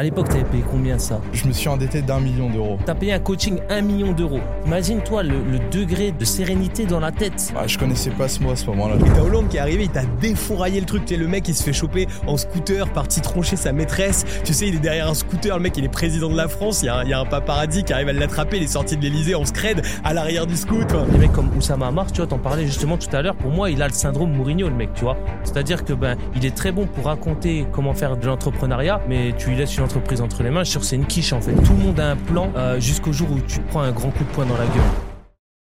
À l'époque, t'avais payé combien ça Je me suis endetté d'un million d'euros. T'as payé un coaching 1 million d'euros. Imagine-toi le, le degré de sérénité dans la tête. Ah, je connaissais pas ce mot à ce moment-là. Et t'as Hollande qui est arrivé, il t'a défouraillé le truc. Tu sais, le mec, il se fait choper en scooter, parti troncher sa maîtresse. Tu sais, il est derrière un scooter, le mec, il est président de la France. Il y a un, il y a un paparazzi qui arrive à l'attraper. Il est sorti de l'Elysée en scred à l'arrière du scoot. Des mecs comme Oussama Amar, tu vois, t'en parlais justement tout à l'heure. Pour moi, il a le syndrome Mourinho, le mec, tu vois. C'est-à-dire que ben, il est très bon pour raconter comment faire de l'entrepreneuriat, mais tu lui laisses une entreprise entre les mains. Je suis sûr c'est une quiche en fait. Tout le monde a un plan euh, jusqu'au jour où tu prends un grand coup de poing dans la gueule.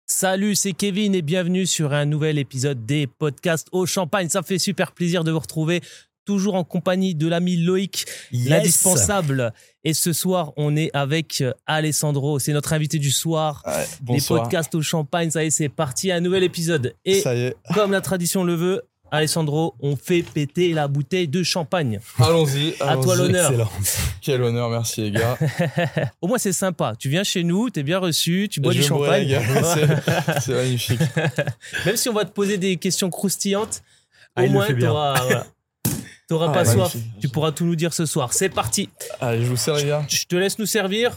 Salut, c'est Kevin et bienvenue sur un nouvel épisode des podcasts au champagne. Ça fait super plaisir de vous retrouver. Toujours en compagnie de l'ami Loïc, Yes. l'indispensable. Et ce soir, on est avec euh, Alessandro. C'est notre invité du soir. Ouais, Les bonsoir. podcasts au champagne, ça y est, c'est parti. Un nouvel épisode. Et Ça y est. comme la tradition le veut, Alessandro, on fait péter la bouteille de champagne. Allons-y. À toi l'honneur. Quel honneur, merci les gars. Au moins, c'est sympa. Tu viens chez nous, t'es bien reçu, tu bois Je du champagne. les gars. C'est- magnifique. Même si on va te poser des questions croustillantes, Ah, au moins, t'auras voilà. T'auras Ah, pas soif. Tu pourras tout nous dire ce soir. C'est parti. Allez, je vous sers les gars. Je te laisse nous servir.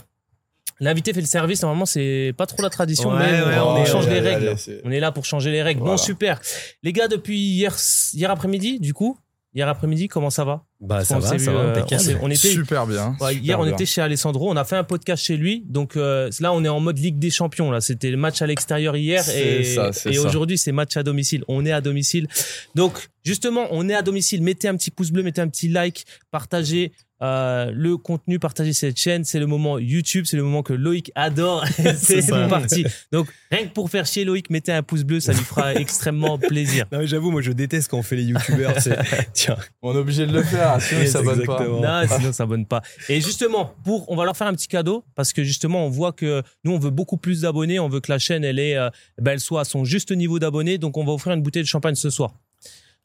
L'invité fait le service. Normalement, c'est pas trop la tradition, Ouais, mais ouais, on, on change les règles. allez, on est là pour changer les règles. Bon, super. Les gars, depuis hier, hier après-midi, du coup, hier après-midi, comment ça va? Bah, ça On va, ça vu, va, euh, on était Super bien. Ouais, super hier, on bien. était chez Alessandro. On a fait un podcast chez lui. Donc euh, là, on est en mode Ligue des Champions. Là, c'était le match à l'extérieur hier C'est et, ça, et aujourd'hui, c'est match à domicile. On est à domicile. Donc justement, on est à domicile. Mettez un petit pouce bleu, mettez un petit like, partagez. euh, le contenu, partagez cette chaîne, c'est le moment YouTube, c'est le moment que Loïc adore. c'est parti. Donc rien que pour faire chier Loïc, mettez un pouce bleu, ça lui fera extrêmement plaisir. Non, mais j'avoue, moi, je déteste quand on fait les youtubeurs. c'est- Tiens. On est obligé de le faire, sinon Yes, ça s'abonne pas. Non, sinon pas. Et justement, pour, on va leur faire un petit cadeau parce que justement, on voit que nous, on veut beaucoup plus d'abonnés. On veut que la chaîne, elle est, euh, ben, elle soit à son juste niveau d'abonnés. Donc, on va offrir une bouteille de champagne ce soir.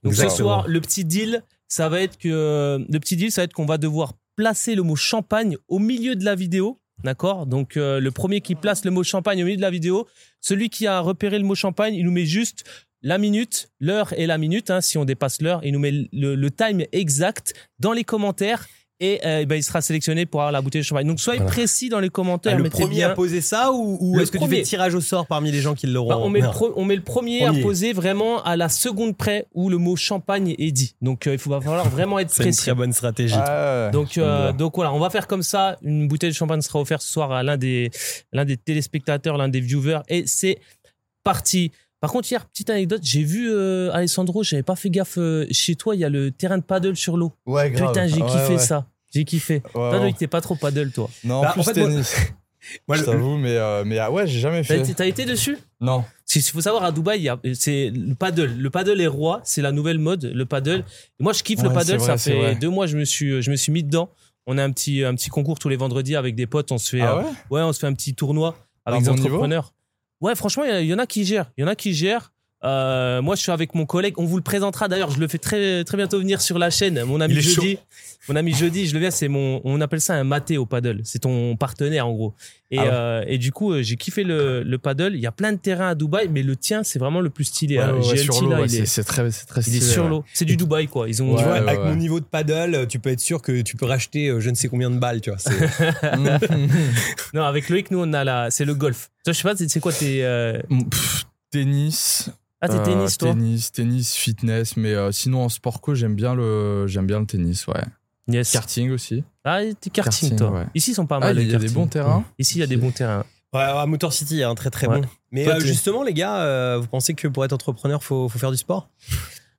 Donc, ce soir, le petit deal, ça va être que, le petit deal, ça va être qu'on va devoir placer le mot champagne au milieu de la vidéo. D'accord? Donc, euh, le premier qui place le mot champagne au milieu de la vidéo, celui qui a repéré le mot champagne, il nous met juste la minute, l'heure et la minute. hein, si on dépasse l'heure, il nous met le, le time exact dans les commentaires et euh, ben, il sera sélectionné pour avoir la bouteille de champagne. Donc soyez Voilà. précis dans les commentaires. Ah, le premier bien. à poser ça ou, est-ce que tu fais tirage au sort parmi les gens qui l'auront Bah, on, met le pro- on met le premier, Premier. à poser vraiment à la seconde près où le mot champagne est dit. Donc euh, il faut va falloir vraiment être C'est une précis. très bonne stratégie. Ah, Donc, euh, donc voilà, on va faire comme ça. Une bouteille de champagne sera offerte ce soir à l'un des, l'un des téléspectateurs, l'un des viewers. Et c'est parti. Par contre, hier, petite anecdote, j'ai vu euh, Alessandro, j'avais pas fait gaffe. euh, chez toi, il y a le terrain de paddle sur l'eau. Ouais, grave. Putain, j'ai Ouais, kiffé ouais. ça. J'ai kiffé. Ouais, Toi, ouais. Loïc, t'es pas trop paddle, toi. Non, Bah, en plus en fait, tennis. Moi, je t'avoue, mais, euh, mais ah ouais, j'ai jamais fait. t'as été dessus? Non. Il faut savoir, à Dubaï, c'est le paddle. Le paddle est roi, c'est la nouvelle mode, le paddle. Et moi, je kiffe le paddle, vrai, ça fait vrai. deux mois, je me suis, je me suis mis dedans. On a un petit, un petit concours tous les vendredis avec des potes, on se fait, Ah euh, ouais? ouais, on se fait un petit tournoi avec Un des bon niveau entrepreneurs. Ouais, franchement, il y en a qui gèrent. Il y en a qui gèrent. Euh, moi, je suis avec mon collègue. On vous le présentera d'ailleurs. Je le fais très, très bientôt venir sur la chaîne. Mon ami jeudi. Mon ami jeudi, je le viens. C'est mon, on appelle ça un maté au paddle. C'est ton partenaire en gros. Et, Ah ouais. euh, et du coup, euh, j'ai kiffé le, le paddle. Il y a plein de terrains à Dubaï, mais le tien, c'est vraiment le plus stylé. Ouais, hein. ouais, GLT, sur là, ouais, il, c'est est, c'est très, c'est très il est stylé. sur l'eau. C'est du Dubaï, quoi. Ils ont. Tu Ouais, vois, ouais, avec ouais. mon niveau de paddle, tu peux être sûr que tu peux racheter je ne sais combien de balles, tu vois. C'est- Non, avec Loïc, nous, on a la, c'est le golf. Toi, je sais pas, c'est c'est quoi tes, euh, Pff, tennis. Ah, t'es euh, tennis, toi? Tennis, tennis, fitness, mais euh, sinon en sport co, j'aime bien le, j'aime bien le tennis, ouais. Yes. Karting aussi. Ah, t'es karting, Karting, toi. ouais. Ici, ils sont pas Ah, mal. il y a des bons terrains. Ici, il y a des bons terrains. Ouais, à Motor City, hein, très très Ouais. bon. Mais Toi, euh, justement, les gars, euh, vous pensez que pour être entrepreneur, faut, faut faire du sport?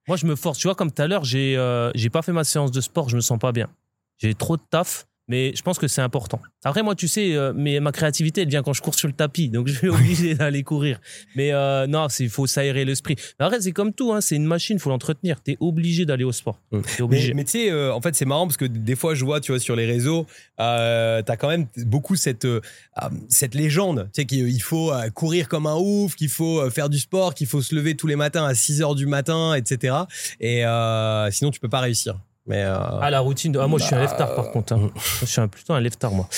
Moi, je me force. Tu vois, comme tout à l'heure, j'ai euh, j'ai pas fait ma séance de sport, je me sens pas bien. J'ai trop de taf, mais je pense que c'est important. Après, moi, tu sais, euh, mais ma créativité, elle vient quand je cours sur le tapis, donc je suis obligé d'aller courir. Mais euh, non, il faut s'aérer l'esprit. Mais après, c'est comme tout, hein, c'est une machine, faut l'entretenir. T'es obligé d'aller au sport. Mm. T'es Mais, obligé. mais tu sais, euh, en fait, c'est marrant parce que des fois, je vois, tu vois, sur les réseaux, euh, t'as quand même beaucoup cette, cette légende, tu sais, qu'il faut courir comme un ouf, qu'il faut faire du sport, qu'il faut se lever tous les matins à 6 heures du matin, etc. Et sinon, tu peux pas réussir. Mais euh, Ah, la routine. de- Ah, moi, je suis un lève-tard, par contre. hein. Je suis un, plutôt un lève-tard, moi.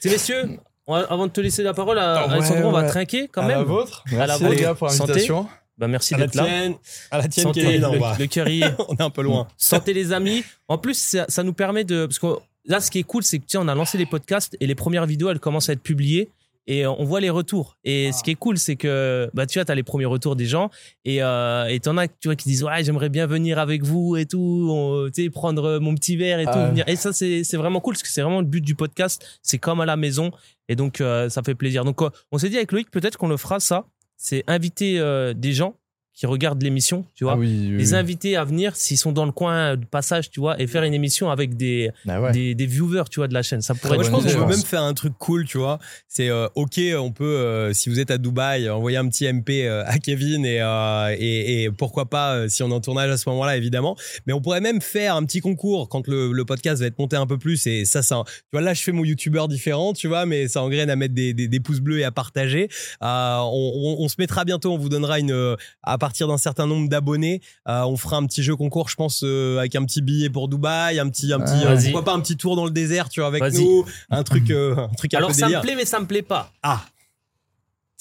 C'est messieurs, on va- avant de te laisser la parole, à, Ah ouais, Alessandro, on va ouais. trinquer quand à la même. vôtre. À la Merci vôtre. les gars pour Santé. l'invitation. Bah, merci à la d'être là. tienne, à la tienne, Santé, on va- le cœur y est. on est un peu loin. Santé les amis. En plus, ça, ça nous permet de... Parce qu'on là, ce qui est cool, c'est que tu sais, on a lancé les podcasts et les premières vidéos, elles commencent à être publiées et on voit les retours. Et ce qui est cool, c'est que bah tu vois, t'as les premiers retours des gens et euh, et t'en as tu vois qui disent ouais j'aimerais bien venir avec vous et tout, on- tu sais prendre mon petit verre et tout. Ah venir. Et ça c'est c'est vraiment cool parce que c'est vraiment le but du podcast. C'est comme à la maison et donc euh, ça fait plaisir. Donc euh, on s'est dit avec Loïc peut-être qu'on le fera ça, c'est inviter euh, des gens qui regardent l'émission, tu vois. Ah oui, oui, Les oui. inviter à venir s'ils sont dans le coin de passage, tu vois, et faire une émission avec des, Ah ouais. des, des viewers, tu vois, de la chaîne. Ça pourrait Moi, être je pense bonne qu'on peut même faire un truc cool, tu vois. C'est euh, ok, on peut, euh, si vous êtes à Dubaï, envoyer un petit MP euh, à Kevin et, euh, et, et pourquoi pas euh, si on est en tournage à ce moment-là, évidemment. Mais on pourrait même faire un petit concours quand le, le podcast va être monté un peu plus. Et ça, ça, tu vois, là, je fais mon youtubeur différent, tu vois, mais ça engraine à mettre des, des, des pouces bleus et à partager. Euh, on, on- on se mettra bientôt, on vous donnera une, à partir d'un certain nombre d'abonnés, euh, on fera un petit jeu concours, je pense, euh, avec un petit billet pour Dubaï, un petit, un petit, Ah, euh, pourquoi pas un petit tour dans le désert, tu vois, avec nous, un truc, un truc un Alors peu ça délire. me plaît, mais ça me plaît pas. Ah.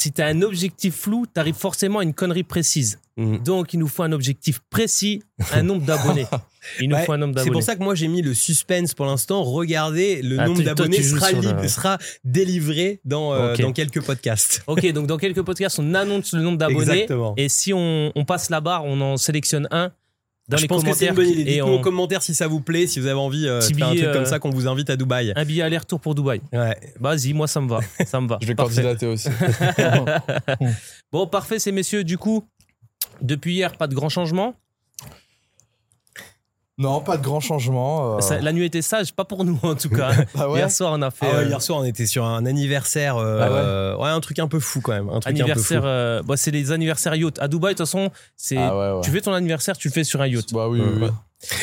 Si t'as un objectif flou, t'arrives forcément à une connerie précise. Mhm. Donc il nous faut un objectif précis, un nombre d'abonnés. Il nous Ouais, faut un nombre C'est d'abonnés. pour ça que moi j'ai mis le suspense pour l'instant. Regardez, le Ah, nombre d'abonnés tu sera, sera délivré dans, euh, dans quelques podcasts. Ok, donc dans quelques podcasts, on annonce le nombre d'abonnés. Exactement. Et si on, on passe la barre, on en sélectionne un dans je les pense que c'est commentaires. une bonne idée. et Dites-nous on- en commentaire si ça vous plaît, si vous avez envie euh, de faire un truc comme euh, ça qu'on vous invite à Dubaï. Un billet aller-retour pour Dubaï. Ouais. Vas-y, moi ça me va. Ça me va. Je vais Parfait. candidater aussi. Bon, parfait, ces messieurs. Du coup, depuis hier, pas de grand changement. Non, pas de grand changement. euh. La nuit était sage, pas pour nous en tout cas. Ah ouais Hier soir, on a fait Ah ouais, euh, hier soir, on était sur un anniversaire. euh, Ah ouais ouais, un truc un peu fou quand même. Un truc anniversaire. euh, bah, c'est les anniversaires yacht. À Dubaï, de toute façon, c'est Ah ouais, ouais. tu fais ton anniversaire, tu le fais sur un yacht. Bah oui, oui, oui.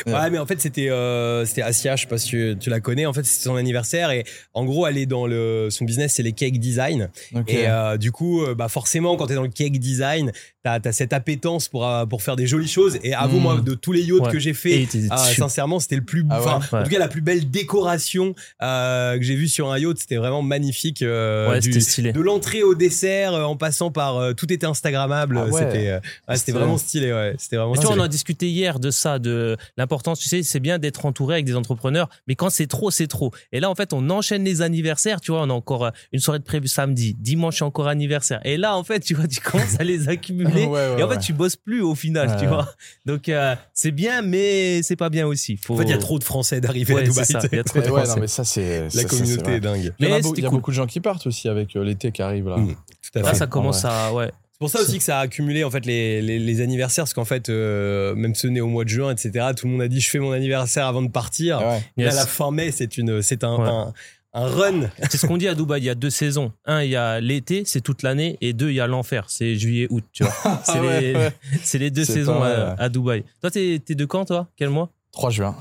Ouais, mais en fait, c'était euh, c'était Asia, je sais pas si tu, tu la connais. En fait, c'était son anniversaire et en gros, elle est dans le son business, c'est les cake design. Et euh, du coup, euh, bah forcément, quand tu es dans le cake design, tu as, cette appétence pour, euh, pour faire des jolies choses. Et avoue, Mm. moi, de tous les yachts Ouais. que j'ai fait, t'es sincèrement, c'était le plus. Ah ouais enfin, Ouais? En tout cas, la plus belle décoration euh, que j'ai vue sur un yacht, c'était vraiment magnifique. ouais, du- c'était stylé. de l'entrée au dessert, en passant par tout était Instagrammable. Ah ouais. C'était c'était vraiment stylé. Ouais. C'était vraiment Mais tu vois, on en a discuté hier de ça, de l'importance, tu sais, c'est bien d'être entouré avec des entrepreneurs, mais quand c'est trop, c'est trop. Et là, en fait, on enchaîne les anniversaires, tu vois, on a encore euh, une soirée de prévu samedi, dimanche encore anniversaire. Et là, en fait, tu vois, tu commences à les accumuler. Ouais, ouais, et en fait, tu bosses plus au final, Ouais, tu vois. Donc, euh, c'est bien, mais c'est pas bien aussi. Faut... En fait, il y a trop de Français d'arriver Ouais, à Dubaï. il y a trop de ouais, Français. non, mais ça, c'est. La ça, communauté est dingue. Il y, a Mais beau- il y c'était a cool. beaucoup de gens qui partent aussi avec euh, l'été qui arrive là. Mm. Tout à Là, fait. ça commence Ouais. à, ouais. C'est pour ça aussi que ça a accumulé en fait les, les, les anniversaires, parce qu'en fait, euh, même ceux nés au mois de juin, etc., tout le monde a dit je fais mon anniversaire avant de partir. Ah ouais. Là, Yes. la fin mai, c'est une, c'est un, Ouais. un, un run. C'est ce qu'on dit à Dubaï. Il y a deux saisons. Un, il y a l'été, c'est toute l'année. Et deux, il y a l'enfer. C'est tu vois. C'est Ah ouais, les, ouais. c'est les deux saisons à Dubaï. Toi, t'es t'es de quand, toi? Quel mois? 3 juin.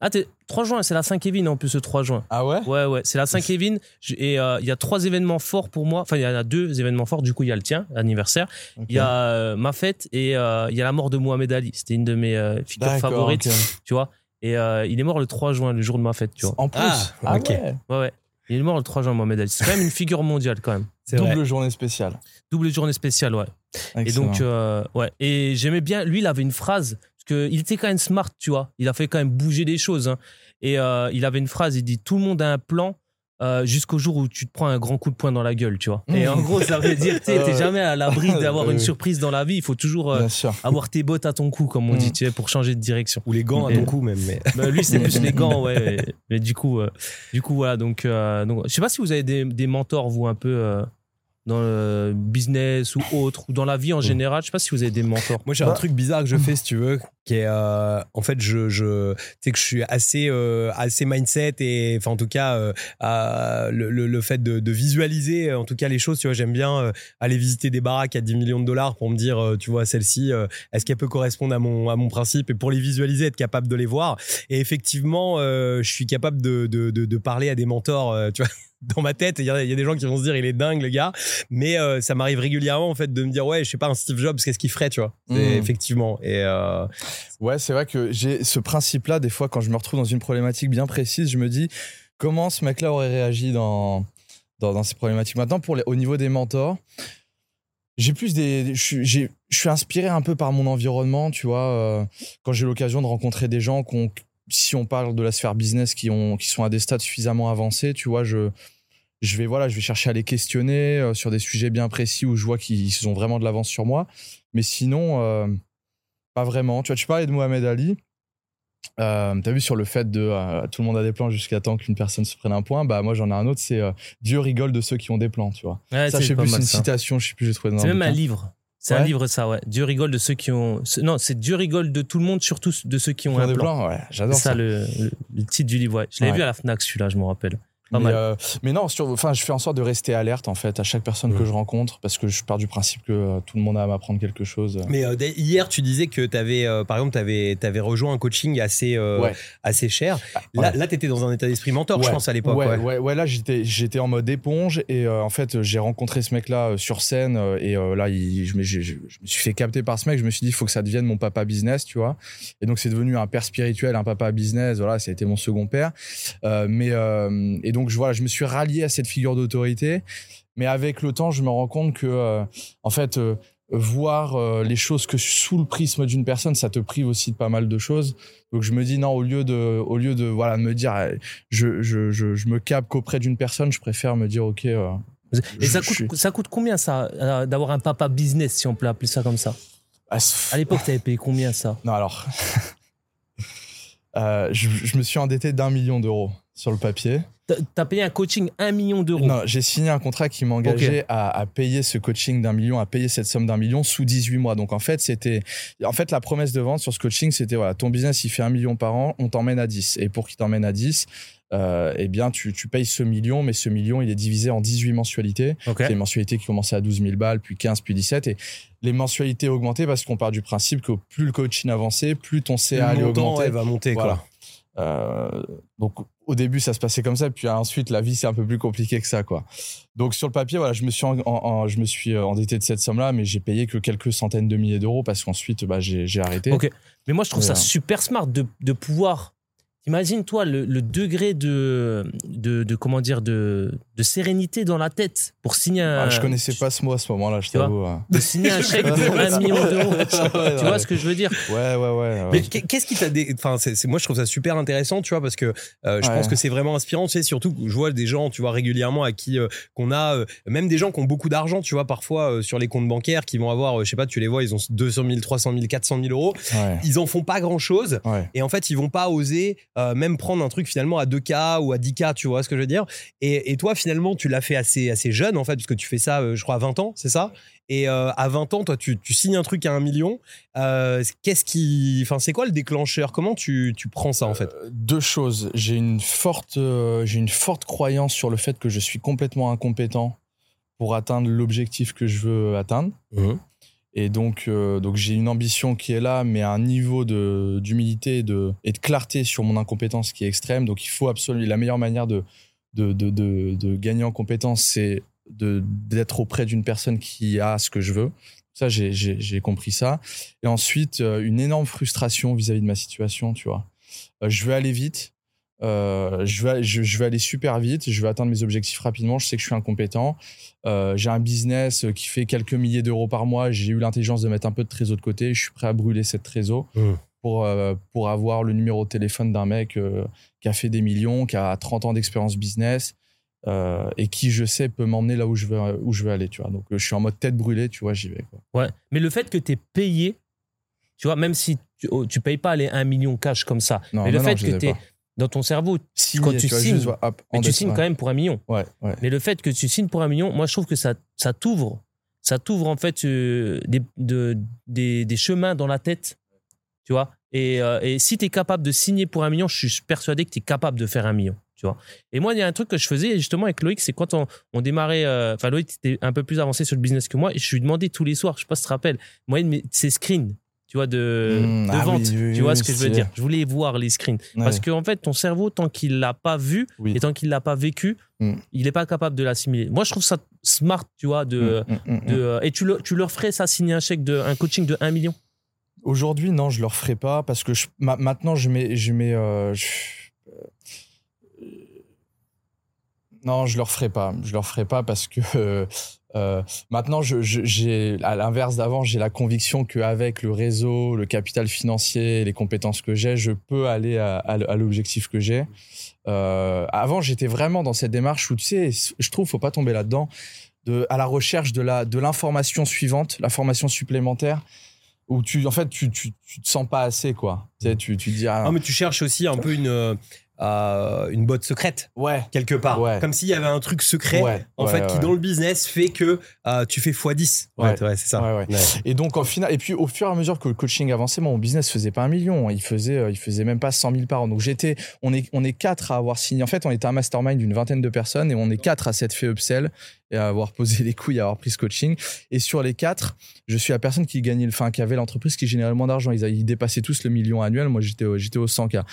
Ah, t'es 3 juin, c'est la Saint-Kévin en plus, le 3 juin. Ah ouais? Ouais, ouais, c'est la Saint-Kévin. Je- Et euh, il y a trois événements forts pour moi. Enfin, il y en a deux événements forts. Du coup, il y a le tien, anniversaire. Ok. Il y a euh, ma fête et euh, il y a la mort de Mohamed Ali. C'était une de mes euh, figures favorites, tu vois. Et euh, il est mort le 3 juin, le jour de ma fête, tu vois. En plus? Ah, Ah, ok. ouais. Ouais, ouais. Il est mort le 3 juin, Mohamed Ali. C'est quand même une figure mondiale, quand même. C'est Double vrai. journée spéciale. Double journée spéciale, ouais. Et donc, euh, ouais. Et j'aimais bien, lui, il avait une phrase, qu'il était quand même smart, tu vois. Il a fait quand même bouger des choses. hein. Et euh, il avait une phrase, il dit Tout le monde a un plan euh, jusqu'au jour où tu te prends un grand coup de poing dans la gueule, tu vois. Et en gros, ça veut dire, tu sais, t'es Ouais. jamais à l'abri d'avoir une surprise dans la vie. Il faut toujours euh, avoir tes bottes à ton cou, comme on Mm. dit, tu sais, pour changer de direction. Ou les gants à Et- ton cou même. Mais... Bah, lui, c'est plus les gants, ouais. Mais, mais du coup, euh, du coup, voilà. Donc, euh, donc, je sais pas si vous avez des, des mentors, vous, un peu euh, dans le business ou autre, ou dans la vie en général. Je sais pas si vous avez des mentors. Moi, j'ai un truc bizarre que je fais, si tu veux, qui est, euh, en fait, je, je, sais que je suis assez, euh, assez mindset et, enfin, en tout cas, euh, le, le, le fait de, de visualiser, en tout cas, les choses, tu vois, j'aime bien euh, aller visiter des baraques à 10 millions de dollars pour me dire, tu vois, celle-ci, est-ce qu'elle peut correspondre à mon, à mon principe? Et pour les visualiser, être capable de les voir. Et effectivement, je suis capable de, de, de, de parler à des mentors, tu vois. Dans ma tête, il y, a, il y a des gens qui vont se dire il est dingue le gars, mais euh, ça m'arrive régulièrement en fait de me dire ouais je sais pas un Steve Jobs qu'est-ce qu'il ferait tu vois? Mhm. effectivement et euh, Ouais, c'est vrai que j'ai ce principe-là, des fois, quand je me retrouve dans une problématique bien précise, je me dis comment ce mec-là aurait réagi dans, dans, ces problématiques? Maintenant, pour au niveau des mentors, j'ai plus des. Je suis- inspiré un peu par mon environnement, tu vois. euh, quand j'ai l'occasion de rencontrer des gens qui ont si on parle de la sphère business qui, ont, qui sont à des stades suffisamment avancés, tu vois, je, je vais voilà, je vais chercher à les questionner euh, sur des sujets bien précis où je vois qu'ils ont vraiment de l'avance sur moi. Mais sinon, euh, pas vraiment. Tu vois, tu parlais de Mohamed Ali. Euh, T'as vu sur le fait de euh, tout le monde a des plans jusqu'à temps qu'une personne se prenne un point. Bah moi j'en ai un autre, c'est euh, Dieu rigole de ceux qui ont des plans, tu vois. Ouais, ça, je sais plus, c'est une ça. citation, je sais plus, j'ai trouvé dans C'est même un livre. C'est un livre, ça, ouais. Dieu rigole de ceux qui ont. Non, c'est Dieu rigole de tout le monde, surtout de ceux qui Qui ont un des plan. plans, ouais, j'adore ça, ça. le, titre du livre, ouais. Je l'avais vu à la Fnac, celui-là, je me rappelle. Pas mais, mal. euh, mais non, sur, enfin, je fais en sorte de rester alerte en fait à chaque personne que Mhm. je rencontre parce que je pars du principe que euh, tout le monde a à m'apprendre quelque chose. Mais euh, dès- hier, tu disais que tu avais, par exemple, tu avais, rejoint un coaching assez, euh, Ouais. assez cher. ouais. Là, là tu étais dans un état d'esprit mentor, je Ouais. pense, à l'époque. Ouais, ouais. ouais, ouais, là j'étais j'étais en mode éponge et euh, en fait j'ai rencontré ce mec là sur scène et euh, là il, je, me, j'ai- je me suis fait capter par ce mec. Je me suis dit il faut que ça devienne mon papa business, tu vois. Et donc c'est devenu un père spirituel, un papa business. Voilà, ça a été mon second père. Euh, mais euh, et donc je voilà, je me suis rallié à cette figure d'autorité. Mais avec le temps, je me rends compte que euh, en fait euh, voir euh, les choses que sous le prisme d'une personne, ça te prive aussi de pas mal de choses. Donc je me dis non, au lieu de, au lieu de voilà me dire, eh, je, je, je, je me capte qu'auprès d'une personne, je préfère me dire ok. euh, Et ça coûte, suis- ça coûte combien, ça, euh, d'avoir un papa business, si on peut appeler ça comme ça? Ah, À l'époque, t'avais payé combien, ça? Non alors, Euh, je, je me suis endetté d'un million d'euros sur le papier. T'as- payé un coaching 1 million d'euros. Non, j'ai signé un contrat qui m'engageait à, à payer ce coaching d'un million, à payer cette somme d'un million sous 18 mois. Donc en fait, c'était, en fait, la promesse de vente sur ce coaching, c'était voilà, ton business il fait un million par an, on t'emmène à 10. Et pour qu'il t'emmène à 10, euh, eh bien, tu, tu payes ce million, mais ce million, il est divisé en 18 mensualités. Ok. C'est des mensualités qui commençaient à 12 000 balles, puis 15, puis 17. Et les mensualités augmentaient parce qu'on part du principe que plus le coaching avançait, plus ton CA allait augmenter. va monter. Voilà. Quoi. Euh, donc au début ça se passait comme ça, puis ensuite la vie c'est un peu plus compliqué que ça quoi. Donc sur le papier voilà je me suis en- en- en- je me suis euh, endetté de cette somme là, mais j'ai payé que quelques centaines de milliers d'euros parce qu'ensuite bah, j'ai arrêté. Ok. Mais moi, je trouve ça Voilà. super smart de, de pouvoir. Imagine, toi, le, le degré de, de, de, comment dire, de, de sérénité dans la tête pour signer un. Ah, je connaissais pas ce mot à ce moment-là, je t'avoue. ouais. De signer un chèque de 1 million d'euros. Tu vois ce que je veux dire? Ouais ouais ouais. ouais. Mais qu'est- qu'est-ce qui t'a dé- enfin moi je trouve ça super intéressant tu vois parce que euh, je Ouais. pense que c'est vraiment inspirant tu sais surtout que je vois des gens tu vois régulièrement à qui euh, qu'on a euh, même des gens qui ont beaucoup d'argent tu vois parfois euh, sur les comptes bancaires qui vont avoir euh, je sais pas tu les vois ils ont 200 000 300 000 400 000 euros Ouais, ils en font pas grand chose ouais. et en fait ils vont pas oser euh, même prendre un truc finalement à 2K ou à 10K tu vois ce que je veux dire. Et, et toi finalement tu l'as fait assez assez jeune en fait parce que tu fais ça euh, je crois à 20 ans c'est ça? Et euh, à 20 ans toi tu, tu signes un truc à un million. Qu'est-ce qui enfin c'est quoi le déclencheur? Comment tu, tu prends ça en fait? Deux choses. J'ai une forte, j'ai une forte croyance sur le fait que je suis complètement incompétent pour atteindre l'objectif que je veux atteindre. Et donc, euh, donc j'ai une ambition qui est là, mais un niveau d'humilité et de, et de clarté sur mon incompétence qui est extrême. Donc, il faut absolument la meilleure manière de de, de, de, gagner en compétence, c'est d'être auprès d'une personne qui a ce que je veux. Ça, j'ai- compris ça. Et ensuite, euh, une énorme frustration vis-à-vis de ma situation, tu vois. Euh, je veux aller vite. Euh, je, veux, je, je veux aller super vite, je veux atteindre mes objectifs rapidement, je sais que je suis incompétent. Euh, j'ai un business qui fait quelques milliers d'euros par mois, j'ai eu l'intelligence de mettre un peu de trésor de côté, je suis prêt à brûler cette trésor Mm. pour, euh, pour avoir le numéro de téléphone d'un mec qui a fait des millions, qui a 30 ans d'expérience business et qui, je sais, peut m'emmener là où je veux, où je veux aller. Tu vois. Donc, je suis en mode tête brûlée, tu vois, j'y vais. Quoi. Ouais. Mais le fait que tu es payé, tu vois, même si tu, oh, tu payes pas les 1 million cash comme ça, Non, mais le non, fait non, que tu es. Dans ton cerveau, Signé, quand tu signes, hop, mais tu signes ouais. quand même pour un million. Ouais, ouais. Mais le fait que tu signes pour un million, moi je trouve que ça, ça t'ouvre. Ça t'ouvre en fait euh, des, de- des, des chemins dans la tête. Tu vois et, euh, et si tu es capable de signer pour un million, je suis persuadé que tu es capable de faire un million. Tu vois et moi, il y a un truc que je faisais justement avec Loïc, c'est quand on, on démarrait. euh, Enfin, Loïc était un peu plus avancé sur le business que moi et je lui demandais tous les soirs, je sais pas si tu te rappelles, moi, ses screens. Tu vois, de, Mmh, de ah vente. oui, oui, tu vois oui, ce que je veux dire? Je voulais voir les screens. Parce Ouais. que, en fait, ton cerveau, tant qu'il l'a pas vu et tant qu'il l'a pas vécu, Mm. il n'est pas capable de l'assimiler. Moi, je trouve ça smart, tu vois, de, Mm, mm, mm, de, euh, et tu, le- tu leur ferais ça signer un chèque de un coaching de 1 million? Aujourd'hui, non, je le referai pas parce que je- ma- maintenant, je mets. Je mets euh, je- Non, je le referai pas. Je le referai pas parce que euh, euh, maintenant, à l'inverse d'avant, j'ai la conviction qu'avec le réseau, le capital financier, les compétences que j'ai, je peux aller à, l'objectif que j'ai. Euh, avant, j'étais vraiment dans cette démarche où tu sais, je trouve, faut pas tomber là-dedans, de à la recherche de l'information suivante, l'information supplémentaire. Où tu, en fait, tu, tu, tu te sens pas assez, quoi. Tu sais, ah, mais tu cherches aussi un peu une, euh, une botte secrète, ouais, quelque part. Ouais. Comme s'il y avait un truc secret, ouais, en fait, qui dans le business fait que euh, tu fais x10. Ouais. c'est ça. Et donc, en final, et puis au fur et à mesure que le coaching avançait, mon business faisait pas un million. Il faisait, euh, il faisait même pas 100 000 par an. Donc, j'étais, on est, on est quatre à avoir signé. En fait, on était un mastermind d'une vingtaine de personnes et on est quatre à s'être fait upsell et à avoir posé les couilles, à avoir pris ce coaching. Et sur les quatre, je suis la personne qui gagnait, enfin, qui avait l'entreprise qui générait le moins d'argent. Ils, dépassaient tous le million annuel. Moi, j'étais, j'étais au 100K.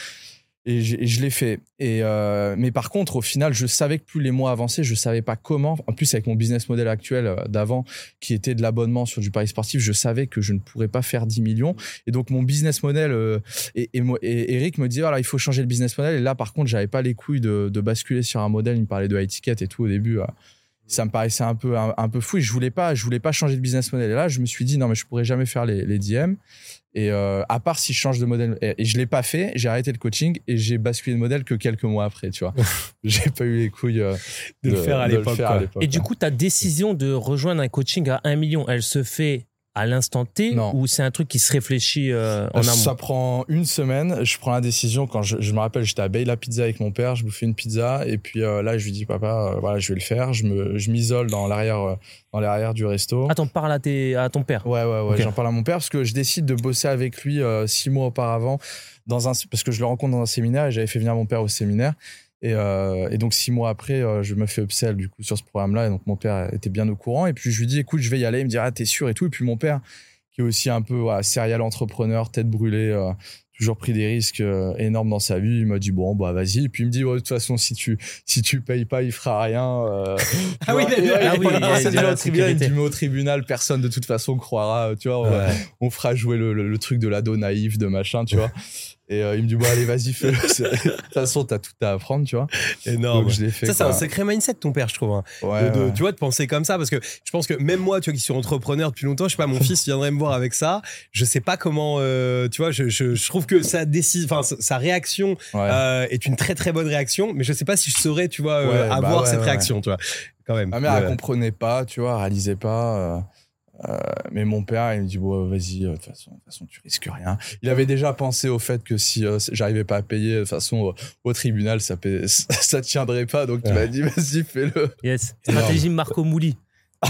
Et, je l'ai fait. Et euh, mais par contre, au final, je savais que plus les mois avançaient, je savais pas comment. En plus, avec mon business model actuel euh, d'avant, qui était de l'abonnement sur du pari sportif, je savais que je ne pourrais pas faire 10 millions. Et donc, mon business model, euh, et, Eric me dit, voilà, il faut changer le business model. Et là, par contre, j'avais pas les couilles de, basculer sur un modèle. Il me parlait de high ticket et tout au début. ça me paraissait un peu, un peu fou. Et je voulais pas, je voulais pas changer de business model. Et là, je me suis dit, non, mais je pourrais jamais faire les, les DM. Et euh, à part si je change de modèle, et, et je l'ai pas fait, j'ai arrêté le coaching et j'ai basculé de modèle que quelques mois après, tu vois. j'ai pas eu les couilles euh, De le faire à l'époque, quoi. Et du coup, ta décision de rejoindre un coaching à 1 million, elle se fait à l'instant T Non. ou c'est un truc qui se réfléchit euh, en amont? Ça prend une semaine. Je prends la décision quand je, je me rappelle, j'étais à Bay la pizza avec mon père. Je bouffais une pizza et puis euh, là, je lui dis papa, euh, voilà, je vais le faire. Je me, je m'isole dans l'arrière, euh, dans l'arrière du resto. Attends, parle à, tes, à ton père? Ouais, ouais, ouais. J'en parle à mon père parce que je décide de bosser avec lui six mois auparavant dans un, parce que je le rencontre dans un séminaire et j'avais fait venir mon père au séminaire. Et, euh, et donc six mois après, euh, je me fais upsell du coup sur ce programme-là. Et donc mon père était bien au courant. Et puis je lui dis, écoute, je vais y aller. Il me dit, ah, t'es sûr et tout. Et puis mon père, qui est aussi un peu voilà, serial entrepreneur, tête brûlée, euh, toujours pris des risques énormes dans sa vie. Il m'a dit, bon, bah vas-y. Et puis il me dit, de toute façon, si tu, si tu payes pas, il fera rien. Ah oui, il me mais au tribunal, personne de toute façon croira. Tu vois, on, on fera jouer le, le- le truc de l'ado naïf, de machin, tu vois. Et euh, il me dit, bon, allez, vas-y, fais-le. De toute façon, t'as tout à apprendre, tu vois. Énorme. Donc, je l'ai fait. Ça, c'est un sacré mindset, ton père, je trouve. hein. Ouais, de, de- ouais. tu vois, de penser comme ça, parce que je pense que même moi, tu vois, qui suis entrepreneur depuis longtemps, je sais pas, mon fils viendrait me voir avec ça. Je sais pas comment, euh, tu vois, je, je, je trouve que sa décide, enfin, sa- réaction Ouais. euh, est une très très bonne réaction, mais je sais pas si je saurais, tu vois, bah avoir ouais, cette réaction, tu vois, quand même. Ma mère, elle comprenait pas, tu vois, elle réalisait pas. Euh, mais mon père, il me dit, bon, vas-y, euh, de toute façon, de toute façon, tu risques rien. Il avait déjà pensé au fait que si euh, j'arrivais pas à payer, de toute façon, au, tribunal, ça, ça tiendrait pas. Donc, il Ouais. m'a dit, vas-y, fais-le. Yes. Stratégie Marco Mouli.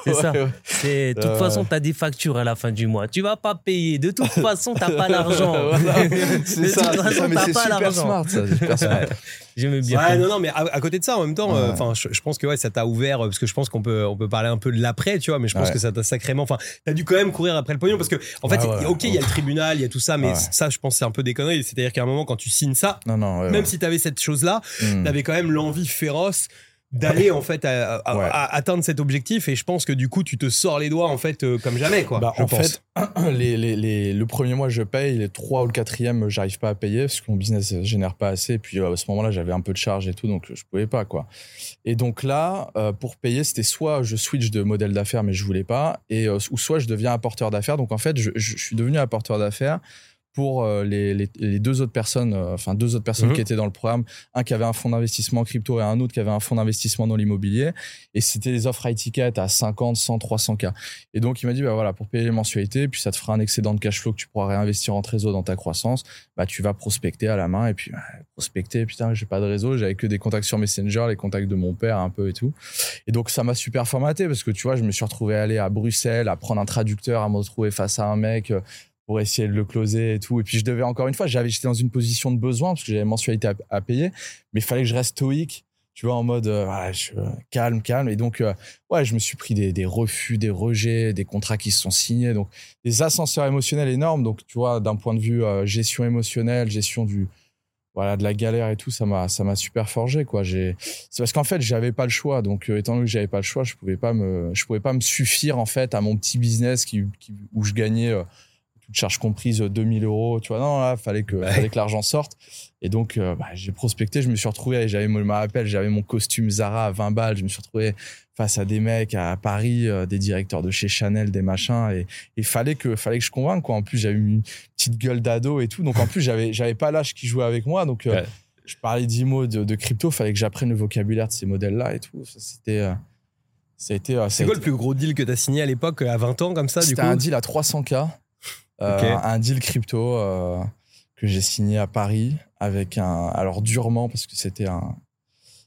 C'est ça. De toute Euh. façon, tu as des factures à la fin du mois. Tu vas pas payer. De toute façon, tu pas l'argent. C'est toute ça, c'est ça, mais super l'argent. smart, ça. c'est super smart. J'aimais bien. Ouais, non, non, mais à, à côté de ça, en même temps, euh, Ouais. enfin, je, je pense que ouais, ça t'a ouvert, euh, parce que je pense qu'on peut, on peut parler un peu de l'après, tu vois, mais je pense Ouais. que ça t'a sacrément, enfin, t'as dû quand même courir après le pognon, parce que, en fait, Ouais, ouais, ok, il y a le tribunal, il y a tout ça, mais Ouais. ça, je pense, c'est un peu des conneries. C'est-à-dire qu'à un moment, quand tu signes ça, Non, non, ouais, même ouais. si t'avais cette chose-là, Hmm. t'avais quand même l'envie féroce d'aller en fait à, à- Ouais. à atteindre cet objectif et je pense que du coup tu te sors les doigts en fait euh, comme jamais quoi Bah, en pense. fait, les, les, les- le premier mois, je paye. Les trois ou le quatrième, j'arrive pas à payer parce que mon business ne génère pas assez. Et puis, euh, à ce moment-là, j'avais un peu de charge et tout, donc je pouvais pas, quoi. Et donc là, euh, pour payer, c'était soit je switch de modèle d'affaires, mais je voulais pas, et, ou soit je deviens apporteur d'affaires. Donc, en fait, je, je- je suis devenu apporteur d'affaires pour euh, les, les- les deux autres personnes, euh, enfin deux autres personnes Mhm. qui étaient dans le programme, un qui avait un fonds d'investissement en crypto et un autre qui avait un fonds d'investissement dans l'immobilier. Et c'était des offres high ticket à 50, 100, 300 k. Et donc, il m'a dit, bah voilà, pour payer les mensualités, puis ça te fera un excédent de cash flow que tu pourras réinvestir en trésor dans ta croissance, bah, tu vas prospecter à la main. Et puis, bah, prospecter, putain, j'ai pas de réseau, j'avais que des contacts sur Messenger, les contacts de mon père un peu et tout. Et donc, ça m'a super formaté parce que tu vois, je me suis retrouvé à aller à Bruxelles, à prendre un traducteur, à me retrouver face à un mec euh, pour essayer de le closer et tout. Et puis, je devais encore une fois, j'avais, j'étais dans une position de besoin parce que j'avais mensualité à, payer, mais il fallait que je reste stoïque. Tu vois, en mode, euh, je, euh, calme, calme. Et donc, euh, ouais, je me suis pris des, refus, des rejets, des contrats qui se sont signés. Donc, des ascenseurs émotionnels énormes. Donc, tu vois, d'un point de vue euh, gestion émotionnelle, gestion du, voilà, de la galère et tout, ça m'a, ça m'a super forgé, quoi. J'ai, c'est parce qu'en fait, j'avais pas le choix. Donc, étant donné que j'avais pas le choix, je pouvais pas me, je pouvais pas me suffire, en fait, à mon petit business qui- où je gagnais toutes charges comprises, 2000 euros. Tu vois, non, là, fallait que, Ouais. fallait que l'argent sorte. Et donc, euh, bah, j'ai prospecté, je me suis retrouvé, j'avais, je me rappelle, j'avais mon costume Zara à 20 balles, je me suis retrouvé face à des mecs à Paris, euh, des directeurs de chez Chanel, des machins, et il fallait que, fallait que je convainque, quoi. En plus, j'avais une petite gueule d'ado et tout, donc en plus, j'avais, j'avais pas l'âge qui jouait avec moi, donc euh, Ouais. je parlais 10 mots de, de crypto, fallait que j'apprenne le vocabulaire de ces modèles-là et tout. C'était, ça a été, ça C'est quoi été- le plus gros deal que tu as signé à l'époque, à 20 ans, comme ça, C'était un deal à 300K. Euh. Un deal crypto euh, que j'ai signé à Paris avec un. Alors, durement, parce que c'était un.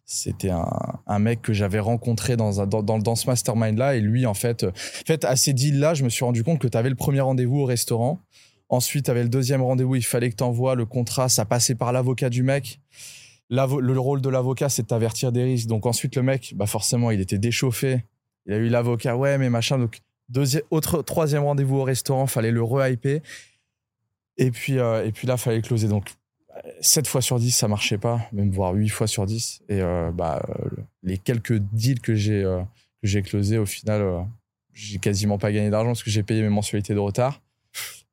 C'était un, un mec que j'avais rencontré dans, un, dans, dans, ce mastermind-là. Et lui, en fait, en fait, à ces deals-là, je me suis rendu compte que tu avais le premier rendez-vous au restaurant. Ensuite, tu avais le deuxième rendez-vous. Il fallait que tu envoies le contrat. Ça passait par l'avocat du mec. Le rôle de l'avocat, c'est de t'avertir des risques. Donc, ensuite, le mec, bah forcément, il était déchauffé. Il a eu l'avocat. Ouais, mais machin. Donc, Deuxième, autre, troisième rendez-vous au restaurant, fallait le re-hyper. Et puis, euh, et puis là, fallait closer. Donc, 7 fois sur 10, ça marchait pas, même voire 8 fois sur 10. Et euh, bah, euh, les quelques deals que j'ai euh, que j'ai closés, au final, euh, j'ai quasiment pas gagné d'argent parce que j'ai payé mes mensualités de retard.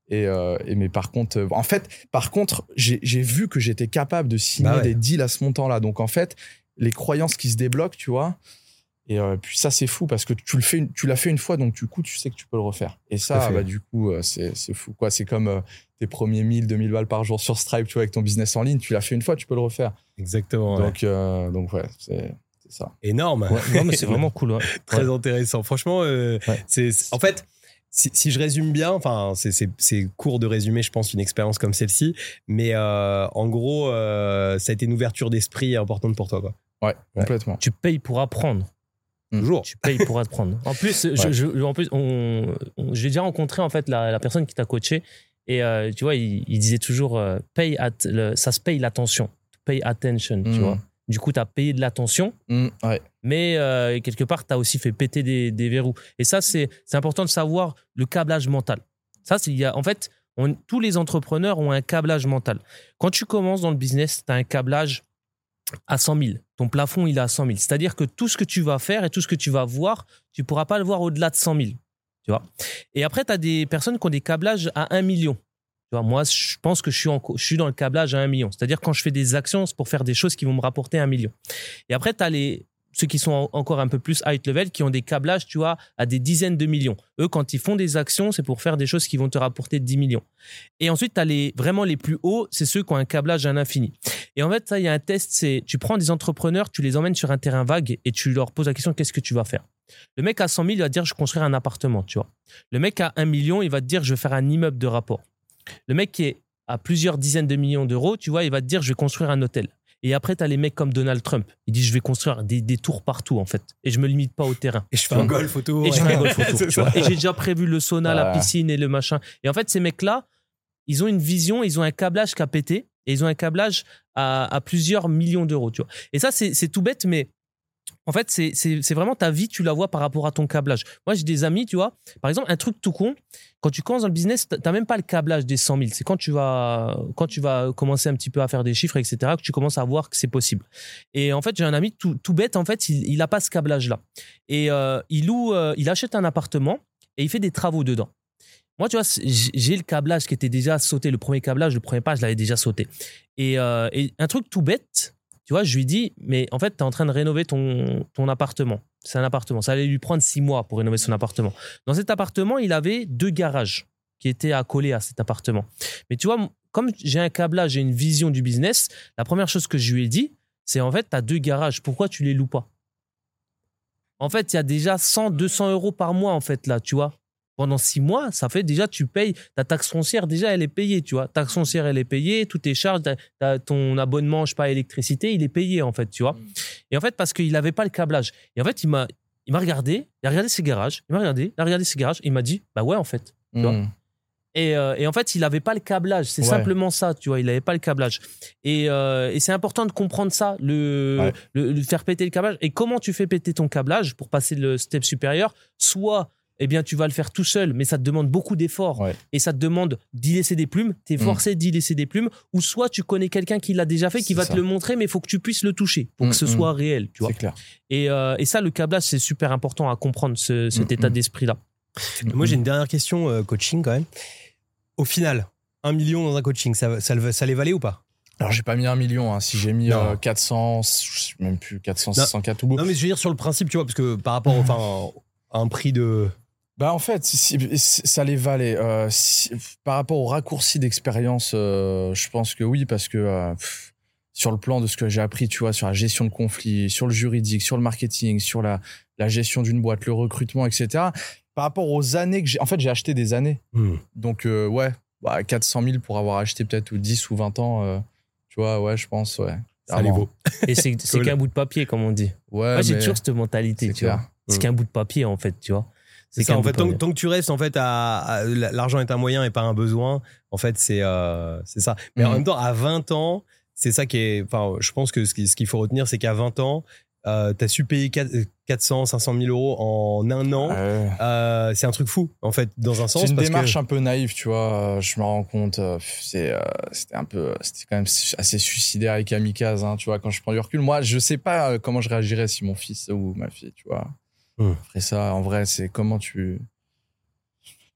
Et, euh, et mais par contre, euh, en fait, par contre, j'ai j'ai vu que j'étais capable de signer Bah ouais. des deals à ce montant-là. Donc en fait, les croyances qui se débloquent, tu vois. Et euh, puis ça, c'est fou parce que tu le fais, tu l'as fait une fois, donc du coup, tu sais que tu peux le refaire. Et ça, bah, du coup, euh, c'est c'est fou. quoi. C'est comme euh, tes premiers 1000, 2000 balles par jour sur Stripe, tu vois, avec ton business en ligne. Tu l'as fait une fois, tu peux le refaire. Exactement. ouais. Donc, euh, donc ouais, c'est ça. Énorme. Ouais, non, mais c'est vraiment cool. ouais. Très Ouais. intéressant. Franchement, euh, Ouais. c'est en fait. Si, si je résume bien, enfin, c'est- court de résumer, je pense, une expérience comme celle-ci, mais euh, en gros, euh, ça a été une ouverture d'esprit importante pour toi, quoi. Ouais, complètement. Tu payes pour apprendre. Toujours. Tu payes pour apprendre. En plus, je, Ouais. je- en plus on, on- j'ai déjà rencontré en fait la, la personne qui t'a coaché et euh, tu vois, il, il disait toujours euh, pay at, le- ça se paye l'attention. Pay attention, tu Mm. vois. Du coup, tu as payé de l'attention, Mm, ouais. mais euh, quelque part, tu as aussi fait péter des, des verrous. Et ça, c'est c'est important de savoir le câblage mental. Ça, c'est il y a en fait, on- tous les entrepreneurs ont un câblage mental. Quand tu commences dans le business, tu as un câblage à 100 000. Ton plafond, il est à 100 000. C'est-à-dire que tout ce que tu vas faire et tout ce que tu vas voir, tu pourras pas le voir au-delà de 100 000. Tu vois? Et après, tu as des personnes qui ont des câblages à 1 million. Tu vois, moi, je pense que je suis, en, je suis dans le câblage à 1 million. C'est-à-dire quand je fais des actions, c'est pour faire des choses qui vont me rapporter 1 million. Et après, tu as les, ceux qui sont en- encore un peu plus high level, qui ont des câblages, tu vois, à des dizaines de millions. Eux, quand ils font des actions, c'est pour faire des choses qui vont te rapporter 10 millions. Et ensuite, tu as les, vraiment les plus hauts, c'est ceux qui ont un câblage à l'infini. Et en fait, ça, il y a un test, c'est tu prends des entrepreneurs, tu les emmènes sur un terrain vague et tu leur poses la question qu'est-ce que tu vas faire? Le mec à 100 000, il va dire je construire un appartement, tu vois. Le mec à 1 million, il va te dire je vais faire un immeuble de rapport. Le mec qui est à plusieurs dizaines de millions d'euros, tu vois, il va te dire je vais construire un hôtel. Et après, tu as les mecs comme Donald Trump. Il dit je vais construire des, des tours partout, en fait. Et je me limite pas au terrain. Et je fais un golf autour. Et je fais un golf autour, tu vois. Et j'ai déjà prévu le sauna, la piscine et le machin. Et en fait, ces mecs-là, ils ont une vision, ils ont un câblage qui a pété et ils ont un câblage à, à plusieurs millions d'euros, tu vois. Et ça, c'est tout bête, mais en fait, c'est- vraiment ta vie, tu la vois par rapport à ton câblage. Moi, j'ai des amis, tu vois. Par exemple, un truc tout con, quand tu commences dans le business, tu n'as même pas le câblage des 100 000. C'est quand tu vas quand tu vas commencer un petit peu à faire des chiffres, etc., que tu commences à voir que c'est possible. Et en fait, j'ai un ami tout, bête, en fait, il n'a pas ce câblage-là. Et euh, il loue, euh, il achète un appartement et il fait des travaux dedans. Moi, tu vois, j'ai le câblage qui était déjà sauté. Le premier câblage, le premier pas, je l'avais déjà sauté. Et, euh, et un truc tout bête, tu vois, je lui dis, mais en fait, tu es en train de rénover ton, ton appartement. C'est un appartement. Ça allait lui prendre six mois pour rénover son appartement. Dans cet appartement, il avait deux garages qui étaient accolés à cet appartement. Mais tu vois, comme j'ai un câblage, j'ai une vision du business, la première chose que je lui ai dit, c'est en fait, tu as deux garages. Pourquoi tu les loues pas? En fait, il y a déjà 100, 200 euros par mois, en fait, là, tu vois. Pendant six mois, ça fait déjà, tu payes, ta taxe foncière, déjà, elle est payée, tu vois. Taxe foncière, elle est payée, toutes tes charges, t'as ton abonnement, je sais pas, électricité, il est payé, en fait, tu vois. Et en fait, parce qu'il n'avait pas le câblage. Et en fait, il m'a, il m'a regardé, il a regardé ses garages, il m'a regardé, il a regardé ses garages, il m'a dit, bah ouais, en fait. vois. Mm. Et, euh, et en fait, il n'avait pas le câblage. C'est Ouais. simplement ça, tu vois. Il n'avait pas le câblage. Et, euh, et c'est important de comprendre ça, le, Ouais. le, le faire péter le câblage. Et comment tu fais péter ton câblage pour passer le step supérieur? Soit, eh bien, tu vas le faire tout seul, mais ça te demande beaucoup d'efforts. Ouais. Et ça te demande d'y laisser des plumes. Tu es Mm. forcé d'y laisser des plumes. Ou soit tu connais quelqu'un qui l'a déjà fait, qui va ça. te le montrer, mais il faut que tu puisses le toucher pour Mm, que ce mm. soit réel, tu vois. C'est clair. Et, euh, et ça, le câblage, c'est super important à comprendre, ce- cet état d'esprit-là. Moi, j'ai une dernière question euh, coaching quand même. au final, un million dans un coaching, ça, ça, ça les valait ou pas? Alors, j'ai pas mis un million. hein. Si j'ai mis Non. euh, 400, je sais même plus 400, Non. 604 au bout. Non, mais je veux dire sur le principe, tu vois, parce que par rapport enfin, à un prix de. Bah en fait, si- si- ça les valait. Euh, si- par rapport au raccourci d'expérience, euh, je pense que oui, parce que euh, pff, sur le plan de ce que j'ai appris, tu vois, sur la gestion de conflits, sur le juridique, sur le marketing, sur la, la gestion d'une boîte, le recrutement, etc. Par rapport aux années que j'ai... En fait, j'ai acheté des années. Hmm. Donc euh, ouais, bah, 400 000 pour avoir acheté peut-être ou 10 ou 20 ans, euh, tu vois, ouais, je pense, ouais. Ça les vaut. Et c'est c'est Cool. qu'un bout de papier, comme on dit. Ouais, Moi, j'ai mais toujours cette mentalité, tu vois. C'est Mm. qu'un bout de papier, en fait, tu vois. C'est ça, en fait, tant, que tu restes en fait à, à- l'argent est un moyen et pas un besoin, en fait, c'est euh, ça. Mais en Mhm. même temps, à 20 ans, c'est ça qui est. Enfin, je pense que ce qui- ce qu'il faut retenir, c'est qu'à 20 ans, euh, t'as su payer 4- 400, 500 000 euros en un an. Euh, c'est un truc fou, en fait, dans un sens. C'est une parce que- démarche un peu naïve, tu vois. euh, Je me rends compte. euh, c'est, c'était un peu, c'était quand même assez suicidaire et kamikaze, hein, tu vois. Quand je prends du recul, moi, je sais pas comment je réagirais si mon fils ou ma fille, tu vois, Hmm. ferait ça. En vrai, c'est comment tu.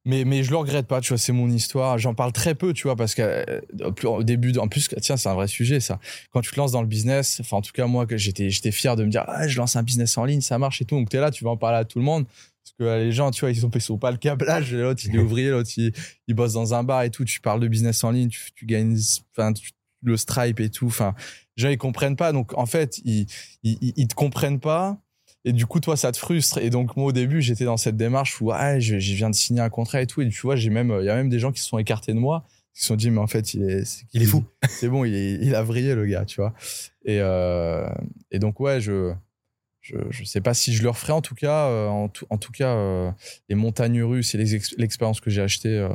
Mais, mais je le regrette pas, tu vois, c'est mon histoire. J'en parle très peu, tu vois, parce que euh, début, en plus, tiens, c'est un vrai sujet, ça. Quand tu te lances dans le business, enfin, en tout cas, moi, j'étais, j'étais fier de me dire, ah, je lance un business en ligne, ça marche et tout. Donc, t'es là, tu vas en parler à tout le monde. Parce que euh, les gens, tu vois, ils sont, ils sont pas le câblage. L'autre, il est ouvrier, l'autre, il, il bosse dans un bar et tout. Tu parles de business en ligne, tu, tu gagnes, enfin, tu- le Stripe et tout. Enfin, les gens, ils comprennent pas. Donc, en fait, ils, ils, ils- ils te comprennent pas. Et du coup, toi, ça te frustre. Et donc, moi, au début, j'étais dans cette démarche où, ah, je, je viens de signer un contrat et tout. Et tu vois, j'ai même, il y a même des gens qui se sont écartés de moi, qui se sont dit, mais en fait, il est, Il est fou. C'est bon, il, est- il a vrillé, le gars, tu vois. Et, euh, et donc, ouais, je, je, je sais pas si je le referai. En tout cas, euh, en, tout, en tout cas, euh, les montagnes russes et l'expérience que j'ai achetée, euh,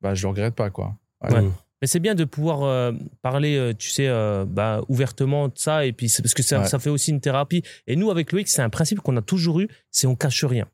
bah, je le regrette pas, quoi. Ouais. Ouais. Mais c'est bien de pouvoir euh, parler, euh, tu sais, euh, bah, ouvertement de ça. Et puis, c'est parce que ça, Ouais. ça fait aussi une thérapie. Et nous, avec Loïc, c'est un principe qu'on a toujours eu c'est on cache rien.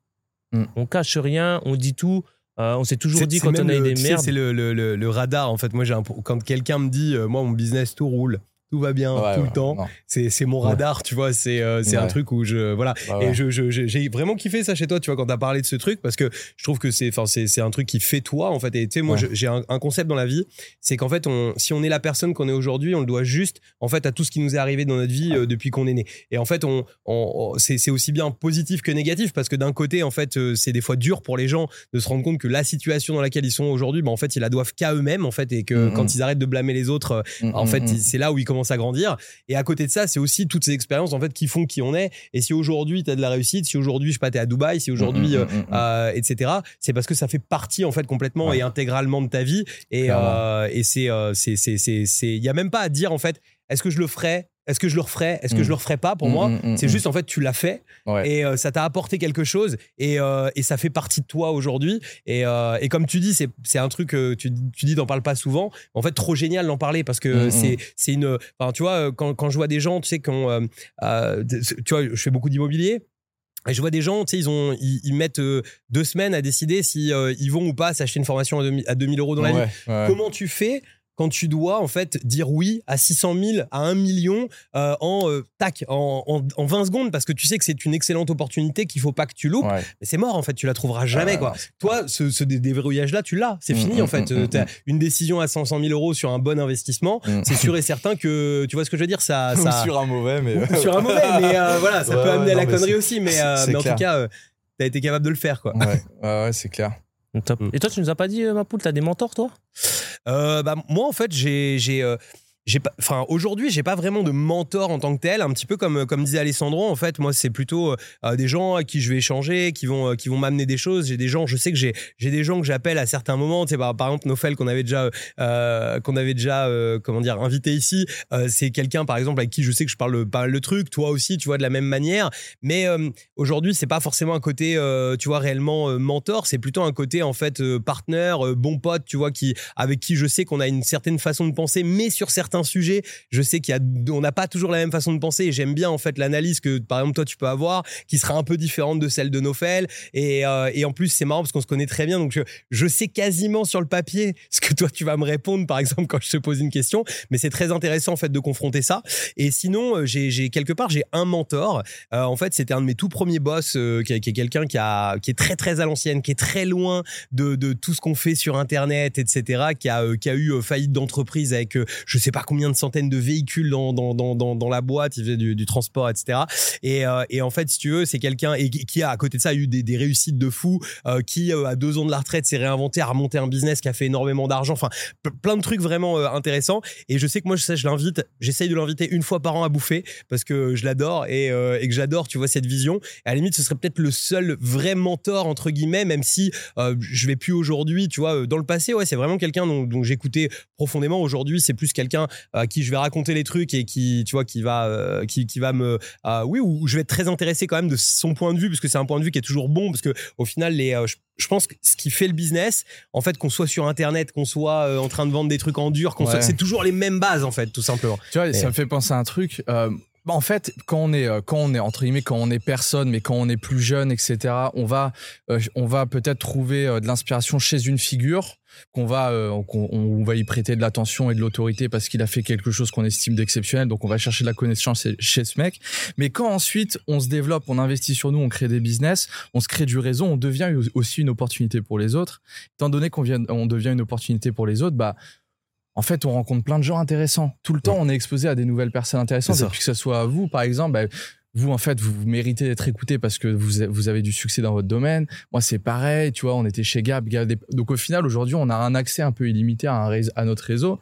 Mm. On cache rien, on dit tout. Euh, on s'est toujours dit quand on a eu des merdes. C'est le, le, le, le radar, en fait. Moi, j'ai un- quand quelqu'un me dit, euh, moi, mon business, tout roule, tout va bien, Ouais, tout ouais, le temps, c'est c'est mon Ouais. radar, tu vois. C'est euh, c'est un truc où je. Voilà. Et je, j'ai vraiment kiffé ça chez toi, tu vois, quand t'as parlé de ce truc, parce que je trouve que c'est, enfin, c'est, c'est un truc qui fait toi, en fait. Et tu sais, moi, j'ai un, un concept dans la vie, c'est qu'en fait, on, si on est la personne qu'on est aujourd'hui, on le doit juste, en fait, à tout ce qui nous est arrivé dans notre vie euh, depuis qu'on est né. Et en fait, on, on- on- c'est, c'est aussi bien positif que négatif, parce que d'un côté, en fait, euh, c'est des fois dur pour les gens de se rendre compte que la situation dans laquelle ils sont aujourd'hui, bah, en fait, ils la doivent qu'à eux-mêmes, en fait, et que Mhm. quand ils arrêtent de blâmer les autres, euh, en Mm, fait, c'est là où ils commencent à grandir. Et à côté de ça, c'est aussi toutes ces expériences en fait qui font qui on est. Et si aujourd'hui tu as de la réussite, si aujourd'hui je sais pas t'es à Dubaï, si aujourd'hui Mm, mm, euh, mm, mm. euh, etc. C'est parce que ça fait partie en fait complètement Ouais. et intégralement de ta vie. Et euh, et euh, c'est c'est c'est c'est il y a même pas à dire en fait est-ce que je le ferais, est-ce que je le referais, est-ce que Mm. je le referais pas pour Mm, moi? mm, mm, C'est mm. juste en fait tu l'as fait Ouais. et euh, ça t'a apporté quelque chose et, euh, et ça fait partie de toi aujourd'hui et, euh, et comme tu dis c'est un truc que tu, tu dis d'en parle pas souvent en fait trop génial d'en parler parce que Mm, c'est une enfin tu vois quand, quand je vois des gens tu sais qu'on euh, tu vois je fais beaucoup d'immobilier et je vois des gens, tu sais, ils, ont, ils, ils mettent euh, deux semaines à décider si euh, ils vont ou pas s'acheter une formation à 2000, à 2000 euros dans la vie. Ouais. Comment tu fais quand tu dois en fait dire oui à 600 000, à 1 million euh, en euh, tac, en, en, en 20 secondes parce que tu sais que c'est une excellente opportunité qu'il faut pas que tu loupes. Ouais. Mais c'est mort en fait, tu la trouveras jamais Ouais, quoi. Toi, ce, ce dé- déverrouillage-là, tu l'as. C'est Mm, fini en fait. mm, Euh, mm, T'as mm. une décision à 500 000 euros sur un bon investissement. C'est sûr et certain que tu vois ce que je veux dire. Ça, ça... sur un mauvais, mais. Ou sur un mauvais, mais euh, voilà, ça Ouais, peut ouais, amener à la connerie aussi. Mais, euh, mais en tout cas, euh, t'as été capable de le faire quoi. Ouais, ouais, ouais, c'est clair. Top. Et toi, tu nous as pas dit, euh, ma poule, t'as des mentors, toi? Bah, moi, en fait, j'ai. Enfin, aujourd'hui, j'ai pas vraiment de mentor en tant que tel. Un petit peu comme comme disait Alessandro. En fait, moi, c'est plutôt euh, des gens à qui je vais échanger, qui vont euh, qui vont m'amener des choses. J'ai des gens, je sais que j'ai j'ai des gens que j'appelle à certains moments. Tu par, exemple, Nofel qu'on avait déjà euh, qu'on avait déjà comment dire invité ici. C'est quelqu'un, par exemple, avec qui je sais que je parle pas mal de trucs. Toi aussi, tu vois, de la même manière. Mais aujourd'hui, c'est pas forcément un côté, tu vois, réellement mentor. C'est plutôt un côté en fait partenaire, bon pote, tu vois, qui avec qui je sais qu'on a une certaine façon de penser, mais sur certains certains sujets, je sais qu'il y a, on n'a pas toujours la même façon de penser et j'aime bien en fait l'analyse que par exemple toi tu peux avoir qui sera un peu différente de celle de Nofel et, euh, et en plus c'est marrant parce qu'on se connaît très bien. Donc je, je sais quasiment sur le papier ce que toi tu vas me répondre par exemple quand je te pose une question. Mais c'est très intéressant en fait de confronter ça. Et sinon euh, j'ai quelque part j'ai un mentor. Euh, en fait c'était un de mes tout premiers boss qui, qui est quelqu'un qui a qui est très très à l'ancienne qui est très loin de, de tout ce qu'on fait sur internet etc qui a qui a eu faillite d'entreprise avec je sais pas combien de centaines de véhicules dans dans dans dans, la boîte il faisait du, transport etc et euh, et en fait si tu veux c'est quelqu'un et qui a à côté de ça eu des, des réussites de fou euh, qui euh, à deux ans de la retraite s'est réinventé a remonté un business qui a fait énormément d'argent. Enfin plein de trucs vraiment intéressants. Et je sais que moi je je l'invite j'essaye de l'inviter une fois par an à bouffer parce que je l'adore et, et que j'adore tu vois cette vision. Et à la limite ce serait peut-être le seul vrai mentor entre guillemets même si je vais plus aujourd'hui tu vois dans le passé ouais c'est vraiment quelqu'un dont j'écoutais profondément. Aujourd'hui c'est plus quelqu'un à qui je vais raconter les trucs et qui tu vois qui va euh, qui, qui va me euh, oui où je vais être très intéressé quand même de son point de vue parce que c'est un point de vue qui est toujours bon parce que au final les euh, je, je pense que ce qui fait le business en fait qu'on soit sur internet qu'on soit euh, en train de vendre des trucs en dur qu'on Ouais. soit- c'est toujours les mêmes bases en fait tout simplement Tu vois, Et- ça me fait penser à un truc. euh, en fait, quand on est, euh, quand on est entre guillemets, quand on est personne, mais quand on est plus jeune, etc., on va, euh, on va peut-être trouver euh, de l'inspiration chez une figure qu'on va, qu'on- on, va y prêter de l'attention et de l'autorité parce qu'il a fait quelque chose qu'on estime d'exceptionnel. Donc, on va chercher de la connaissance chez- ce mec. Mais quand ensuite on se développe, on investit sur nous, on crée des business, on se crée du réseau, on devient aussi une opportunité pour les autres. Étant donné qu'on on devient une opportunité pour les autres, bah en fait, on rencontre plein de gens intéressants. Tout le temps, on est exposé à des nouvelles personnes intéressantes. Et puis que ce soit vous, par exemple, bah, vous, en fait, vous, vous méritez d'être écouté parce que vous, avez du succès dans votre domaine. Moi, c'est pareil. Tu vois, on était chez Gab. Gab des- Donc, au final, aujourd'hui, on a un accès un peu illimité à, un réseau- à notre réseau.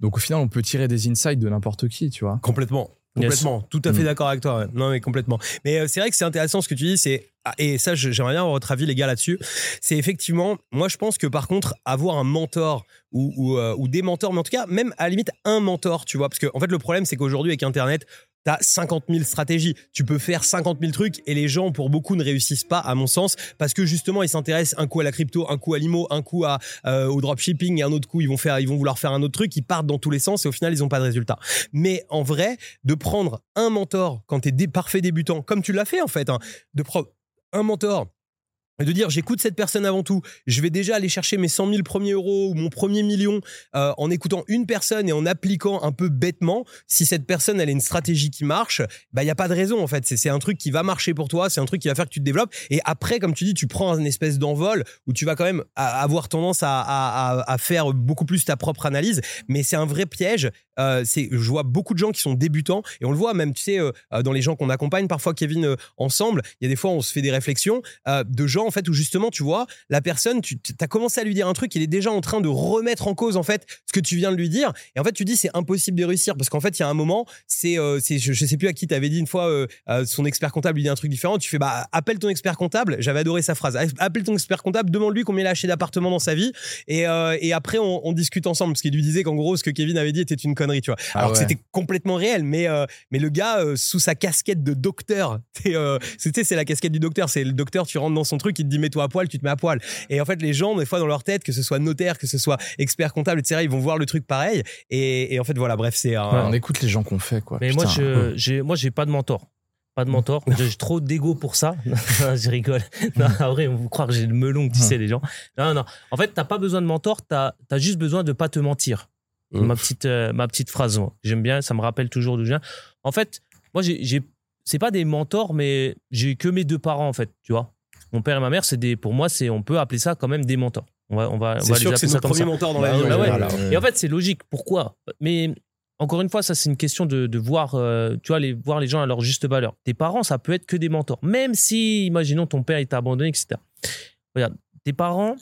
Donc, au final, on peut tirer des insights de n'importe qui, tu vois. Complètement. Yes. Complètement. Tout à fait Mm. d'accord avec toi. ouais. Non, mais complètement. Mais euh, c'est vrai que c'est intéressant ce que tu dis. C'est ah, et ça, j'aimerais bien avoir votre avis, les gars, là-dessus. C'est effectivement, moi, je pense que par contre, avoir un mentor ou, ou, euh, ou des mentors, mais en tout cas, même à la limite un mentor, tu vois, parce que en fait, le problème, c'est qu'aujourd'hui, avec Internet, T'as 50 000 stratégies. Tu peux faire 50 000 trucs et les gens, pour beaucoup, ne réussissent pas, à mon sens, parce que justement, ils s'intéressent un coup à la crypto, un coup à l'IMO, un coup à, euh, au dropshipping et un autre coup, ils vont faire, ils vont vouloir faire un autre truc. Ils partent dans tous les sens et au final, ils n'ont pas de résultat. Mais en vrai, de prendre un mentor quand t'es dé- parfait débutant, comme tu l'as fait en fait, hein, de prendre un mentor de dire j'écoute cette personne avant tout, je vais déjà aller chercher mes 100 000 premiers euros ou mon premier million euh, en écoutant une personne et en appliquant un peu bêtement. Si cette personne elle a une stratégie qui marche, bah il y a pas de raison en fait. C'est un truc qui va marcher pour toi, c'est un truc qui va faire que tu te développes. Et après, comme tu dis, tu prends une espèce d'envol où tu vas quand même avoir tendance à, à- faire beaucoup plus ta propre analyse. Mais c'est un vrai piège. Euh, je vois beaucoup de gens qui sont débutants et on le voit même, tu sais, euh, dans les gens qu'on accompagne parfois, Kevin, ensemble. Il y a des fois, on se fait des réflexions de gens en fait où justement, tu vois, la personne, tu as commencé à lui dire un truc, il est déjà en train de remettre en cause en fait ce que tu viens de lui dire. Et en fait, tu dis c'est impossible de réussir parce qu'en fait, il y a un moment, c'est, euh, je, je sais plus à qui t'avais dit une fois, euh, euh, son expert comptable lui dit un truc différent. Tu fais bah appelle ton expert comptable. J'avais adoré sa phrase. Appelle ton expert comptable, demande-lui combien il a acheté d'appartements dans sa vie et, euh, et après on, on discute ensemble parce qu'il lui disait qu'en gros ce que Kevin avait dit était une connerie, tu vois. Ah Alors que c'était complètement réel, mais mais le gars sous sa casquette de docteur, sais, c'est la casquette du docteur, c'est le docteur, tu rentres dans son truc, il te dit mets-toi à poil, tu te mets à poil. Et en fait les gens des fois dans leur tête, que ce soit notaire, que ce soit expert comptable, etc., ils vont voir le truc pareil. Et, et en fait voilà, bref c'est un- Ouais, on écoute les gens qu'on fait, quoi. Mais moi, je, j'ai, moi, j'ai pas de mentor. Pas de mentor. J'ai trop d'ego pour ça. Non, je rigole. Non, en vrai, on vous croire que j'ai le melon que tu sais, les gens. Non, non. En fait, t'as pas besoin de mentor. T'as, as juste besoin de pas te mentir. Ma petite, euh, ma petite phrase. moi. J'aime bien. Ça me rappelle toujours d'où je viens. En fait, moi, j'ai, j'ai, c'est pas des mentors, mais j'ai que mes deux parents, en fait. Tu vois. Mon père et ma mère, c'est des, pour moi, c'est, on peut appeler ça quand même des mentors. On va, on va, on c'est va sûr les que c'est appeler ça notre comme premier mentor dans Bah la vie. ouais, ouais. Et en fait, c'est logique. Pourquoi? Mais encore une fois, ça, c'est une question de, de voir, euh, tu vois, les, voir les gens à leur juste valeur. Tes parents, ça peut être que des mentors. Même si, imaginons, ton père, il t'a abandonné, etc. Regarde, tes parents,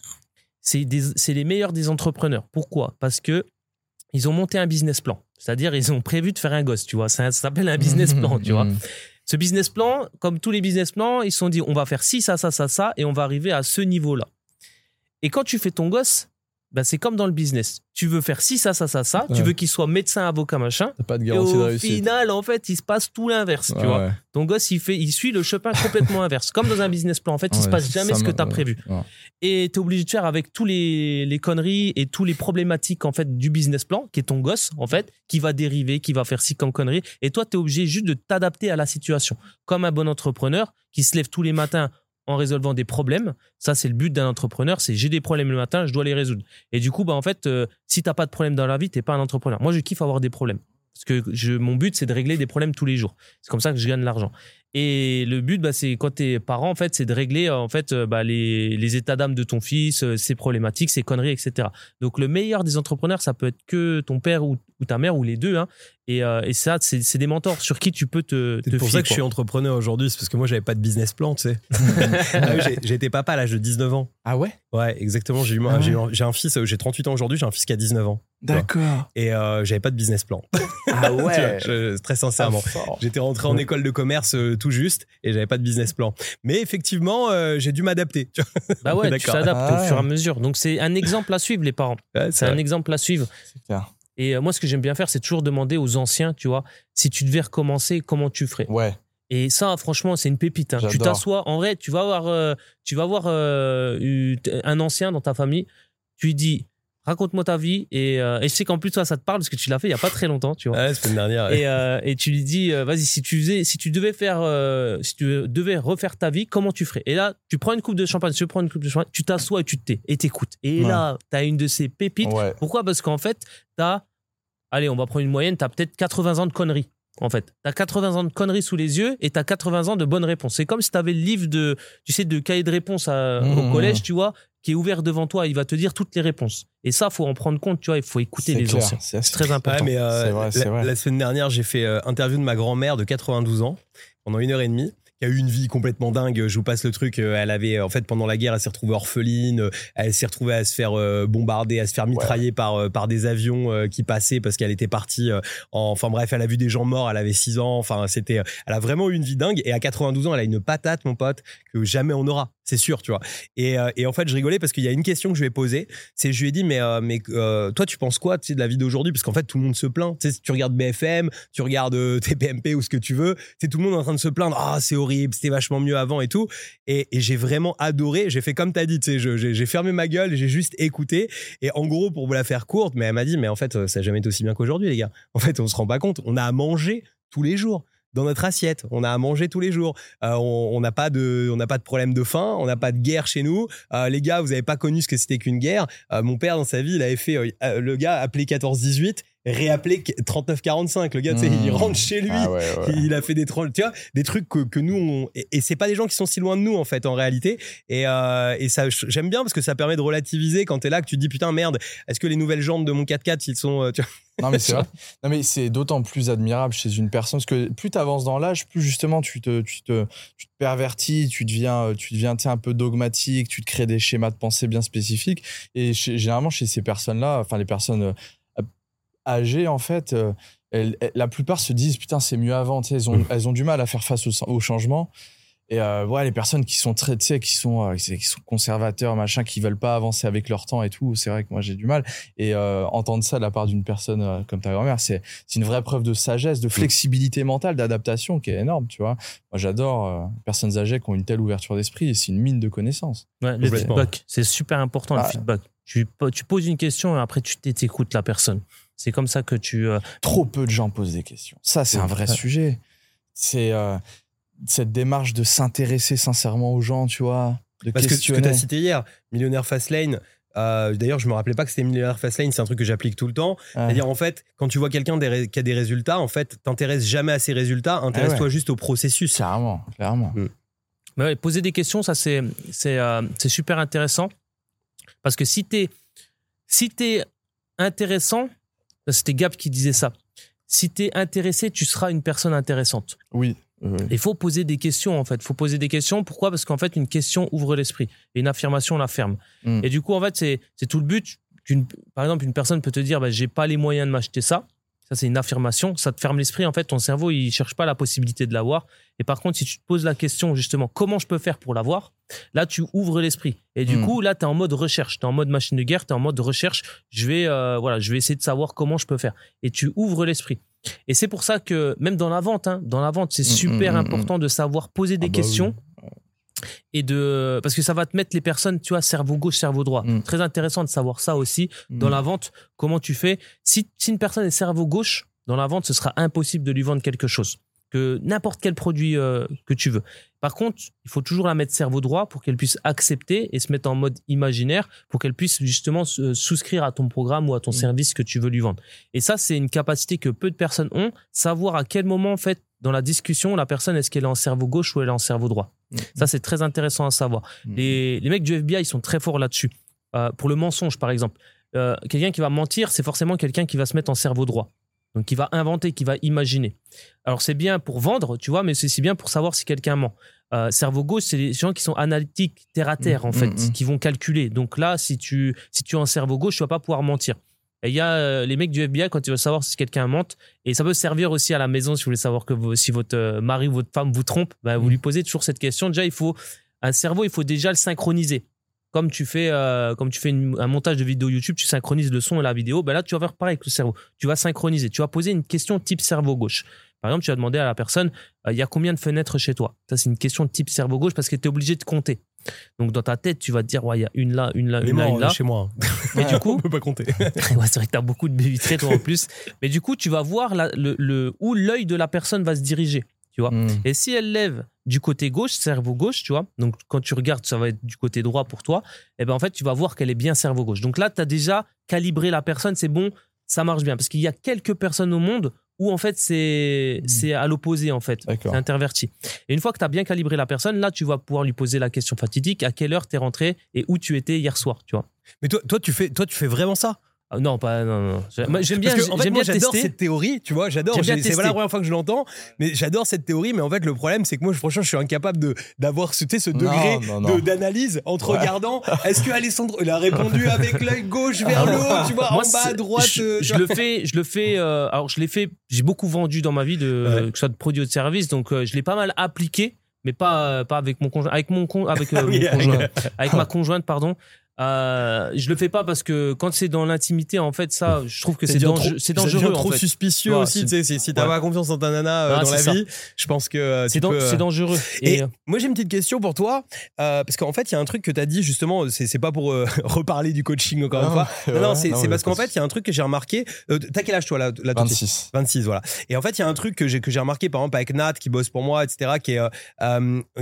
c'est des- c'est les meilleurs des entrepreneurs. Pourquoi? Parce que ils ont monté un business plan. C'est-à-dire, ils ont prévu de faire un gosse, tu vois. Ça, ça s'appelle un business plan, tu vois. Ce business plan, comme tous les business plans, ils se sont dit on va faire ci, ça, ça, ça, ça, et on va arriver à ce niveau-là. Et quand tu fais ton gosse, bah, c'est comme dans le business. Tu veux faire ci, ça, ça, ça, ça. Tu veux qu'il soit médecin, avocat, machin. T'as pas de Et garantie de au réussite. final, en fait, il se passe tout l'inverse, tu vois. ouais. Ton gosse, il, fait, il suit le chemin complètement inverse. Comme dans un business plan. En fait, il se passe jamais ce que me- tu as ouais. prévu. Et tu es obligé de faire avec tous les, les conneries et tous les problématiques en fait du business plan, qui est ton gosse, en fait, qui va dériver, qui va faire ci comme connerie. Et toi, tu es obligé juste de t'adapter à la situation. Comme un bon entrepreneur qui se lève tous les matins en résolvant des problèmes. Ça, c'est le but d'un entrepreneur. C'est j'ai des problèmes le matin, je dois les résoudre. Et du coup, bah, en fait, euh, si t'as pas de problème dans la vie, t'es pas un entrepreneur. Moi, je kiffe avoir des problèmes. Parce que je, mon but, c'est de régler des problèmes tous les jours. C'est comme ça que je gagne de l'argent. Et le but, bah, c'est quand t'es parent, en fait, c'est de régler euh, en fait euh, bah, les, les états d'âme de ton fils, euh, ses problématiques, ses conneries, etc. Donc le meilleur des entrepreneurs, ça peut être que ton père ou, ou ta mère ou les deux. Hein. Et, euh, et ça, c'est c'est des mentors sur qui tu peux te, te C'est pour fier, ça que je suis entrepreneur aujourd'hui, c'est parce que moi j'avais pas de business plan, tu sais. Ah oui, été papa à l'âge de 19 ans. Ah ouais? Ouais, exactement. J'ai eu, Ah ouais. un- j'ai un fils, j'ai 38 ans aujourd'hui, j'ai un fils qui a 19 ans. D'accord. Et euh, j'avais pas de business plan. Ah vois, ouais. je- très sincèrement. Ah. J'étais rentré en école de commerce tout juste et j'avais pas de business plan. Mais effectivement, euh, j'ai dû m'adapter. tu vois. Bah ouais, tu D'accord. t'adaptes Ah au fur et à mesure. Donc c'est un exemple à suivre, les parents. Ouais, C'est un vrai. exemple à suivre. Clair. Et euh, moi, ce que j'aime bien faire, c'est toujours demander aux anciens, tu vois, si tu devais recommencer, comment tu ferais? Ouais. Et ça, franchement, c'est une pépite. hein. Tu t'assois, en vrai, tu vas avoir, euh, tu vas avoir euh, eu- un ancien dans ta famille, tu lui dis, raconte-moi ta vie. Et, euh, et je sais qu'en plus, toi, ça te parle parce que tu l'as fait il y a pas très longtemps, tu vois. Ouais, la semaine dernière. ouais. Et, euh, et tu lui dis, euh, vas-y, si tu faisais, si tu devais faire, si tu devais refaire ta vie, comment tu ferais? Et là, tu prends une coupe de champagne, tu prends une coupe de champagne, tu t'assois et tu te tais et t'écoutes. Et Ouais. là, tu as une de ces pépites. Ouais. Pourquoi? Parce qu'en fait, tu as, allez, on va prendre une moyenne, tu as peut-être 80 ans de conneries. En fait, tu as 80 ans de conneries sous les yeux et tu as 80 ans de bonnes réponses. C'est comme si tu avais le livre de, tu sais, de cahier de réponses à- Mmh, au collège, tu vois, qui est ouvert devant toi. Il va te dire toutes les réponses. Et ça, faut en prendre compte, tu vois, il faut écouter les clair. anciens. C'est très important. Ouais, mais euh, vrai, la, c'est vrai. la semaine dernière, j'ai fait euh, interview de ma grand-mère de 92 ans pendant une heure et demie qui a eu une vie complètement dingue. Je vous passe le truc. euh, Elle avait, en fait, pendant la guerre, elle s'est retrouvée orpheline. euh, Elle s'est retrouvée à se faire bombarder, à se faire mitrailler par, par des avions qui passaient parce qu'elle était partie. en- Enfin bref, elle a vu des gens morts. Elle avait 6 ans. Enfin, c'était. Elle a vraiment eu une vie dingue. Et à 92 ans, elle a une patate, mon pote, que jamais on aura. C'est sûr, tu vois. Et, euh, et en fait, je rigolais parce qu'il y a une question que je lui ai posée. C'est, je lui ai dit, mais, euh, mais euh, toi, tu penses quoi tu de la vie d'aujourd'hui? Parce qu'en fait, tout le monde se plaint. Tu tu regardes BFM, tu regardes TPMP ou ce que tu veux, c'est tout le monde en train de se plaindre. Ah, c'est horrible, c'était vachement mieux avant et tout. Et, j'ai vraiment adoré. J'ai fait comme t'as dit, tu j'ai fermé ma gueule, j'ai juste écouté. Et en gros, pour vous la faire courte, mais elle m'a dit, mais en fait, ça n'a jamais été aussi bien qu'aujourd'hui, les gars. En fait, on se rend pas compte. On a à manger tous les jours dans notre assiette. On a à manger tous les jours. Euh, on n'a pas de, on n'a pas de problème de faim. On n'a pas de guerre chez nous. Euh, les gars, vous avez pas connu ce que c'était qu'une guerre. Euh, mon père, dans sa vie, il avait fait, le gars appelé 14-18, réappelé 39-45. Le gars, il Mmh. rentre chez lui. Ah ouais, ouais. Il a fait des trolls, tu vois, des trucs que, que nous, on, et, et c'est pas des gens qui sont si loin de nous, en fait, en réalité. Et, euh, et ça, j'aime bien parce que ça permet de relativiser quand t'es là, que tu te dis, putain, merde, est-ce que les nouvelles jantes de mon 4x4, ils sont, euh, tu vois, Non, mais c'est vrai. Non, mais c'est d'autant plus admirable chez une personne parce que plus tu avances dans l'âge, plus justement tu te, tu te, tu te pervertis, tu deviens, tu deviens tu sais, un peu dogmatique, tu te crées des schémas de pensée bien spécifiques. Et chez- généralement, chez ces personnes-là, enfin, les personnes euh, âgées, en fait, euh, elles- elles- la plupart se disent Putain, c'est mieux avant. Tu sais, elles, ont, elles ont du mal à faire face au, au changement. Et euh, ouais, les personnes qui sont très, tu sais, qui sont, euh, qui sont conservateurs, machin, qui veulent pas avancer avec leur temps et tout, c'est vrai que moi j'ai du mal. Et euh, entendre ça de la part d'une personne euh, comme ta grand-mère, c'est c'est une vraie preuve de sagesse, de flexibilité mentale, d'adaptation qui est énorme, tu vois. Moi j'adore euh, les personnes âgées qui ont une telle ouverture d'esprit et c'est une mine de connaissances. Ouais, le feedback, c'est super important le Ah. feedback. Tu, tu poses une question et après tu t'écoutes la personne. C'est comme ça que tu. euh, Trop peu de gens posent des questions. Ça, c'est un vrai Ouais. sujet. C'est euh, cette démarche de s'intéresser sincèrement aux gens, tu vois, de Parce que ce que tu as cité hier, Millionnaire Fastlane, euh, d'ailleurs, je me rappelais pas que c'était Millionnaire Fastlane, c'est un truc que j'applique tout le temps. Ouais. C'est-à-dire, en fait, quand tu vois quelqu'un qui a des résultats, en fait, t'intéresses jamais à ses résultats, intéresse-toi juste au processus. Clairement, clairement. Mais ouais, poser des questions, ça c'est c'est euh, c'est super intéressant parce que si t'es si t'es intéressant, c'était Gap qui disait ça. Si t'es intéressé, tu seras une personne intéressante. Oui. Il faut poser des questions en fait. Il faut poser des questions. Pourquoi? Parce qu'en fait, une question ouvre l'esprit et une affirmation la ferme. Mm. Et du coup, en fait, c'est c'est tout le but. Par exemple, une personne peut te dire, bah, j'ai pas les moyens de m'acheter ça. Ça, c'est une affirmation. Ça te ferme l'esprit. En fait, ton cerveau, il cherche pas la possibilité de l'avoir. Et par contre, si tu te poses la question, justement, comment je peux faire pour l'avoir Là, tu ouvres l'esprit. Et du Mm. coup, là, tu es en mode recherche. Tu es en mode machine de guerre. Tu es en mode recherche. Je vais, euh, voilà, je vais essayer de savoir comment je peux faire. Et tu ouvres l'esprit. Et c'est pour ça que, même dans la vente, hein, dans la vente, c'est Mm, super mm, mm, important de savoir poser des Ah bah questions et de parce que ça va te mettre les personnes tu vois cerveau gauche cerveau droit Mm. très intéressant de savoir ça aussi dans Mm. la vente comment tu fais si, si une personne est cerveau gauche dans la vente ce sera impossible de lui vendre quelque chose que n'importe quel produit euh, que tu veux par contre il faut toujours la mettre cerveau droit pour qu'elle puisse accepter et se mettre en mode imaginaire pour qu'elle puisse justement se- souscrire à ton programme ou à ton Mm. service que tu veux lui vendre et ça c'est une capacité que peu de personnes ont savoir à quel moment en fait dans la discussion la personne est-ce qu'elle est en cerveau gauche ou elle est en cerveau droit? Ça, c'est très intéressant à savoir. Mm. Les, les mecs du FBI, ils sont très forts là-dessus. Euh, pour le mensonge, par exemple. Euh, quelqu'un qui va mentir, c'est forcément quelqu'un qui va se mettre en cerveau droit. Donc, qui va inventer, qui va imaginer. Alors, c'est bien pour vendre, tu vois, mais c'est aussi bien pour savoir si quelqu'un ment. Euh, cerveau gauche, c'est les gens qui sont analytiques, terre à terre, Mm, en fait, mm, mm. qui vont calculer. Donc là, si tu, si tu es en cerveau gauche, tu vas pas pouvoir mentir. Et il y a euh, les mecs du FBI, quand tu veux savoir si quelqu'un mente, et ça peut servir aussi à la maison si vous voulez savoir que vous- si votre euh, mari ou votre femme vous trompe, bah, vous Mm. lui posez toujours cette question. Déjà, il faut un cerveau, il faut déjà le synchroniser. Comme tu fais, euh, comme tu fais une- un montage de vidéo YouTube, tu synchronises le son et la vidéo. Ben là, tu vas faire pareil avec le cerveau. Tu vas synchroniser. Tu vas poser une question type cerveau gauche. Par exemple, tu vas demander à la personne, euh, il y a combien de fenêtres chez toi? Ça, c'est une question type cerveau gauche parce que tu es obligé de compter. Donc, dans ta tête, tu vas te dire, ouais, il y a une là, une là, Mais une là, une là. chez moi. Mais du coup, on peut pas compter. ouais, c'est vrai que tu as beaucoup de baies vitrées, toi, en plus. Mais du coup, tu vas voir la- le, le- où l'œil de la personne va se diriger. Tu vois Mm. et si elle lève du côté gauche, cerveau gauche, tu vois, donc quand tu regardes, ça va être du côté droit pour toi, et ben en fait, tu vas voir qu'elle est bien cerveau gauche. Donc là, tu as déjà calibré la personne, c'est bon, ça marche bien. Parce qu'il y a quelques personnes au monde où en fait, c'est c'est à l'opposé, en fait. D'accord. C'est interverti. Et une fois que tu as bien calibré la personne, là, tu vas pouvoir lui poser la question fatidique à quelle heure tu es rentré et où tu étais hier soir, tu vois. Mais toi, toi, tu fais, toi, tu fais vraiment ça? Ah, non, pas. Non, non. J'aime bien, Parce que, en fait, j'aime moi, bien j'adore cette théorie, tu vois, j'adore. C'est pas tester. la première fois que je l'entends, mais j'adore cette théorie. Mais en fait, le problème, c'est que moi, franchement, je suis incapable de d'avoir ce, degré d'analyse entre Ouais. regardant. Est-ce que Alessandro, il a répondu avec l'œil gauche vers le haut, tu vois, Moi, en bas à droite. Je, euh, je le fais, je le fais. euh, alors, je l'ai fait. J'ai beaucoup vendu dans ma vie, de, Ouais. que ce soit de produits ou de services. Donc, euh, je l'ai pas mal appliqué, mais pas euh, pas avec mon conjoint, avec mon con, avec euh, Oui, mon conjoint, avec ma conjointe, pardon. Euh, je le fais pas parce que quand c'est dans l'intimité, en fait, ça, je trouve que c'est dangereux. C'est dangereux. trop en fait. suspicieux Ouais, aussi. Tu sais, si, si t'as ouais. pas confiance en ta nana euh, Ah, dans la ça. vie, je pense que euh, tu C'est dan- peux, euh, c'est dangereux. Et Et, euh, moi j'ai une petite question pour toi euh, parce qu'en fait il y a un truc que tu as dit justement c'est pas pour euh, reparler du coaching encore une fois non, c'est parce qu'en fait il y a un truc que j'ai remarqué euh, t'as quel âge toi là, là tout de suite? 26. 26 voilà et en fait il y a un truc que j'ai que j'ai remarqué par exemple avec Nat qui bosse pour moi etc qui est,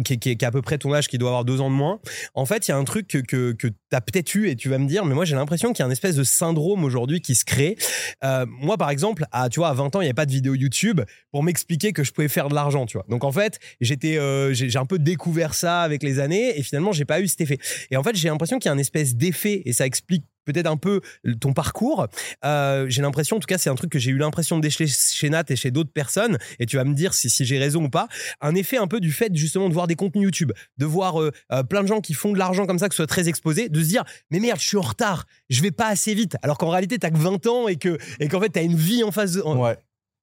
qui, est- qui est qui est à peu près ton âge qui doit avoir deux ans de moins en fait il y a un truc que que, que t'as peut-être eu et tu vas me dire mais moi j'ai l'impression qu'il y a un espèce de syndrome aujourd'hui qui se crée. Euh, moi par exemple à tu vois à 20 ans il n'y avait pas de vidéo YouTube pour m'expliquer que je pouvais faire de l'argent tu vois. Donc en fait euh, j'ai j'ai un peu découvert ça avec les années et finalement j'ai pas eu cet effet. Et en fait j'ai l'impression qu'il y a un espèce d'effet et ça explique peut-être un peu ton parcours. Euh, j'ai l'impression, en tout cas, c'est un truc que j'ai eu l'impression de chez Nat et chez d'autres personnes, et tu vas me dire si, j'ai raison ou pas, un effet un peu du fait justement de voir des contenus YouTube, de voir euh, euh, plein de gens qui font de l'argent comme ça, que ce soit très exposé, de se dire, mais merde, je suis en retard, je vais pas assez vite, alors qu'en réalité, t'as que 20 ans et que et qu'en fait, t'as une vie en face de... Ouais.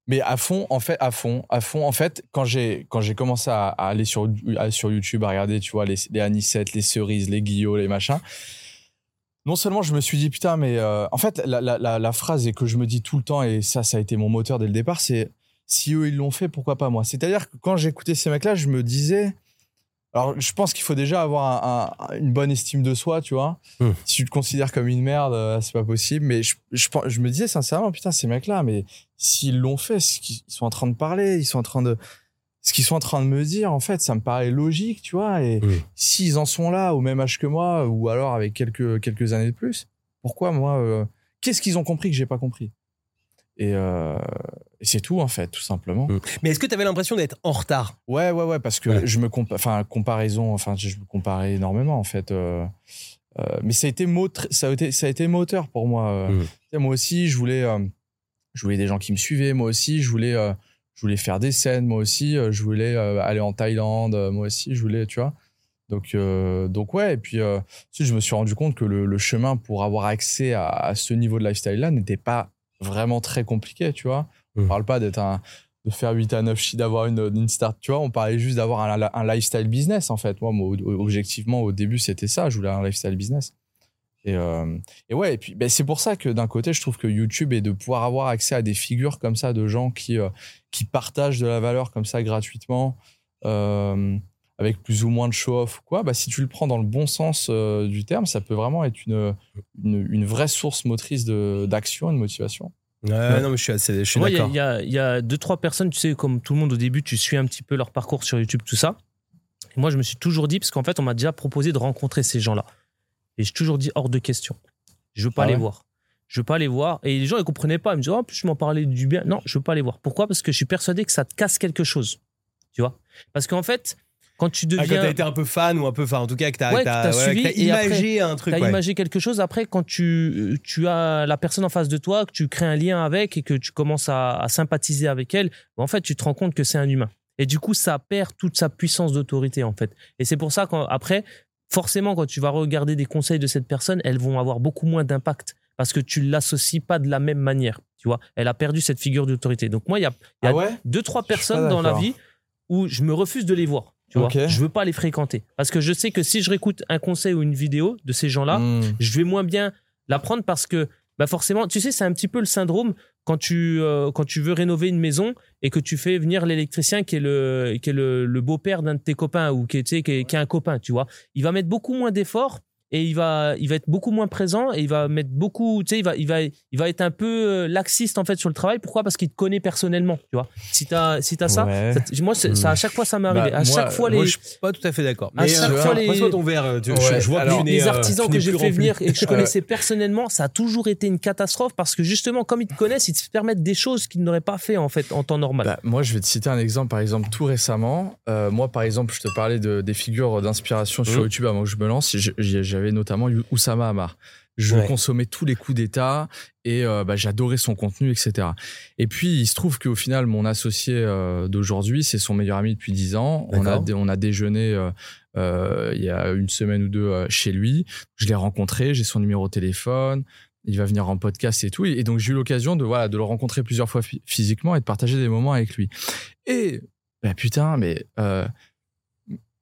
Mais à fond, en fait, à fond, à fond. En fait, quand j'ai quand j'ai commencé à, aller sur sur YouTube à regarder, tu vois, les, les anissettes, les cerises, les guillots, les machins. Non seulement je me suis dit putain, mais euh, en fait la, la, la, la phrase et que je me dis tout le temps et ça, ça a été mon moteur dès le départ, c'est si eux ils l'ont fait, pourquoi pas moi? C'est-à-dire que quand j'écoutais ces mecs-là, je me disais. Alors, je pense qu'il faut déjà avoir un- un- une bonne estime de soi, tu vois? Hmm. Si tu te considères comme une merde, euh, c'est pas possible. Mais je, je, je me disais sincèrement, putain, ces mecs-là, mais s'ils l'ont fait, ce qu'ils ils sont en train de parler, ils sont en train de, ce qu'ils sont en train de me dire, en fait, ça me paraît logique, tu vois. Et Oui. s'ils en sont là au même âge que moi, ou alors avec quelques quelques années de plus, pourquoi moi, euh, qu'est-ce qu'ils ont compris que j'ai pas compris? Et, euh, et c'est tout en fait, tout simplement. Mais est-ce que t'avais l'impression d'être en retard? Ouais, ouais, ouais, parce que Ouais. je me compa- enfin comparaison, enfin je me comparais énormément en fait. euh, mais ça a été ça a été ça a été moteur pour moi. Tu sais, Moi aussi, je voulais je voulais des gens qui me suivaient. Moi aussi, je voulais je voulais faire des scènes. Moi aussi, euh, je voulais euh, aller en Thaïlande. euh, Moi aussi, je voulais, tu vois. Donc euh, donc ouais. Et puis euh, je me suis rendu compte que le, le chemin pour avoir accès à, à ce niveau de lifestyle là n'était pas vraiment très compliqué, tu vois. On Mm. parle pas d'être un de faire 8 à 9 chiffres, d'avoir une, une start, tu vois. On parlait juste d'avoir un, un lifestyle business, en fait. Moi, objectivement, au début, c'était ça. Je voulais un lifestyle business. Et, euh, et ouais, et puis ben, c'est pour ça que d'un côté, je trouve que YouTube et de pouvoir avoir accès à des figures comme ça de gens qui, euh, qui partagent de la valeur comme ça gratuitement, euh, avec plus ou moins de show-off ou quoi, bah, si tu le prends dans le bon sens euh, du terme, ça peut vraiment être une, une, une vraie source motrice de- d'action et de motivation. Ouais, non, mais je suis, assez, je suis Moi, il y, a- y a deux, trois personnes, tu sais, comme tout le monde au début, tu suis un petit peu leur parcours sur YouTube, tout ça. Et moi, je me suis toujours dit, parce qu'en fait, on m'a déjà proposé de rencontrer ces gens-là. Et j'ai toujours dit hors de question. Je veux pas Ah les voir. Je veux pas les voir. Et les gens, ils comprenaient pas. Ils me disaient, oh, en plus, je m'en parlais du bien. Non, je veux pas les voir. Pourquoi? Parce que je suis persuadé que ça te casse quelque chose. Tu vois? Parce qu'en fait, quand tu Ah, quand deviens. t'as été un peu fan ou un peu, enfin, en tout cas, que t'as Ouais, t'as- t'as ouais, t'as après, imagé un truc. tu as ouais. imagé quelque chose après quand tu, tu as la personne en face de toi, que tu crées un lien avec et que tu commences à, à sympathiser avec elle, en fait, tu te rends compte que c'est un humain. Et du coup, ça perd toute sa puissance d'autorité, en fait. Et c'est pour ça qu'après, forcément, quand tu vas regarder des conseils de cette personne, elles vont avoir beaucoup moins d'impact parce que tu l'associes pas de la même manière. Tu vois, elle a perdu cette figure d'autorité. Donc moi, il y a, il y a Ah ouais? deux trois personnes dans la vie où je me refuse de les voir. Tu vois, je veux pas les fréquenter parce que je sais que si je réécoute un conseil ou une vidéo de ces gens-là, Mm. je vais moins bien l'apprendre parce que bah forcément, tu sais, c'est un petit peu le syndrome quand tu euh, quand tu veux rénover une maison et que tu fais venir l'électricien qui est le qui est le, beau-père d'un de tes copains ou qui tu qui est, qui est un copain, tu vois. Il va mettre beaucoup moins d'efforts et il va il va être beaucoup moins présent et il va mettre beaucoup, tu sais, il va il va il va être un peu euh, laxiste en fait sur le travail. Pourquoi? Parce qu'il te connaît personnellement, tu vois. Si t'as si t'as ça, Ouais. ça t- moi ça à chaque fois ça m'est Bah, arrivé. à moi- chaque fois les Moi, je suis pas tout à fait d'accord. À Mais, chaque euh, fois, les- passe-moi ton verre. tu- je- Ouais, je vois que alors, tu n'es, les euh, artisans tu que j'ai fait venir et que je connaissais personnellement, ça a toujours été une catastrophe parce que justement, comme ils te connaissent, ils te permettent des choses qu'ils n'auraient pas fait en fait en temps normal. Bah, moi, je vais te citer un exemple. Par exemple, tout récemment, euh, moi, par exemple, je te parlais de, des figures d'inspiration sur Mhm. YouTube avant que je me lance. J- j- J'avais notamment Oussama Hamar. Je Ouais. consommais tous les coups d'état et euh, bah, j'adorais son contenu, etc. Et puis, il se trouve qu'au final, mon associé euh, d'aujourd'hui, c'est son meilleur ami depuis 10 ans. On a, on a déjeuné euh, il y a une semaine ou deux chez lui. Je l'ai rencontré, j'ai son numéro de téléphone. Il va venir en podcast et tout. Et donc, j'ai eu l'occasion de, voilà, de le rencontrer plusieurs fois phy- physiquement et de partager des moments avec lui. Et, bah, putain, mais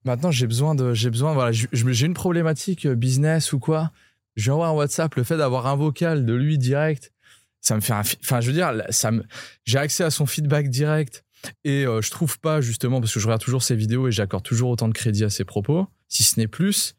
maintenant, j'ai besoin de. J'ai besoin, voilà, j'ai une problématique euh, business ou quoi. Je lui envoie un WhatsApp, le fait d'avoir un vocal de lui direct, ça me fait un. fi- Enfin, je veux dire, ça me, j'ai accès à son feedback direct. Et euh, je trouve pas, justement, parce que je regarde toujours ses vidéos et j'accorde toujours autant de crédit à ses propos, si ce n'est plus.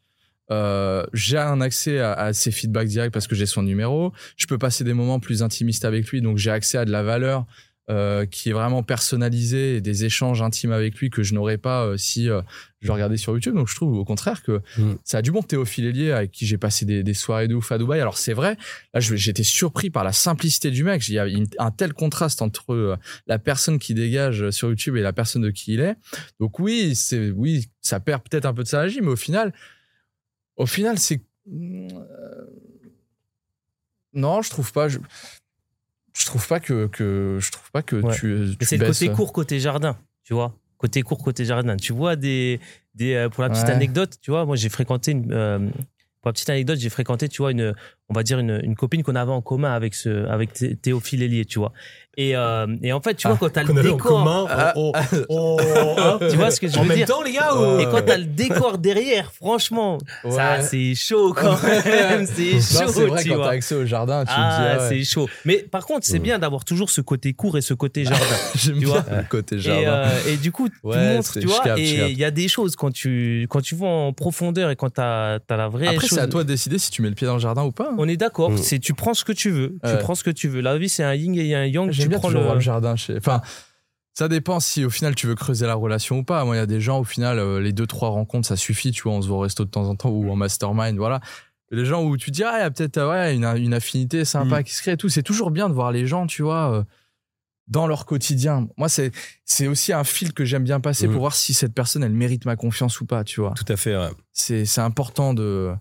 Euh, j'ai un accès à, à ses feedbacks directs parce que j'ai son numéro. Je peux passer des moments plus intimistes avec lui, donc j'ai accès à de la valeur euh, qui est vraiment personnalisée et des échanges intimes avec lui que je n'aurais pas euh, si euh, je le regardais sur YouTube. Donc je trouve au contraire que Mm. ça a du bon Théophile Hélier avec qui j'ai passé des, des soirées de ouf à Dubaï. Alors c'est vrai, là j'étais surpris par la simplicité du mec. Il y a une- un tel contraste entre la personne qui dégage sur YouTube et la personne de qui il est. Donc oui, c'est oui, ça perd peut-être un peu de sa magie, mais au final, au final c'est non, je trouve pas. Je, je trouve pas que, que je trouve pas que Ouais. tu. Mais tu c'est le côté court, côté jardin, tu vois. Côté court, côté jardin. Tu vois des, des euh, pour la petite Ouais. anecdote, tu vois, moi j'ai fréquenté une, euh, pour la petite anecdote, j'ai fréquenté, tu vois, une, on va dire une, une copine qu'on avait en commun avec ce, avec Thé- Théophile Hélier, tu vois. Et, euh, et en fait, tu vois, Ah, quand t'as le avait en décor, commun. Ah, on- on- on- hein, tu vois ce que je En veux même dire temps, les gars Ouais. ou- Et quand t'as le décor derrière, franchement, ça c'est chaud quand même, c'est chaud, c'est vrai tu quand vois. t'as accès au jardin, tu Ah, ah ouais, c'est chaud. Mais par contre, c'est bien d'avoir toujours ce côté court et ce côté jardin. j'aime tu bien vois. le côté Et, jardin. euh, et du coup, tu Ouais, montres, tu vois, et il y a des choses quand tu, quand tu vas en profondeur et quand tu as, la vraie Après, c'est à toi de décider si tu mets le pied dans le jardin ou pas. On est d'accord, Mm. c'est tu prends ce que tu veux, tu Ouais. prends ce que tu veux. La vie, c'est un yin et un yang. J'aime Tu bien prends toujours le. jardin. Chez... Enfin, ça dépend si au final tu veux creuser la relation ou pas. Moi, il y a des gens au final, euh, les deux trois rencontres, ça suffit. Tu vois, on se voit au resto de temps en temps ou en mastermind, voilà. Il y a des gens où tu te dis ah, il y a peut-être euh, ouais, une, une affinité sympa Mm. qui se crée et tout. C'est toujours bien de voir les gens, tu vois. euh, dans leur quotidien. Moi, c'est c'est aussi un fil que j'aime bien passer Mm. pour voir si cette personne, elle mérite ma confiance ou pas, tu vois. Tout à fait. ouais. C'est c'est important de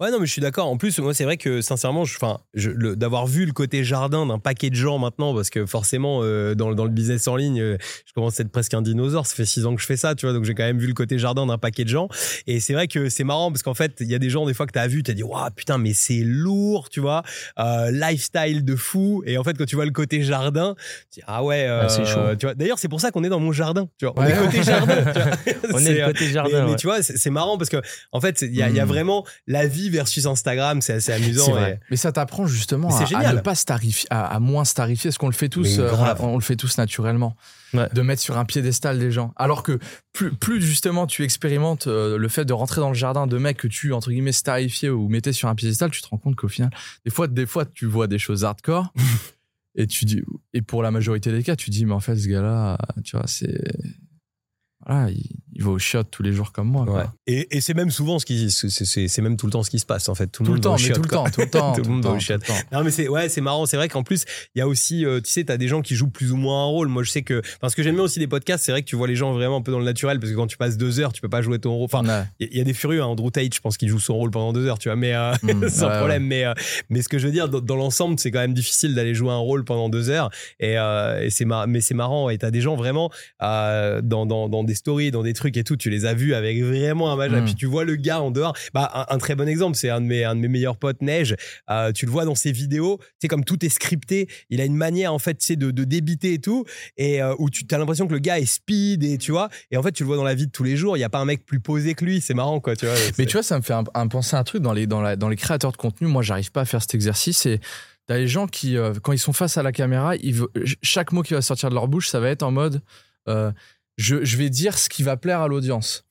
Ouais, non, mais je suis d'accord. En plus, moi, c'est vrai que sincèrement, je- d'avoir vu le côté jardin d'un paquet de gens maintenant, parce que forcément, euh, dans, dans le business en ligne, euh, je commence à être presque un dinosaure. Ça fait six ans que je fais ça, tu vois. Donc, j'ai quand même vu le côté jardin d'un paquet de gens. Et c'est vrai que c'est marrant parce qu'en fait, il y a des gens, des fois, que tu as vu, tu as dit, waouh, putain, mais c'est lourd, tu vois. Euh, lifestyle de fou. Et en fait, quand tu vois le côté jardin, tu dis, ah ouais, Ouais, c'est chaud. tu vois. D'ailleurs, c'est pour ça qu'on est dans mon jardin, tu vois. On Ouais. est côté jardin, tu vois. On est côté jardin. mais ouais. tu vois, c'est marrant parce que en fait, il y, y a Mm. vraiment la vie versus Instagram, c'est assez amusant. Et-. Mais ça t'apprend justement à, à ne pas starifier, à, à moins starifier, parce qu'on le fait tous, euh, on, on le fait tous naturellement. Ouais. De mettre sur un piédestal des gens. Alors que plus, plus justement tu expérimentes euh, le fait de rentrer dans le jardin de mecs que tu, entre guillemets, starifiais ou mettais sur un piédestal, tu te rends compte qu'au final, des fois, des fois, tu vois des choses hardcore. et tu dis, et pour la majorité des cas, tu dis, mais en fait, ce gars-là, tu vois, c'est. Voilà, il, il va au shot tous les jours comme moi. quoi. Et, et c'est même souvent ce qui, c'est- même tout le temps ce qui se passe en fait. Tout le Tout le monde temps, mais tout le temps, tout le temps. Tout le monde va au shot. Non mais c'est ouais c'est marrant c'est vrai qu'en plus il y a aussi euh, tu sais t'as des gens qui jouent plus ou moins un rôle moi je sais que parce que j'aime bien aussi les podcasts c'est vrai que tu vois les gens vraiment un peu dans le naturel parce que quand tu passes deux heures tu peux pas jouer ton rôle enfin Ouais. il y, a des furieux hein, Andrew Tate je pense qu'il joue son rôle pendant deux heures tu vois mais euh, Mm, sans ouais, problème mais euh, mais ce que je veux dire dans, dans l'ensemble c'est quand même difficile d'aller jouer un rôle pendant deux heures et, euh, et c'est mar- mais c'est marrant et t'as des gens vraiment dans, dans dans des stories dans des trucs et tout tu les as vus avec vraiment un match et Mm. puis tu vois le gars en dehors bah un, un très bon exemple c'est un de mes un de mes meilleurs potes Neige euh, tu le vois dans ses vidéos tu sais comme tout est scripté il a une manière en fait sais de, de débiter et tout et euh, où tu as l'impression que le gars est speed et tu vois et en fait tu le vois dans la vie de tous les jours il y a pas un mec plus posé que lui c'est marrant quoi tu vois Mais C'est- tu vois, ça me fait un, un penser à un truc dans les, dans, la- dans les créateurs de contenu. Moi, j'arrive pas à faire cet exercice. Et t'as les gens qui, euh, quand ils sont face à la caméra, ils chaque mot qui va sortir de leur bouche, ça va être en mode euh, je, je vais dire ce qui va plaire à l'audience.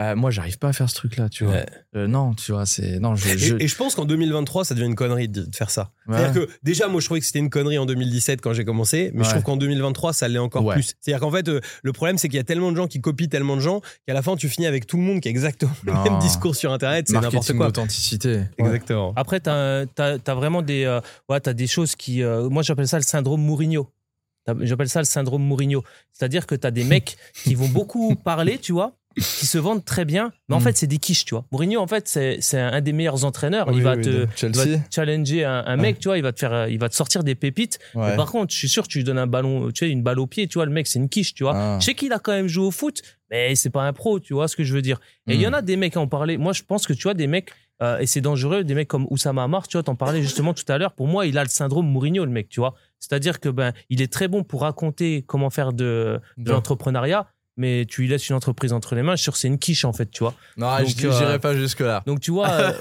Euh, moi, j'arrive pas à faire ce truc-là, tu vois. Ouais. Euh, non, tu vois, c'est. Non, je. Et, je- et je pense qu'en 2023, ça devient une connerie de, de faire ça. Ouais. C'est-à-dire que déjà, moi, je trouvais que c'était une connerie en 2017 quand j'ai commencé, mais je trouve qu'en 2023, ça l'est encore Ouais. plus. C'est-à-dire qu'en fait, euh, le problème, c'est qu'il y a tellement de gens qui copient tellement de gens qu'à la fin, tu finis avec tout le monde qui a exactement le même discours sur Internet. C'est n'importe quoi. d'authenticité. Exactement. Après, t'as as, vraiment des, euh, ouais, t'as des choses qui. euh, moi, j'appelle ça le syndrome Mourinho. J'appelle ça le syndrome Mourinho. C'est-à-dire que tu as des mecs qui vont beaucoup parler, tu vois, qui se vendent très bien, mais en Mm. fait, c'est des quiches, tu vois. Mourinho, en fait, c'est un des meilleurs entraîneurs. Oui, il va oui, te. de il va Chelsea. te challenger un, un mec, tu vois, il va te faire, il va te sortir des pépites. Ouais. Par contre, je suis sûr, tu lui donnes un ballon, tu sais, une balle au pied, tu vois, le mec, c'est une quiche, tu vois. Ah. Je sais qu'il a quand même joué au foot, mais c'est pas un pro, tu vois ce que je veux dire. Et il y en Mm. a des mecs à en parler. Moi, je pense que tu vois, des mecs, euh, et c'est dangereux, des mecs comme Oussama Amar, tu vois, t'en parlais justement tout à l'heure. Pour moi, il a le syndrome Mourinho, le mec, tu vois. C'est-à-dire que ben, il est très bon pour raconter comment faire de, de De- l'entrepreneuriat, mais tu lui laisses une entreprise entre les mains, je suis sûr que c'est une quiche, en fait, tu vois. Non, Donc, je euh, j'irai pas jusque-là. Donc, tu vois. euh,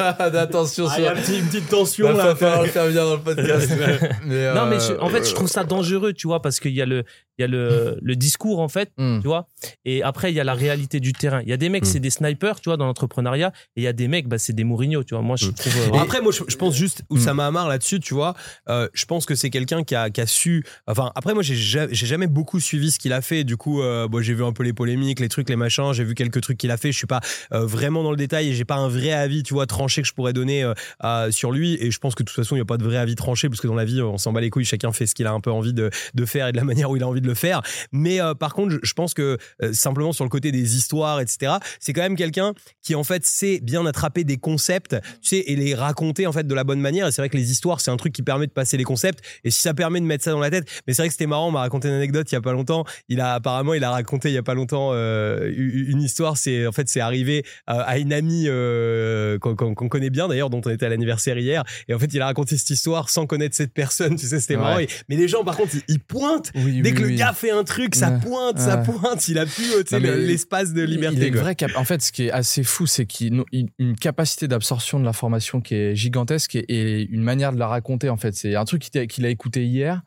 Attention Ah, il y a une petite tension là. le faire venir dans le podcast. mais, non, mais euh, je- en fait, je trouve ça dangereux, tu vois, parce qu'il y a le, il y a le, le discours, en fait, Hmm. tu vois. Et après, il y a la réalité du terrain. Il y a des mecs, Mm. c'est des snipers, tu vois, dans l'entrepreneuriat. Et il y a des mecs, bah, c'est des Mourinho, tu vois. Moi, je Mm. trouve. euh, après, moi, je, je pense juste Oussama Hamar là-dessus, tu vois. euh, je pense que c'est quelqu'un qui a, qui a su. Enfin, après, moi, j'ai ja- j'ai jamais beaucoup suivi ce qu'il a fait. Du coup, euh, bon, j'ai vu un peu les polémiques, les trucs, les machins. J'ai vu quelques trucs qu'il a fait. Je suis pas euh, vraiment dans le détail et j'ai pas un vrai avis, tu vois, tranché que je pourrais donner euh, sur lui. Et je pense que de toute façon, il n'y a pas de vrai avis tranché parce que dans la vie, on s'en bat les couilles. Chacun fait ce qu'il a un peu envie de, faire et de la manière où il a envie de le faire. Mais euh, par contre, je, pense que simplement sur le côté des histoires, etc., c'est quand même quelqu'un qui en fait sait bien attraper des concepts, tu sais, et les raconter en fait de la bonne manière. Et c'est vrai que les histoires, c'est un truc qui permet de passer les concepts. Et si ça permet de mettre ça dans la tête, mais c'est vrai que c'était marrant. On m'a raconté une anecdote il y a pas longtemps. Il a apparemment, il a raconté il y a pas longtemps euh, une histoire. C'est en fait, c'est arrivé euh, à une amie euh, qu'on connaît bien d'ailleurs, dont on était à l'anniversaire hier. Et en fait, il a raconté cette histoire sans connaître cette personne. Tu sais, c'était Ouais. marrant. Et- mais les gens, par contre, ils, ils pointent. Oui, Dès oui, que le gars fait un truc, ça pointe, ça pointe. Il a le- l'espace de liberté. Il est quoi. vrai En fait, ce qui est assez fou, c'est qu'il a une capacité d'absorption de l'information qui est gigantesque et, et une manière de la raconter. En fait, c'est un truc qu'il a, écouté hier.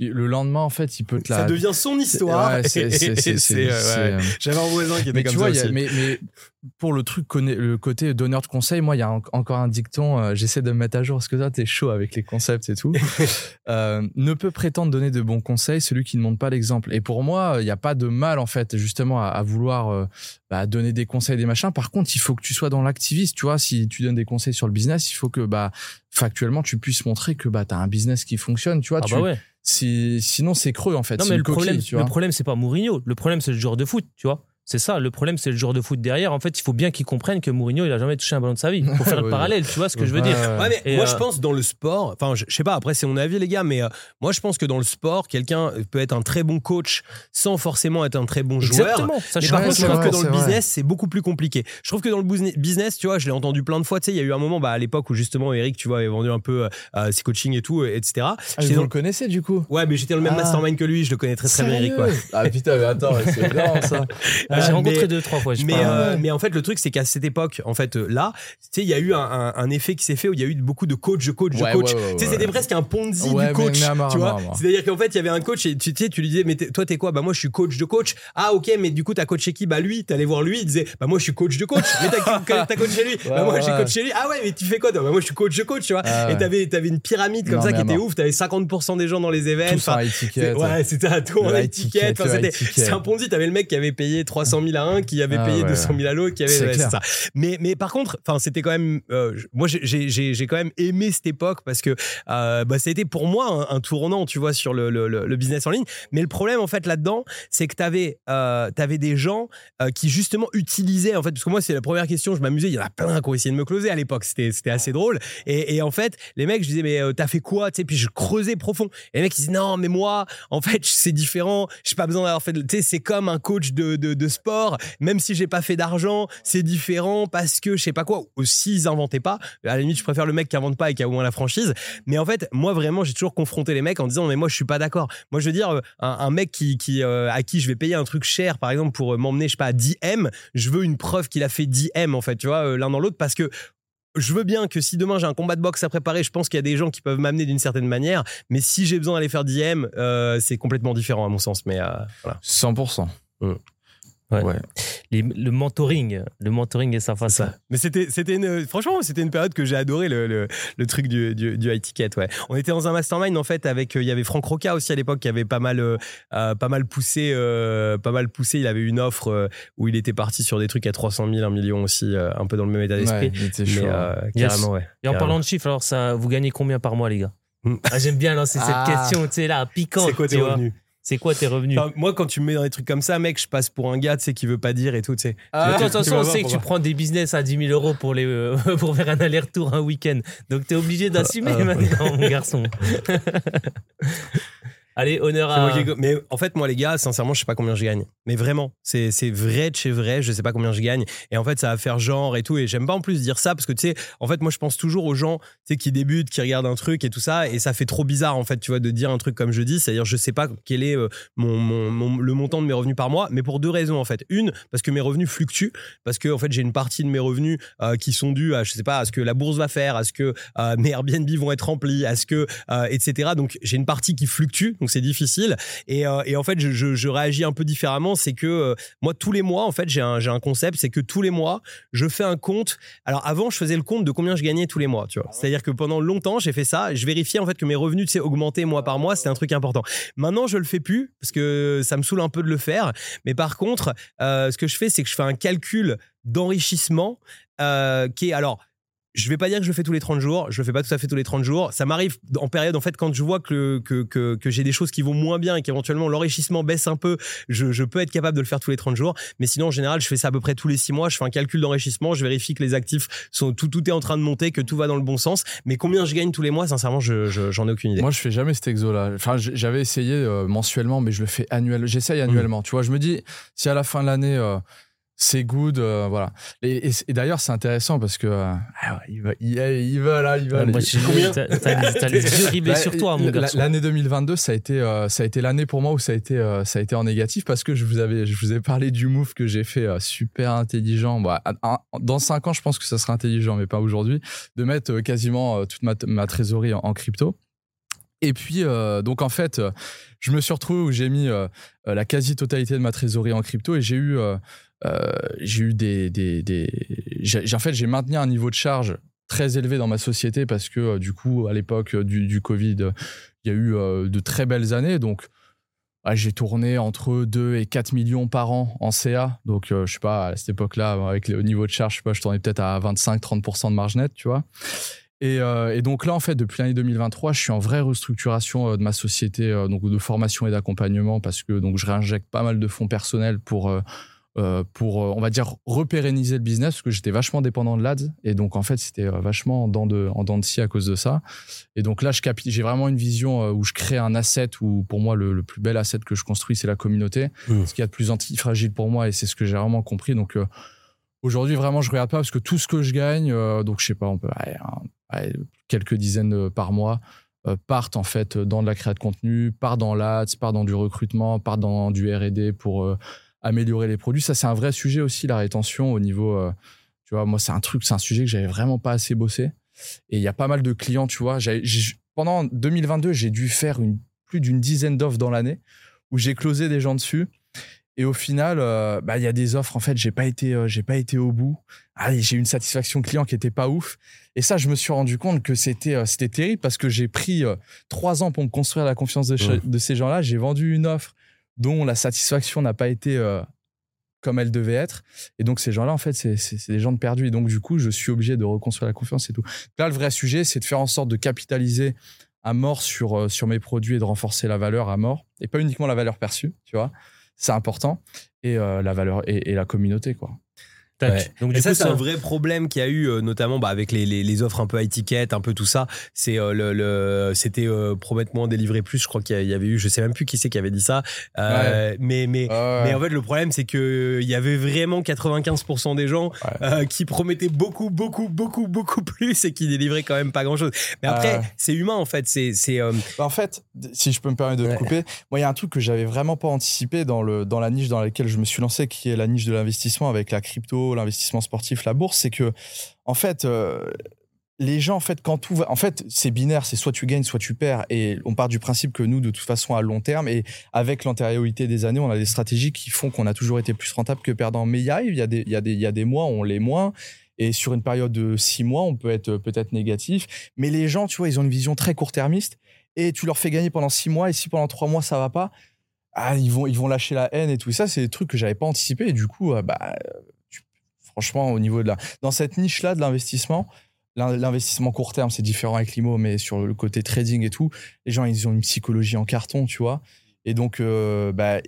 Le lendemain, en fait, il peut te la. Ça devient son histoire. Ouais, euh, c'est- ouais. euh, J'avais un voisin qui était Mais comme tu vois, a- mais, mais pour le truc, le côté donneur de conseils, moi, il y a en- encore un dicton, euh, j'essaie de me mettre à jour parce que toi, t'es chaud avec les concepts et tout. Euh, ne peut prétendre donner de bons conseils celui qui ne montre pas l'exemple. Et pour moi, il n'y a pas de mal, en fait, justement, à, à vouloir euh, bah, donner des conseils, des machins. Par contre, il faut que tu sois dans l'activiste, tu vois. Si tu donnes des conseils sur le business, il faut que, bah, factuellement, tu puisses montrer que bah, tu as un business qui fonctionne, tu vois. Ah tu, bah ouais. Si, sinon, c'est creux, en fait. Non, mais le problème, le problème, c'est pas Mourinho. Le problème, c'est le joueur de foot, tu vois. C'est ça, le problème, c'est le joueur de foot derrière. En fait, il faut bien qu'il comprenne que Mourinho, il a jamais touché un ballon de sa vie. Pour faire le parallèle, tu vois ce que je veux dire. Ouais, mais Et, moi, euh, je pense dans le sport, enfin, je, je sais pas, après, c'est mon avis, les gars, mais euh, moi, je pense que dans le sport, quelqu'un peut être un très bon coach sans forcément être un très bon joueur. Exactement. Ça, Mais je par contre, je trouve vrai, que dans le business, c'est beaucoup plus compliqué. Je trouve que dans le business- tu vois, je l'ai entendu plein de fois. Tu sais, il y a eu un moment, bah, à l'époque où justement Eric, tu vois, avait vendu un peu euh, ses coachings et tout, euh, etc. Ah, vous dans- le connaissez du coup? Ouais, mais j'étais dans le même Ah. mastermind que lui. Je le connais très très bien, Eric. Ah putain, mais attends, c'est énorme ça. Ah, J'ai rencontré mais- deux, trois fois. je Mais, euh, mais en fait, le truc, c'est qu'à cette époque, en fait, euh, là, tu sais, il y a eu un, un- un effet qui s'est fait où il y a eu beaucoup de coach, de coach, de Ouais, coach. ouais, ouais, tu sais, ouais. c'était presque un Ponzi Ouais, du mais- coach. mais à mort, tu à vois à. C'est-à-dire qu'en fait, il y avait un coach et tu, tu sais, tu lui disais, mais toi, t'es quoi? Bah, moi, je suis coach de coach. Ah, ok, mais du coup, t'as coaché qui? Bah, lui, t'allais voir lui, il disait, bah, moi, je suis coach de coach. Mais t'as t'as coaché lui. bah, moi, ouais, j'ai coaché lui. Ah, ouais, mais tu fais quoi Bah, moi, je suis coach de coach, tu vois. Ah, Et t'avais avais une pyramide comme Non, ça mais qui à était ouf. T'avais 50% des gens dans les événements. Tous en ticket. Ouais, c'était un tour en high c'était- un Ponzi. T'avais le mec qui avait payé 300 000 à un, qui avait Ah, payé ouais, 200 000 à l'autre, qui avait. Ouais, ça. Mais, mais par contre, enfin, c'était quand même. euh, je- moi, j'ai- quand même aimé cette époque parce que euh, bah, ça a été pour moi un, un tournant, tu vois, sur le, le- business en ligne. Mais le problème, en fait, là-dedans, c'est que t'avais euh, avais des gens euh, qui justement utilisaient, en fait, parce que moi, c'est la première question, je m'amusais. Il y en a plein qui ont essayé de me closer à l'époque. C'était c'était assez drôle. Et, et en fait, les mecs, je disais, mais euh, t'as fait quoi tu sais, Puis je creusais profond. Et les mecs, ils disaient, non, mais moi, en fait, c'est différent. J'ai pas besoin d'avoir fait. Tu sais, c'est comme un coach de, de, de sport. Même si j'ai pas fait d'argent, c'est différent parce que je sais pas quoi. Aussi, ils inventaient pas. À la limite, je préfère le mec qui invente pas et qui a au moins la franchise. Mais en fait, moi, vraiment, j'ai toujours confronté les mecs en disant, mais moi, je suis pas d'accord. Moi, je veux dire, euh, un, un mec qui, qui, euh, à qui je vais payer un truc cher, par exemple, pour euh, m'emmener, je sais pas, à 10 M, je veux une preuve qu'il a fait 10 M, en fait, tu vois, l'un dans l'autre, parce que je veux bien que si demain j'ai un combat de boxe à préparer, je pense qu'il y a des gens qui peuvent m'amener d'une certaine manière. Mais si j'ai besoin d'aller faire 10 M, euh, c'est complètement différent à mon sens. Mais euh, voilà. 100%. Ouais. Ouais. Les- le mentoring, le mentoring et sa façon. Mais c'était, c'était une, franchement, c'était une période que j'ai adoré le, le, le truc du, du, du high ticket. Ouais. On était dans un mastermind en fait avec, euh, il y avait Franck Roca aussi à l'époque qui avait pas mal, euh, euh, pas mal poussé, euh, pas mal poussé. Il avait une offre euh, où il était parti sur des trucs à 300 000, 1 million aussi, euh, un peu dans le même état d'esprit. Ouais, il était Mais chaud. euh, Yes. carrément, ouais. Et en Carrément. parlant de chiffres, alors ça, vous gagnez combien par mois, les gars? Hmm. ah, J'aime bien lancer Ah. cette question, tu sais, là, piquante. c'est quoi tes revenus? C'est quoi tes revenus Enfin, Moi, quand tu me mets dans des trucs comme ça, mec, je passe pour un gars, tu sais, qui veut pas dire et tout, tu sais. Ah, de tu toute façon, on sait que tu prends des business à 10 000 euros pour, les, euh, pour faire un aller-retour un week-end. Donc, tu es obligé d'assumer Ah, ouais. maintenant, mon garçon. Allez, honneur moi à. qui Mais en fait, moi, les gars, sincèrement, je sais pas combien je gagne. Mais vraiment, c'est vrai de chez vrai, je sais pas combien je gagne. Et en fait, ça va faire genre et tout. Et j'aime pas en plus dire ça parce que tu sais, en fait, moi, je pense toujours aux gens tu sais, qui débutent, qui regardent un truc et tout ça. Et ça fait trop bizarre, en fait, tu vois, de dire un truc comme je dis. C'est-à-dire, je sais pas quel est euh, mon, mon- mon- le montant de mes revenus par mois, mais pour deux raisons, en fait. Une, parce que mes revenus fluctuent. Parce que, en fait, j'ai une partie de mes revenus euh, qui sont dus à, je sais pas, à ce que la bourse va faire, à ce que euh, mes Airbnb vont être remplis, à ce que, euh, etc. Donc, j'ai une partie qui fluctue. Donc, c'est difficile. Et, euh, et en fait, je, je- je réagis un peu différemment. C'est que euh, moi, tous les mois, en fait, j'ai un, concept, c'est que tous les mois, je fais un compte. Alors avant, je faisais le compte de combien je gagnais tous les mois, tu vois. C'est-à-dire que pendant longtemps, j'ai fait ça. Je vérifiais en fait que mes revenus, tu sais, augmentaient mois par mois. C'était un truc important. Maintenant, je le fais plus parce que ça me saoule un peu de le faire. Mais par contre, euh, ce que je fais, c'est que je fais un calcul d'enrichissement qui est alors. Je vais pas dire que je le fais tous les 30 jours, je le fais pas tout à fait tous les 30 jours. Ça m'arrive en période, en fait, quand je vois que, que, que, que j'ai des choses qui vont moins bien et qu'éventuellement l'enrichissement baisse un peu, je, je peux être capable de le faire tous les 30 jours. Mais sinon, en général, je fais ça à peu près tous les 6 mois. Je fais un calcul d'enrichissement, je vérifie que les actifs sont, tout, tout est en train de monter, que tout va dans le bon sens. Mais combien je gagne tous les mois, sincèrement, je, je- j'en ai aucune idée. Moi, je fais jamais cet exo-là. Enfin, j'avais essayé euh, mensuellement, mais je le fais annuel. J'essaye annuellement. Tu vois, je me dis, si à la fin de l'année, euh, c'est good, euh, voilà. Et, et- et d'ailleurs, c'est intéressant parce que euh, il va, il, il va là, il va. Moi, T'as les, yeux rivés Bah, sur toi, mon garçon. L'année 2022, ça a été, euh, ça a été l'année pour moi où ça a été, euh, ça a été en négatif parce que je vous avais, je vous ai parlé du move que j'ai fait super intelligent. Bah, dans cinq ans, je pense que ça sera intelligent, mais pas aujourd'hui, de mettre quasiment toute ma, ma trésorerie en, en crypto. Et puis, euh, donc en fait, euh, je me suis retrouvé où j'ai mis euh, la quasi-totalité de ma trésorerie en crypto et j'ai eu, j'ai eu des, des, j'ai, en fait, j'ai maintenu un niveau de charge très élevé dans ma société parce que du coup, à l'époque du, Covid, il y a eu de très belles années. Donc, ouais, j'ai tourné entre 2 et 4 millions par an en CA. Donc, euh, je sais pas, à cette époque-là, avec le niveau de charge, je sais pas, je tournais peut-être à 25-30% de marge nette, tu vois. Et, euh, et donc là, en fait, depuis l'année 2023, je suis en vraie restructuration euh, de ma société, euh, donc de formation et d'accompagnement, parce que donc je réinjecte pas mal de fonds personnels pour pour, on va dire, repérenniser le business, parce que j'étais vachement dépendant de l'ADS. Et donc, en fait, c'était vachement en dents, de, en dents de scie à cause de ça. Et donc là, je j'ai vraiment une vision où je crée un asset, où pour moi, le, le plus bel asset que je construis, c'est la communauté. Mm. Ce qu'il y a de plus antifragile pour moi, et c'est ce que j'ai vraiment compris. Donc, euh, aujourd'hui, vraiment, je regarde pas, parce que tout ce que je gagne, euh, donc je sais pas, on peut, un- quelques dizaines euh, par mois, euh, partent en fait dans de la création de contenu, part dans l'ADS, part dans du recrutement, part dans du R&D pour euh, améliorer les produits. Ça, c'est un vrai sujet aussi, la rétention au niveau. tu vois, moi, c'est un truc, c'est un sujet que j'avais vraiment pas assez bossé. Et il y a pas mal de clients, tu vois. pendant 2022, j'ai dû faire plus d'une dizaine d'offres dans l'année où j'ai closé des gens dessus. Et au final, bah, il y a des offres, en fait, j'ai pas j'ai pas été au bout. Ah, j'ai eu une satisfaction client qui était pas ouf. Et ça, je me suis rendu compte que c'était, euh, c'était terrible parce que j'ai pris euh, trois ans pour me construire la confiance de, cha- Ouais. de ces gens-là. J'ai vendu une offre dont la satisfaction n'a pas été euh, comme elle devait être. Et donc, ces gens-là, en fait, c'est, des gens de perdus. Et donc, du coup, je suis obligé de reconstruire la confiance et tout. Là, le vrai sujet, c'est de faire en sorte de capitaliser à mort sur, sur mes produits et de renforcer la valeur à mort. Et pas uniquement la valeur perçue, tu vois. C'est important. Et la valeur et, et la communauté, quoi. Ouais. Donc, Et du ça, coup, c'est un vrai problème qu'il y a eu, euh, notamment bah, avec les, les, les offres un peu à étiquette, un peu tout ça. C'est euh, le, le- c'était euh, promettement délivré plus. Je crois qu'il y avait eu, je sais même plus qui c'est qui avait dit ça. Euh, Mais mais mais en fait, le problème, c'est que il y avait vraiment 95% des gens Ouais. euh, qui promettaient beaucoup, beaucoup, beaucoup, beaucoup plus et qui délivraient quand même pas grand-chose. Mais après, Euh. c'est humain en fait. C'est c'est euh, Bah, en fait, si je peux me permettre de Ouais. te couper, moi, il y a un truc que j'avais vraiment pas anticipé dans, le, dans la niche dans laquelle je me suis lancé, qui est la niche de l'investissement avec la crypto, l'investissement sportif, la bourse. C'est que, en fait, euh, les gens, en fait, quand tout va. En fait, c'est binaire, c'est soit tu gagnes, soit tu perds. Et on part du principe que nous, de toute façon, à long terme, et avec l'antériorité des années, on a des stratégies qui font qu'on a toujours été plus rentable que perdant. Mais il y a y, a des- y mois on l'est moins. Et sur une période de six mois, on peut être peut-être négatif. Mais les gens, tu vois, ils ont une vision très court-termiste et tu leur fais gagner pendant six mois et si pendant trois mois ça va pas ah, ils vont ils vont lâcher la haine et tout ça c'est des trucs que j'avais pas anticipé et du coup euh, bah franchement au niveau de la dans cette niche là de l'investissement l'in- l'investissement court terme c'est différent avec l'IMO mais sur le côté trading et tout les gens ils ont une psychologie en carton tu vois. Et donc euh, bah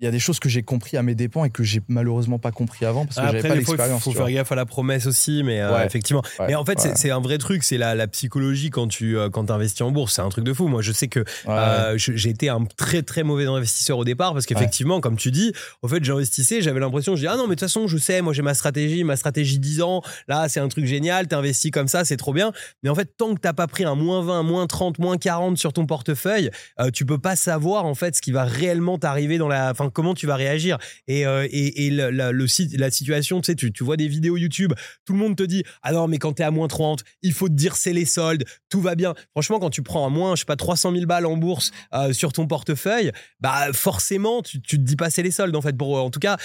il y a des choses que j'ai compris à mes dépens et que j'ai malheureusement pas compris avant parce que j'avais pas fois, il l'expérience faut faire gaffe à la promesse aussi, mais euh, Ouais. effectivement. Ouais, mais en fait, c'est- ouais. c'est un vrai truc, c'est la, la psychologie quand tu euh, quand investis en bourse. C'est un truc de fou. Moi, je sais que euh, j'ai été un très très mauvais investisseur au départ parce qu'effectivement, comme tu dis, au fait, j'investissais, j'avais l'impression, je dis ah non, mais de toute façon, je sais, moi j'ai ma stratégie, ma stratégie 10 ans. Là, c'est un truc génial, t'investis comme ça, c'est trop bien. Mais en fait, tant que t'as pas pris un moins 20, moins 30, moins 40 sur ton portefeuille, euh, tu peux pas savoir en fait ce qui va réellement t'arriver dans la, comment tu vas réagir. Et euh, et, la, le la situation, tu sais, tu, tu vois des vidéos YouTube, tout le monde te dit ah non mais quand t'es à moins 30, il faut te dire c'est les soldes, tout va bien. Franchement, quand tu prends à moins, je sais pas 300 000 balles en bourse euh, sur ton portefeuille, bah forcément tu, tu te dis pas c'est les soldes en fait. Pour en tout cas,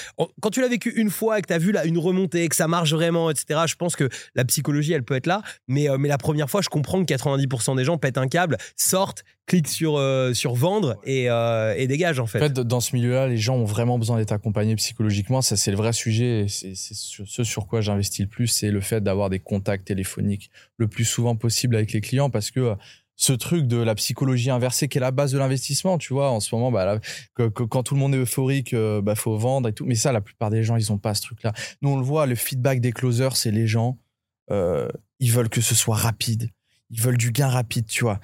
quand tu l'as vécu une fois et que t'as vu là une remontée, que ça marche vraiment, etc. Je pense que la psychologie elle peut être là, mais euh, mais la première fois, je comprends que 90% des gens pètent un câble, sortent, cliquent sur euh, sur vendre et euh, et dégagent en fait. En fait, dans ce milieu-là, les gens ont vraiment besoin d'être accompagnés psychologiquement. Ça, c'est le vrai sujet. et C'est ce sur quoi j'investis le plus, c'est le fait d'avoir des contacts téléphoniques le plus souvent possible avec les clients parce que euh, ce truc de la psychologie inversée qui est la base de l'investissement, tu vois, en ce moment, bah, là, que- que- quand tout le monde est euphorique, euh, bah, faut vendre et tout. Mais ça, la plupart des gens, ils ont pas ce truc-là. Nous, on le voit, le feedback des closers, c'est les gens, euh, ils veulent que ce soit rapide. Ils veulent du gain rapide, tu vois.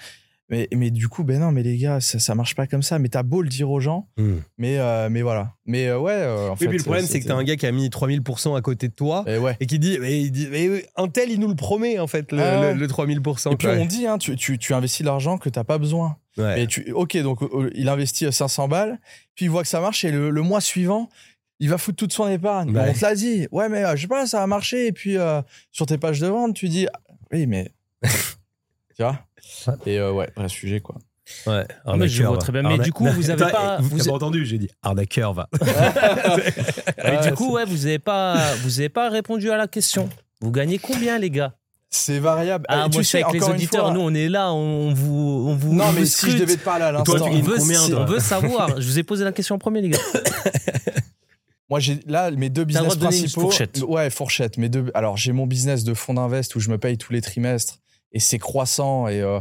Mais, mais du coup, ben non, mais les gars, ça, ça marche pas comme ça. Mais t'as beau le dire aux gens, Hmm. mais, euh, mais voilà. Mais euh, ouais, euh, en Oui, fait. puis le problème, c'est que t'as un gars qui a mis 3000% à côté de toi Et ouais. et qui dit, mais, il dit, mais un tel, il nous le promet, en fait, le, Ah le- le 3000%. Et puis on dit, hein, tu, tu, tu investis l'argent que t'as pas besoin. Ouais. Et tu, ok, donc euh, il investit 500 balles, puis il voit que ça marche et le, le mois suivant, il va foutre toute son épargne. On te l'a dit. Ouais, mais je sais pas, ça a marché. Et puis sur tes pages de vente, tu dis, ah, oui, mais. tu vois? Et euh, ouais, vrai sujet, quoi. Ouais, Ah, mais je vois très bien. Mais Arna- du coup, vous avez pas- Vous vous avez entendu, j'ai dit arnaqueur, va. Mais Ouais, du coup, ouais, vous avez pas, vous avez pas répondu à la question. Vous gagnez combien, les gars? C'est variable. Ah, Euh, tu moi, sais, avec les auditeurs, fois- nous, on est là, on vous, on vous. Non, on mais vous si je devais te parler à Toi, l'instant. tu on veut, combien, toi on veut savoir. Je vous ai posé la question en premier, les gars. Moi, j'ai là mes deux business principaux. fourchette. Ouais, fourchette. Mes deux. Alors, j'ai mon business de fonds d'invest où je me paye tous les trimestres et c'est croissant et euh,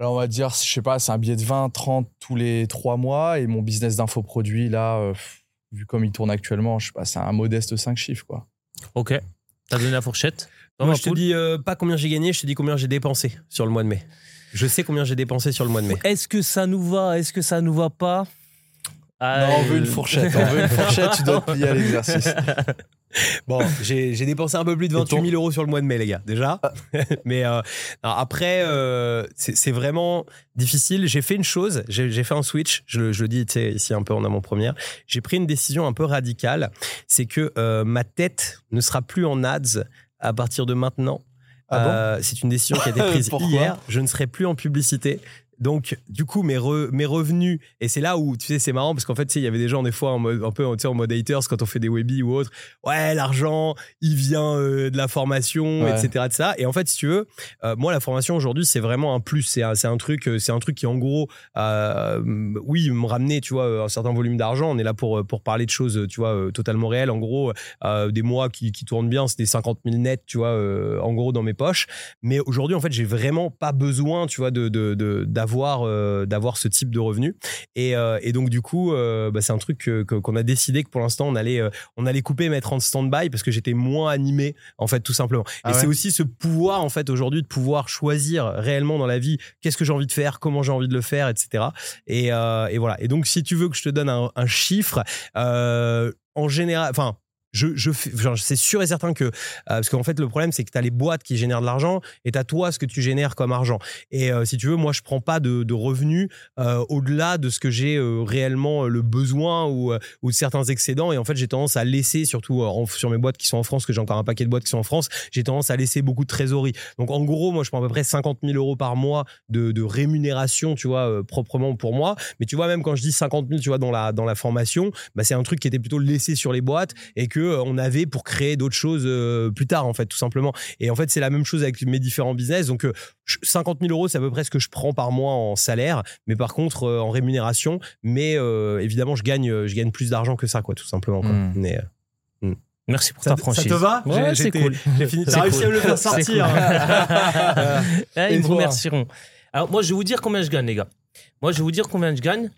là, on va dire, je sais pas, c'est un billet de 20, 30 tous les trois mois et mon business d'infoproduits là, euh, vu comme il tourne actuellement, je sais pas, c'est un modeste 5 chiffres, quoi. Ok. T'as donné la fourchette? Moi, je te dis euh, pas combien j'ai gagné, je te dis combien j'ai dépensé sur le mois de mai. Je sais combien j'ai dépensé sur le mois de mai. Est-ce que ça nous va? Est-ce que ça nous va pas? Non, on veut une fourchette. On veut une fourchette, tu dois te plier à l'exercice. Bon, j'ai dépensé un peu plus de 28 000 euros sur le mois de mai, les gars, déjà. Mais euh, après, euh, c'est vraiment difficile. J'ai fait une chose, j'ai fait un switch, je, le- je le dis ici un peu en amont première. J'ai pris une décision un peu radicale. C'est que euh, ma tête ne sera plus en ads à partir de maintenant. Ah bon? C'est une décision qui a été prise hier. Je ne serai plus en publicité. Donc, du coup, mes, re- mes revenus, et c'est là où, tu sais, c'est marrant parce qu'en fait, tu sais, il y avait des gens, des fois, en mode, un peu, tu sais, en mode haters quand on fait des webis ou autre. Ouais, l'argent, il vient euh, de la formation, Ouais. etc., etc. Et en fait, si tu veux, euh, moi, la formation aujourd'hui, c'est vraiment un plus. C'est un, un truc, euh, c'est un truc qui, en gros, euh, oui, me ramener, tu vois, un certain volume d'argent. On est là pour, pour parler de choses, tu vois, totalement réelles. En gros, des mois qui, qui tournent bien, c'est des 50 000 nets, tu vois, en gros, dans mes poches. Mais aujourd'hui, en fait, j'ai vraiment pas besoin, tu vois, de, de, de- d'avoir, euh, d'avoir ce type de revenus. Et, euh, et donc, du coup, euh, bah, c'est un truc que- que- qu'on a décidé que pour l'instant, on allait, on allait couper, mettre en stand-by parce que j'étais moins animé, en fait, tout simplement. Ah et ouais c'est aussi ce pouvoir, en fait, aujourd'hui, de pouvoir choisir réellement dans la vie qu'est-ce que j'ai envie de faire, comment j'ai envie de le faire, etc. Et, et voilà. Et donc, si tu veux que je te donne un, un chiffre, en général, enfin, je, je c'est sûr et certain que, euh, parce qu'en fait, le problème, c'est que tu as les boîtes qui génèrent de l'argent et tu as toi ce que tu génères comme argent. Et euh, si tu veux, moi, je prends pas de, revenus euh, au-delà de ce que j'ai réellement le besoin ou, de certains excédents. Et en fait, j'ai tendance à laisser, surtout sur mes boîtes qui sont en France, que j'ai encore un paquet de boîtes qui sont en France, j'ai tendance à laisser beaucoup de trésorerie. Donc, en gros, moi, je prends à peu près 50 000 euros par mois de, de rémunération, tu vois, proprement pour moi. Mais tu vois, même quand je dis 50 000, tu vois, dans la, dans la formation, bah, c'est un truc qui était plutôt laissé sur les boîtes et que euh, on avait pour créer d'autres choses euh, plus tard, en fait, tout simplement. Et en fait, c'est la même chose avec mes différents business. Donc, euh, je- 50 000 euros, c'est à peu près ce que je prends par mois en salaire, mais par contre, euh, en rémunération. Mais euh, évidemment, je gagne, euh, je gagne plus d'argent que ça, quoi, tout simplement. quoi. Mm. Mais, euh, Merci pour ça, ta ça franchise. te va Ouais, c'est cool. J'ai fini. T'as réussi cool. à me le faire sortir. cool. Ils me remercieront. Alors, moi, je vais vous dire combien je gagne, les gars. Moi, je vais vous dire combien je gagne,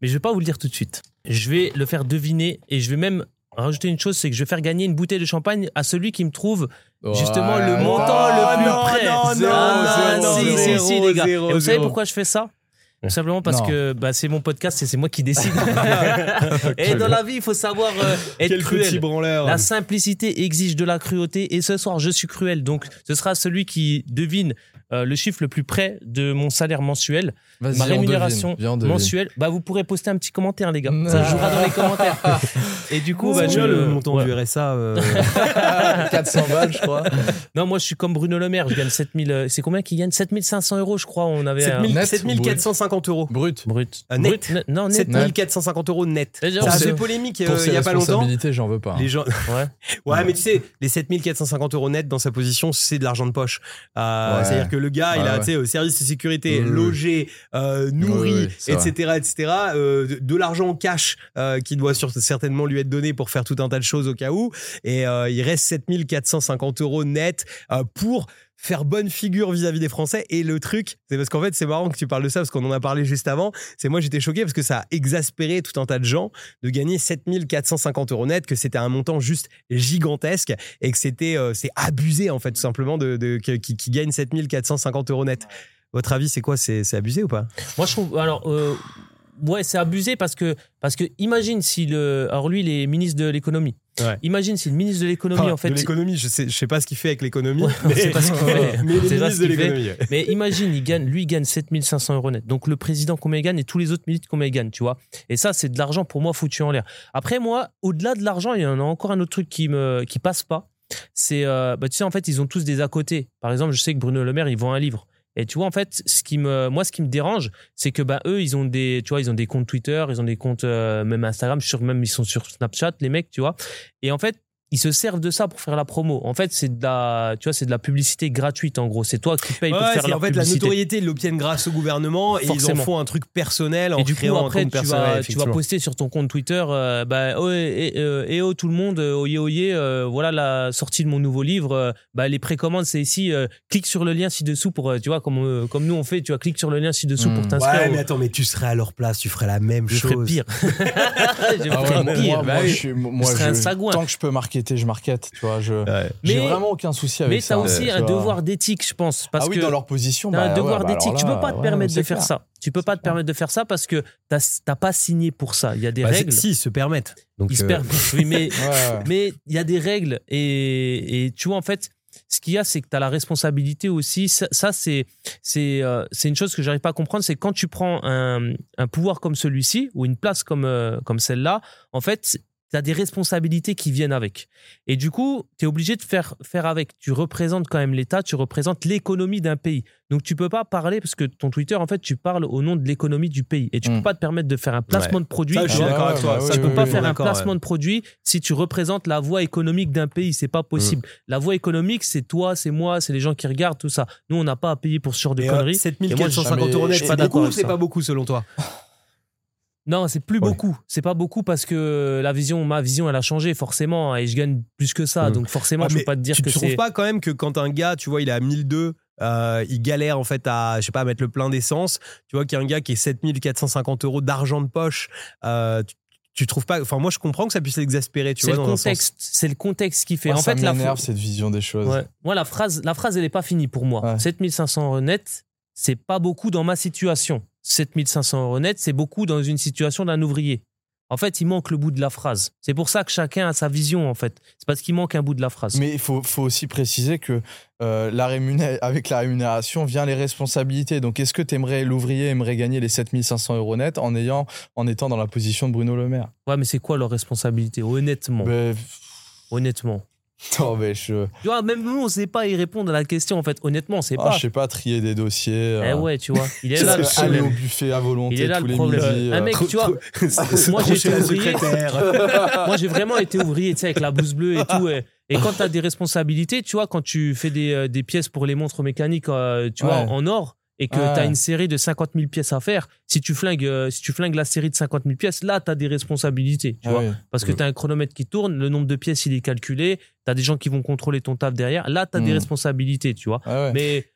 mais je vais pas vous le dire tout de suite. Je vais le faire deviner et je vais même rajouter une chose, c'est que je vais faire gagner une bouteille de champagne à celui qui me trouve justement Ouais, le montant le plus non, près. non, Zéro, Ah, zéro, si, zéro, si, si, les gars. Et vous savez pourquoi je fais ça? Tout simplement parce Non. que bah, c'est mon podcast et c'est moi qui décide. et dans la vie, il faut savoir euh, être Quel cruel. La simplicité exige de la cruauté et ce soir je suis cruel. Donc ce sera celui qui devine euh, le chiffre le plus près de mon salaire mensuel, ma devine. rémunération devine. mensuelle. Bah vous pourrez poster un petit commentaire les gars. Ça se jouera dans les commentaires. Et du coup, bah, je le montant ouais. du RSA. euh, 400 balles, je crois. Non, moi je suis comme Bruno Le Maire. Je gagne 7000. euh, C'est combien qui gagne? 7500 euros, je crois. On avait un 7000 net 7450 euros. Brut. brut. Euh, net. Brut, Non, net. 7450 euros net. Déjà, Ça a fait polémique euh, il y a pas longtemps. j'en veux pas. hein. Les gens, Ouais. ouais, mais tu sais, les 7450 euros net dans sa position, c'est de l'argent de poche. Euh, Ouais. C'est-à-dire que le gars, il a, ouais. tu sais, euh, service de sécurité, oui. logé, euh, nourri, Oui, oui, c'est etc., etc., euh, de, de l'argent en cash euh, qui doit sur- certainement lui être donné pour faire tout un tas de choses au cas où. Et euh, il reste 7450 euros net euh, pour faire bonne figure vis-à-vis des Français. Et le truc, c'est parce qu'en fait, c'est marrant que tu parles de ça parce qu'on en a parlé juste avant. C'est moi, j'étais choqué parce que ça a exaspéré tout un tas de gens de gagner 7450 euros net, que c'était un montant juste gigantesque et que c'était euh, c'est abusé en fait tout simplement de, qui, qui gagne 7450 euros net. Votre avis, c'est quoi? C'est abusé ou pas? Moi, je trouve. Alors, euh, ouais, c'est abusé parce que, parce que imagine si le. Alors, lui, il est ministre de l'économie. Ouais. Imagine si le ministre de l'économie, Enfin, en fait. de l'économie, je sais, je sais pas ce qu'il fait avec l'économie. Ouais, mais- mais de l'économie. Mais imagine, il gagne, lui, il gagne 7500 euros net. Donc, le président, combien il gagne et tous les autres ministres, combien ils gagnent, tu vois. Et ça, c'est de l'argent pour moi foutu en l'air. Après, moi, au-delà de l'argent, il y en a encore un autre truc qui me, qui passe pas. C'est, euh, bah, tu sais, en fait, ils ont tous des à côté. Par exemple, je sais que Bruno Le Maire, il vend un livre. Et tu vois, en fait, ce qui me, moi, ce qui me dérange, c'est que, bah, eux, ils ont des, tu vois, ils ont des comptes Twitter, ils ont des comptes, euh, même Instagram, que même ils sont sur Snapchat, les mecs, tu vois. Et en fait, ils se servent de ça pour faire la promo. En fait, c'est de la, tu vois, c'est de la publicité gratuite en gros. C'est toi qui payes pour Ouais, faire c'est- la en fait, la notoriété, ils l'obtiennent grâce au gouvernement et ils en font un truc personnel en Et du coup, créant après, un compte tu personnel. vas, tu vas poster sur ton compte Twitter, euh, bah, oh, et, et, euh, et oh, tout le monde, euh, oyez, oyez, euh, voilà la sortie de mon nouveau livre. euh, bah, les précommandes, c'est ici. euh, clique sur le lien ci-dessous pour, tu vois, comme, euh, comme nous on fait, tu vois, clique sur le lien ci-dessous pour t'inscrire. Ouais, mais attends, mais tu serais à leur place, tu ferais la même je chose. ferais pire. je Ah ouais, ferais moi, pire. moi, bah moi, je serais un je- sagouin. tant que je peux je market. Tu vois, je Ouais. j'ai Mais- vraiment aucun souci avec Mais ça. t'as aussi un vois. devoir d'éthique, je pense. Parce ah oui, que dans leur position, T'as bah, un ouais, devoir bah, d'éthique. Tu peux pas te ouais, permettre de faire clair. ça. Tu peux pas te permettre de faire ça parce que t'as t'as pas signé pour ça. Il y a des Bah, règles. Si, ils se permettent. Donc, Ils se euh, permettent. Oui, mais mais il y a des règles et, et tu vois en fait ce qu'il y a c'est que tu as la responsabilité aussi ça, ça, c'est c'est euh, c'est une chose que j'arrive pas à comprendre c'est quand tu prends un, un pouvoir comme celui-ci ou une place comme euh, comme celle-là en fait tu as des responsabilités qui viennent avec. Et du coup, tu es obligé de faire, faire avec. Tu représentes quand même l'État, tu représentes l'économie d'un pays. Donc, tu peux pas parler, parce que ton Twitter, en fait, tu parles au nom de l'économie du pays. Et tu Mm. peux pas te permettre de faire un placement de produit. Ça, je suis Ah d'accord avec toi. Ça, oui, Tu peux oui, pas oui, faire un placement ouais. de produit si tu représentes la voie économique d'un pays. C'est pas possible. Mm. La voie économique, c'est toi, c'est moi, c'est les gens qui regardent tout ça. Nous, on n'a pas à payer pour ce genre de Et, euh, conneries. 7450 jamais- euros net, c'est pas d'accord beaucoup c'est pas beaucoup selon toi Non, c'est plus Ouais. beaucoup. C'est pas beaucoup parce que la vision, ma vision, elle a changé forcément et je gagne plus que ça. Mm. Donc forcément, Ouais, je peux pas te dire tu que trouves c'est. pas quand même que quand un gars, tu vois, il est à 1002, euh, il galère en fait à, je sais pas, à mettre le plein d'essence. Tu vois qu'il y a un gars qui est 7450 euros d'argent de poche. euh, tu, tu trouves pas Enfin, moi, je comprends que ça puisse l'exaspérer. Tu C'est vois, le dans contexte. C'est le contexte qui fait. Moi, en ça fait, la m'énerve cette vision des choses. Ouais. Moi, la phrase, la phrase, elle est pas finie pour moi. Ouais. 7500 euros net, c'est pas beaucoup dans ma situation. 7500 euros net, c'est beaucoup dans une situation d'un ouvrier. En fait, il manque le bout de la phrase. C'est pour ça que chacun a sa vision, en fait. C'est parce qu'il manque un bout de la phrase. Mais il faut, faut aussi préciser que euh, la rémuné- avec la rémunération vient les responsabilités. Donc, est-ce que t'aimerais l'ouvrier aimerait gagner les 7500 euros net en, ayant, en étant dans la position de Bruno Le Maire? Ouais, mais c'est quoi leur responsabilité? Honnêtement. Ben, Honnêtement. non, mais je, Tu vois, même nous, on sait pas y répondre à la question, en fait. Honnêtement, on sait ah, pas. je sais pas, trier des dossiers. Eh euh, ouais, tu vois. Il est là le ça, aller au buffet à volonté Il est là tous le les problème. midis. Un euh. mec, tu vois, moi, j'ai été ouvrier. Moi, j'ai vraiment été ouvrier, tu sais, avec la blouse bleue et tout. Et, et quand tu as des responsabilités, tu vois, quand tu fais des, euh, des pièces pour les montres mécaniques, euh, tu vois, en or, et que Ouais. tu as une série de 50 000 pièces à faire, si tu flingues, euh, si tu flingues la série de 50 000 pièces, là, tu as des responsabilités, tu Ah vois. oui. Parce que Mm. tu as un chronomètre qui tourne, le nombre de pièces, il est calculé, tu as des gens qui vont contrôler ton taf derrière. Là, tu as des Mm. responsabilités, tu vois. Ah ouais. Mais.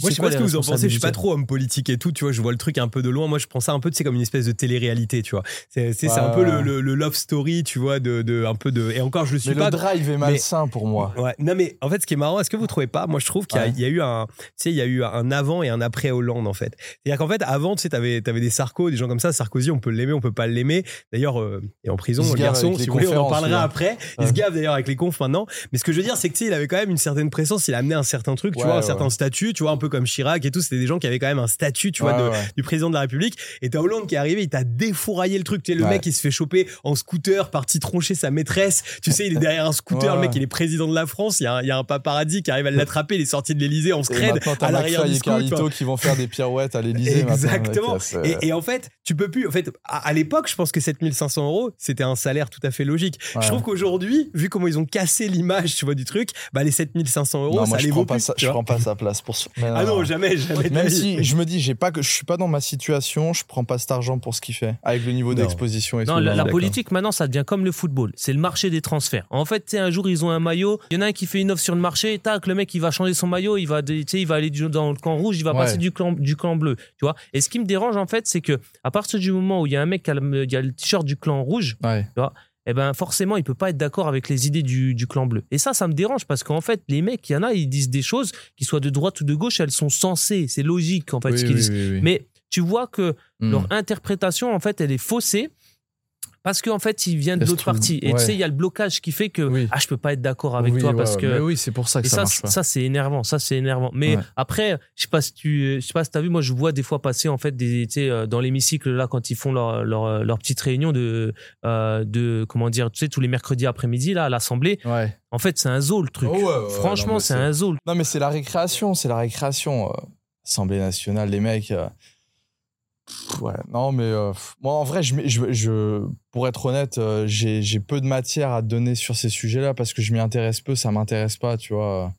Moi, je sais pas ce que vous en pensez. Je suis pas trop homme politique et tout. Tu vois, je vois le truc un peu de loin. Moi, je prends ça un peu, tu sais, comme une espèce de télé-réalité. Tu vois, c'est c'est- un peu le, le- le love story. Tu vois, de, de un peu de. Et encore, je le suis Mais pas. le drive est malsain pour moi. Ouais. Non, mais en fait, ce qui est marrant, est-ce que vous trouvez pas Moi, je trouve qu'il y, a- Ouais. y a eu un, tu sais, il y a eu un avant et un après Hollande, en fait. C'est-à-dire qu'en fait, avant, tu sais, t'avais, t'avais des Sarko, des gens comme ça. Sarkozy, on peut l'aimer, on peut pas l'aimer. D'ailleurs, euh, est en prison, le garçon. Si vous voulez, on en parlera lui. après. Il Ouais. se gave d'ailleurs avec les confs maintenant. Mais ce que je veux dire, c'est que tu sais, il avait quand même une certaine présence. Il a amené un certain truc, tu vois, un certain statut, tu vois, peu comme Chirac et tout. C'était des gens qui avaient quand même un statut, tu vois, Ouais, de, ouais. du président de la République. Et t'as Hollande qui est arrivé, il t'a défouraillé le truc. Tu sais, le Ouais. mec, il se fait choper en scooter, parti troncher sa maîtresse. Tu sais, il est derrière un scooter. Ouais. Le mec, il est président de la France. Il y a un, il y a un paparazzi qui arrive à l'attraper. Il est sorti de l'Élysée en scred à l'arrière du. Carlito qui vont faire des pirouettes à l'Elysée. Exactement. Et, et en fait, tu peux plus. En fait, à, à l'époque, je pense que 7500 euros, c'était un salaire tout à fait logique. Je trouve qu'aujourd'hui, vu comment ils ont cassé l'image, tu vois, du truc, bah les 7500 euros, non, ça moi, les vaut pas plus. ça, je prends pas sa place pour ça. Mais Ah non, jamais, jamais. la Même si je me dis, j'ai pas que je suis pas dans ma situation, je prends pas cet argent pour ce qu'il fait, avec le niveau Non. d'exposition et Non, tout. la, la politique maintenant, ça devient comme le football. C'est le marché des transferts. En fait, tu sais, un jour, ils ont un maillot. Il y en a un qui fait une offre sur le marché. Tac, le mec, il va changer son maillot. Il va, tu sais, il va aller du- dans le camp rouge. Il va Ouais. passer du clan, du clan bleu. Tu vois. Et ce qui me dérange, en fait, c'est que à partir du moment où il y a un mec qui a le, il y a le t-shirt du clan rouge, Ouais. Eh ben forcément, il peut pas être d'accord avec les idées du, du clan bleu. Et ça, ça me dérange parce qu'en fait, les mecs, il y en a, ils disent des choses qui soient de droite ou de gauche, elles sont sensées. C'est logique, en fait, Oui, ce qu'ils oui, disent. oui. Mais tu vois que Hmm. leur interprétation, en fait, elle est faussée parce qu'en fait, il vient de Elle se l'autre trouve- partie. Et tu sais, il y a le blocage qui fait que Oui. ah, je peux pas être d'accord avec Oui, toi ouais, parce que. Mais oui, c'est pour ça que Et ça, ça, marche pas. ça c'est énervant. Ça, c'est énervant. Mais Ouais. après, je sais pas si tu, je sais pas si t'as vu, moi, je vois des fois passer en fait des, tu sais, euh, dans l'hémicycle là quand ils font leur leur, leur petite réunion de euh, de comment dire, tu sais, tous les mercredis après-midi là à l'Assemblée. Ouais. En fait, c'est un zoo le truc. Oh, ouais, ouais, ouais, Franchement, c'est- un zoo. Non, mais c'est la récréation, c'est la récréation. euh, Assemblée nationale, les mecs. Ouais, non, mais euh, moi, en vrai, je, je, je- pour être honnête, euh, j'ai peu de matière à donner sur ces sujets-là parce que je m'y intéresse peu, ça m'intéresse pas, tu vois.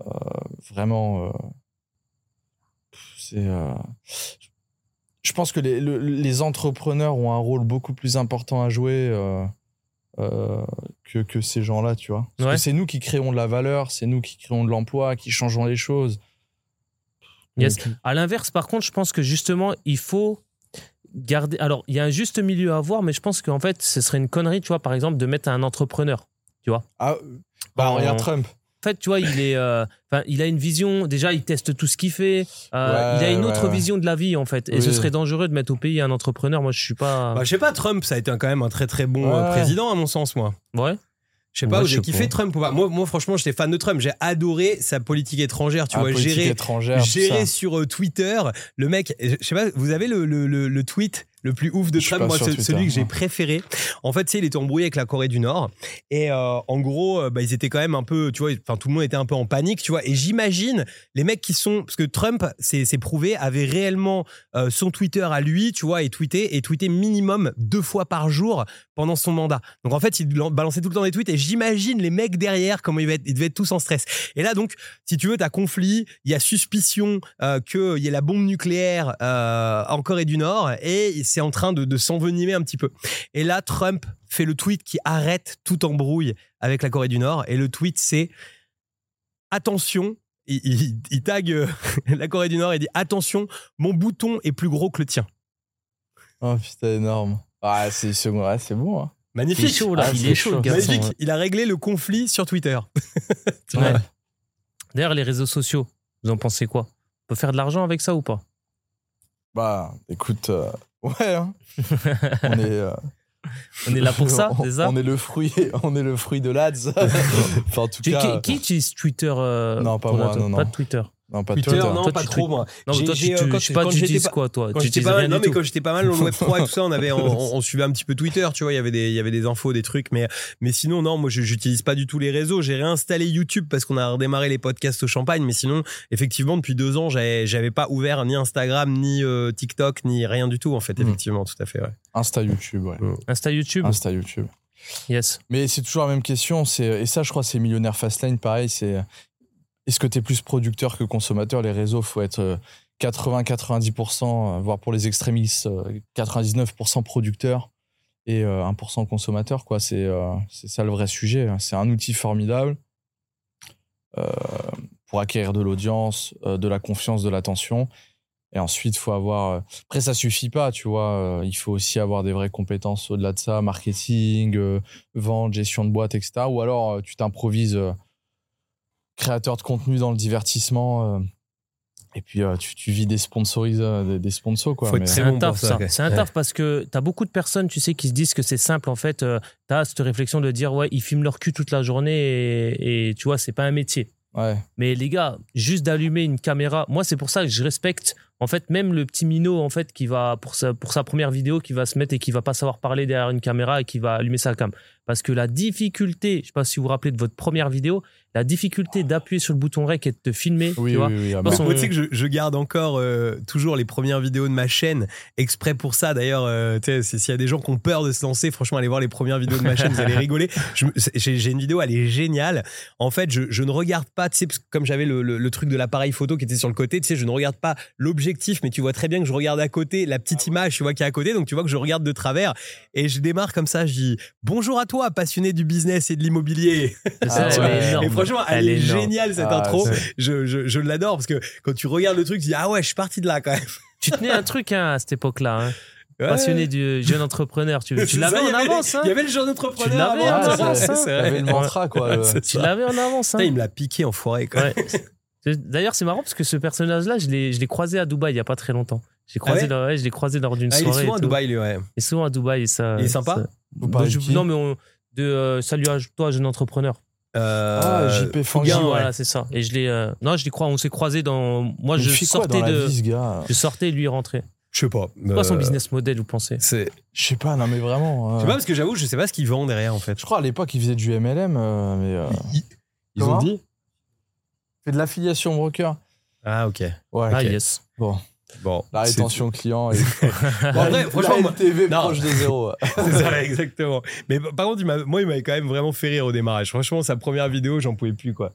Euh, vraiment, c'est. je pense que les, le- les entrepreneurs ont un rôle beaucoup plus important à jouer que, que ces gens-là, tu vois. Ouais. c'est nous qui créons de la valeur, c'est nous qui créons de l'emploi, qui changeons les choses. Yes. Donc, À l'inverse, par contre, je pense que justement, il faut garder. Alors, il y a un juste milieu à avoir, mais je pense qu'en fait, ce serait une connerie, tu vois, par exemple, de mettre un entrepreneur. Ah, bah, En- regarde Trump. En fait, tu vois, il est, euh, enfin, il a une vision. Déjà, il teste tout ce qu'il fait. Euh, Ouais, il a une ouais, autre ouais. vision de la vie, en fait. Et ce serait dangereux de mettre au pays un entrepreneur. Moi, je suis pas. Bah, je sais pas, Trump, ça a été quand même un très très bon Ouais. euh, président, à mon sens, moi. ouais. Je sais pas, sais kiffé. Trump ou pas moi, moi, franchement, j'étais fan de Trump. J'ai adoré sa politique étrangère, tu Ah, vois, gérer, gérer sur euh, Twitter. Le mec, je sais pas, vous avez le, le, le, le tweet le plus ouf de Trump, moi, Twitter, celui que j'ai non. préféré. En fait, tu sais, il était embrouillé avec la Corée du Nord. Et euh, en gros, euh, bah, ils étaient quand même un peu, tu vois, enfin, tout le monde était un peu en panique, tu vois. Et j'imagine les mecs qui sont, parce que Trump, c'est prouvé, avait réellement euh, son Twitter à lui, tu vois, et tweeté, et tweeté minimum deux fois par jour pendant son mandat. Donc en fait, il lan- balançait tout le temps des tweets, et j'imagine les mecs derrière, comment ils devaient, être, ils devaient être tous en stress. Et là, donc, si tu veux, t'as conflit, il y a suspicion euh, qu'il y ait la bombe nucléaire en Corée du Nord, et c'est en train de, de s'envenimer un petit peu. Et là, Trump fait le tweet qui arrête toute embrouille avec la Corée du Nord, et le tweet c'est attention. Il, il- il tag euh, la Corée du Nord et dit attention, mon bouton est plus gros que le tien. Oh putain, énorme. Ah, c'est c'est- ouais, c'est bon. hein. Il est Magnifique. chaud, là. Ah, il est chaud, garçon. Magnifique. ouais. Il a réglé le conflit sur Twitter. Ouais. D'ailleurs, les réseaux sociaux, vous en pensez quoi? On peut faire de l'argent avec ça ou pas? Bah, écoute, euh, ouais, hein. on est. euh, On est là pour ça, on, ça on est le fruit, on est le fruit de l'ADS. enfin, en tout Tu- cas, qui, qui utilise Twitter euh, Non, pas moi, non, non. Pas de Twitter. Non, pas Twitter, non, Toi, pas tu trop, moi. Non, mais toi, tu, euh, tu- quand- je sais pas, quand tu j'étais utilises pas- quoi, toi Quand Tu j'étais utilises pas mal, rien non, du mais tout. quand j'étais pas mal, on web 3 et tout ça, on avait, on, on suivait un petit peu Twitter, tu vois, il y avait des, il y avait des infos, des trucs, mais, mais sinon, non, moi, je- j'utilise pas du tout les réseaux. J'ai réinstallé YouTube parce qu'on a redémarré les podcasts au champagne, mais sinon, effectivement, depuis deux ans, j'avais, j'avais pas ouvert ni Instagram, ni euh, TikTok, ni rien du tout, en fait, Mhm. effectivement, tout à fait, ouais. Insta YouTube, ouais. Insta, YouTube Insta YouTube. Yes. Mais c'est toujours la même question. C'est et ça, je crois, c'est millionnaire Fastlane, pareil. C'est est-ce que tu es plus producteur que consommateur? Les réseaux, faut être euh, 80-90%, euh, voire pour les extrémistes, euh, 99% producteur et euh, 1% consommateur. Quoi, c'est euh, ça le vrai sujet. hein. C'est un outil formidable euh, pour acquérir de l'audience, euh, de la confiance, de l'attention. Et ensuite, faut avoir. euh, Après, ça suffit pas, tu vois. euh, Il faut aussi avoir des vraies compétences au-delà de ça, marketing, euh, vente, gestion de boîte, etc. Ou alors, euh, tu t'improvises euh, créateur de contenu dans le divertissement. euh, et puis, euh, tu, tu vis des sponsoris, euh, des, des sponsors, quoi. C'est bon un taf, ça. C'est un Ouais. taf parce que t'as beaucoup de personnes, tu sais, qui se disent que c'est simple. En fait, euh, t'as cette réflexion de dire, ouais, ils filment leur cul toute la journée et, et tu vois, c'est pas un métier. Ouais. Mais les gars, juste d'allumer une caméra, moi c'est pour ça que je respecte en fait même le petit minot en fait qui va pour sa pour sa première vidéo qui va se mettre et qui va pas savoir parler derrière une caméra et qui va allumer sa cam parce que la difficulté, je sais pas si vous vous rappelez de votre première vidéo, la difficulté d'appuyer sur le bouton rec et de te filmer, Oui, tu vois. oui, oui. ah Moi, tu sais que je, je garde encore euh, toujours les premières vidéos de ma chaîne exprès pour ça. D'ailleurs, euh, s'il y a des gens qui ont peur de se lancer, franchement, allez voir les premières vidéos de ma chaîne, vous allez rigoler. J'ai une vidéo, elle est géniale. En fait, je, je ne regarde pas, tu sais, comme j'avais le, le- le truc de l'appareil photo qui était sur le côté, tu sais, je ne regarde pas l'objectif, mais tu vois très bien que je regarde à côté la petite image, tu vois, qui est à côté, donc tu vois que je regarde de travers. Et je démarre comme ça, je dis bonjour à toi, passionné du business et de l'immobilier. C'est Ah elle est franchement, elle, est, géniale cette Ah, intro. Je, je, je l'adore parce que quand tu regardes le truc, tu dis ah ouais, je suis parti de là quand même. Tu tenais un truc hein, à cette époque-là, hein. Ouais. passionné du jeune entrepreneur. Tu, tu l'avais en avance, hein. Il y avait le jeune entrepreneur. l'avais avant, en tu avance, hein. c'est il y vrai. avait le mantra, quoi. le- Tu ça. l'avais en avance. hein. Putain, il me l'a piqué enfoiré quoi. Ouais. C'est- D'ailleurs, c'est marrant parce que ce personnage-là, je l'ai je l'ai croisé à Dubaï il y a pas très longtemps. J'ai croisé, Ah ouais lors- ouais, je l'ai croisé lors d'une Ah, il est soirée. souvent et à. Dubaï lui, ouais. Il est souvent à Dubaï et ça. Il est sympa ça- Bah, je- non, mais on, de euh, salut à toi, jeune entrepreneur. Euh, Ah, JP Fanguin, Guy, ouais. voilà, c'est ça. Et je l'ai. euh, non, je l'ai crois. On s'est croisé dans. Moi, Il je fait quoi sortais dans la de. vie, ce gars? Je sortais et lui il rentrait. Je sais pas. C'est quoi son Euh, business model, vous pensez? C'est. Je sais pas, non, mais vraiment. Je euh, sais pas parce que j'avoue, je sais pas ce qu'ils vendent derrière en fait. Je crois à l'époque, il faisait du MLM, euh, mais. euh, Ils, ils Comment? ont dit? Fait de l'affiliation broker. Ah ok. Ouais, Ah, ok. yes. Bon. Bon, La rétention client. Et... Bon, en vrai, franchement, moi- TV non. proche de zéro. C'est ça, exactement. Mais par contre, il moi, il m'avait quand même vraiment fait rire au démarrage. Franchement, sa première vidéo, j'en pouvais plus, quoi.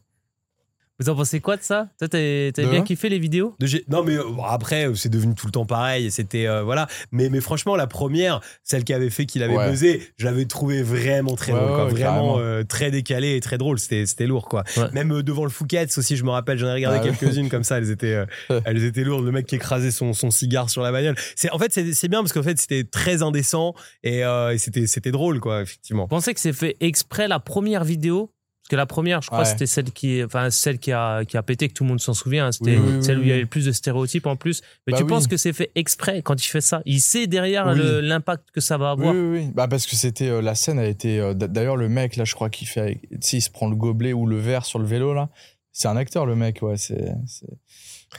Vous en pensez quoi de ça? Toi, t'avais bien kiffé les vidéos? De G- Non, mais euh, bon, après, euh, c'est devenu tout le temps pareil. C'était euh, voilà. Mais, mais franchement, la première, celle qui avait fait qu'il avait Ouais. buzzé, je l'avais trouvé vraiment très Ouais, drôle, quoi. ouais, vraiment euh, très décalé et très drôle. C'était c'était lourd, quoi. Ouais. Même euh, devant le Fouquet's aussi, je me rappelle, j'en ai regardé Ah ouais. quelques-unes comme ça. Elles étaient, euh, elles étaient lourdes. Le mec qui écrasait son, son cigare sur la bagnole. C'est en fait, c'est c'est bien parce qu'en fait, c'était très indécent et, euh, et c'était c'était drôle, quoi. Effectivement. Vous pensez que c'est fait exprès la première vidéo? Parce que la première, je crois, Ouais. c'était celle qui, enfin, celle qui a, qui a pété, que tout le monde s'en souvient. hein. C'était Oui, oui, celle où il y avait le plus de stéréotypes en plus. Mais Bah tu oui. penses que c'est fait exprès quand il fait ça? Il sait derrière l'impact que ça va avoir. oui, oui. Bah, parce que c'était. euh, la scène a été. euh, D'ailleurs, le mec, là, je crois qu'il fait. Tu sais, il se prend le gobelet ou le verre sur le vélo, là. C'est un acteur, le mec, ouais. C'est.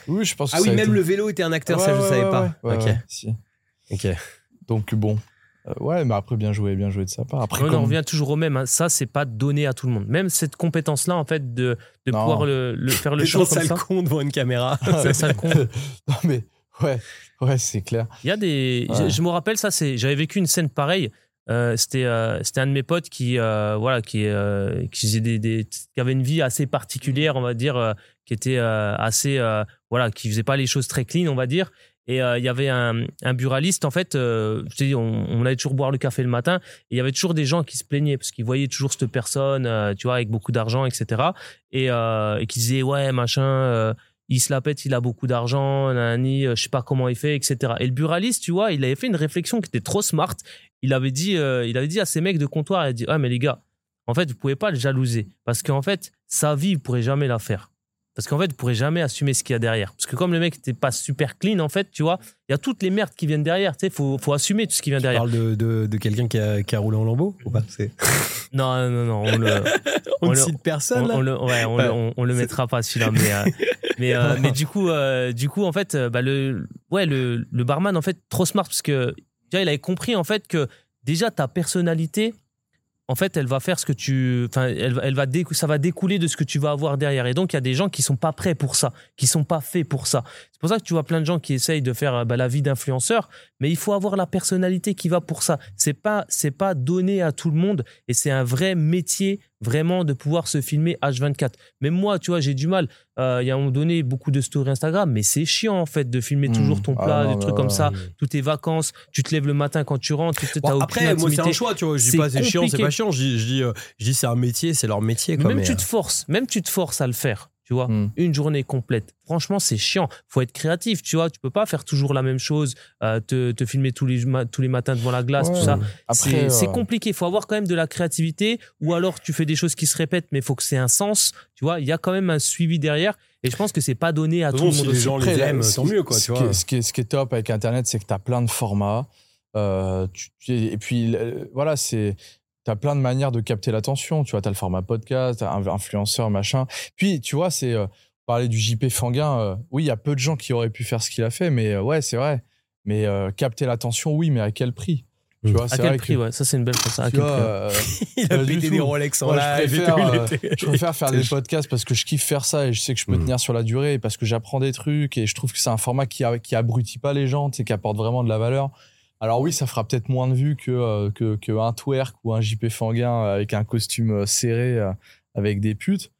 Oui, je pense que Ah oui, ça même été- le vélo était un acteur, Ouais, ça je ouais, savais ouais, pas. ouais, ok. ouais, si. Ok. Donc, bon. Euh, ouais, mais après, bien joué, bien joué de sa part. Après, On en comme- revient toujours au même. hein. Ça, c'est pas donné à tout le monde. Même cette compétence-là, en fait, de, de Non. pouvoir le, le- faire le show comme ça. con devant une caméra. C'est con. non, mais. Ouais, ouais, c'est clair. Il y a des. Ouais. Je, je me rappelle ça. C'est. J'avais vécu une scène pareille. Euh, c'était euh, c'était un de mes potes qui euh, voilà qui euh, qui faisait des, des- qui avait une vie assez particulière on va dire euh, qui était euh, assez euh, voilà qui faisait pas les choses très clean on va dire et euh, il y avait un, un buraliste en fait euh, je dis, on, allait toujours boire le café le matin et il y avait toujours des gens qui se plaignaient parce qu'ils voyaient toujours cette personne euh, tu vois avec beaucoup d'argent etc et, et qui disaient ouais machin il se la pète, il a beaucoup d'argent, euh, je sais pas comment il fait, etc. Et le buraliste, tu vois, il avait fait une réflexion qui était trop smart. Il avait dit, il avait dit à ses mecs de comptoir, il a dit, ah mais les gars, en fait, vous pouvez pas le jalouser parce qu'en fait, sa vie, vous pourrez jamais la faire. Parce qu'en fait, vous pourrez jamais assumer ce qu'il y a derrière. Parce que comme le mec n'était pas super clean, en fait, tu vois, il y a toutes les merdes qui viennent derrière. Tu sais, faut, faut assumer tout ce qui vient Tu derrière. parles de, de, de quelqu'un qui a, qui a roulé en lambeau ou pas? C'est- Non, non, non, on le, On On ne le- cite personne on, là? on le, ouais, on, le- on- mettra pas celui-là, mais euh, mais euh, mais du coup, euh, du coup, en fait, bah, le ouais le, le barman en fait trop smart parce que tu vois, il avait compris en fait que déjà ta personnalité, en fait, elle va faire ce que tu, enfin, elle, elle va ça va découler de ce que tu vas avoir derrière. Et donc, il y a des gens qui sont pas prêts pour ça, qui sont pas faits pour ça. C'est pour ça que tu vois plein de gens qui essayent de faire bah, la vie d'influenceur, mais il faut avoir la personnalité qui va pour ça. C'est pas, c'est pas donné à tout le monde, et c'est un vrai métier vraiment de pouvoir se filmer H24. Même moi, tu vois, j'ai du mal. Euh, Il y a un moment donné beaucoup de stories Instagram, mais c'est chiant en fait de filmer Mmh. toujours ton Ah plat, des trucs comme ça, toutes tes vacances. Tu te lèves le matin quand tu rentres, tu Bon, après, moi, c'est un choix, tu vois. Je dis C'est pas c'est chiant, c'est pas chiant. Je dis, je dis, euh, je dis c'est un métier, c'est leur métier. Mais Quoi, même mais, tu euh, te forces, même tu te forces à le faire, tu vois, Mm. une journée complète. Franchement, c'est chiant. Faut être créatif, tu vois. Tu peux pas faire toujours la même chose, euh, te, te filmer tous les, tous les matins devant la glace, Ouais. tout ça. Après, C'est euh, c'est compliqué. Il faut avoir quand même de la créativité, ou alors tu fais des choses qui se répètent, mais il faut que c'est un sens. Tu vois, il y a quand même un suivi derrière. Et je pense que c'est pas donné à tout le monde. les aussi. gens les Après, là, aiment, ce tant qui- mieux, quoi, ce tu qui vois. est- ce, qui est, ce qui est top avec Internet, c'est que tu as plein de formats. Euh, tu- et puis, euh, voilà, c'est. Tu as plein de manières de capter l'attention. Tu vois, tu as le format podcast, t'as un influenceur, machin. Puis, tu vois, c'est. euh, parler du JP Fanguin, euh, oui, il y a peu de gens qui auraient pu faire ce qu'il a fait, mais euh, ouais, c'est vrai. Mais euh, capter l'attention, oui, mais à quel prix? Tu Mm. vois, À quel vrai prix, que, ouais. Ça, c'est une belle chose. À tu quel vois, prix, ouais. euh, Il a pété des Rolex en je live préfère, euh, je préfère faire des podcasts parce que je kiffe faire ça et je sais que je peux Mm. tenir sur la durée et parce que j'apprends des trucs et je trouve que c'est un format qui, a- qui abrutit pas les gens, tu sais, qui apporte vraiment de la valeur. Alors oui, ça fera peut-être moins de vues que, euh, que, que un twerk ou un JP Fanguin avec un costume euh, serré euh, avec des putes.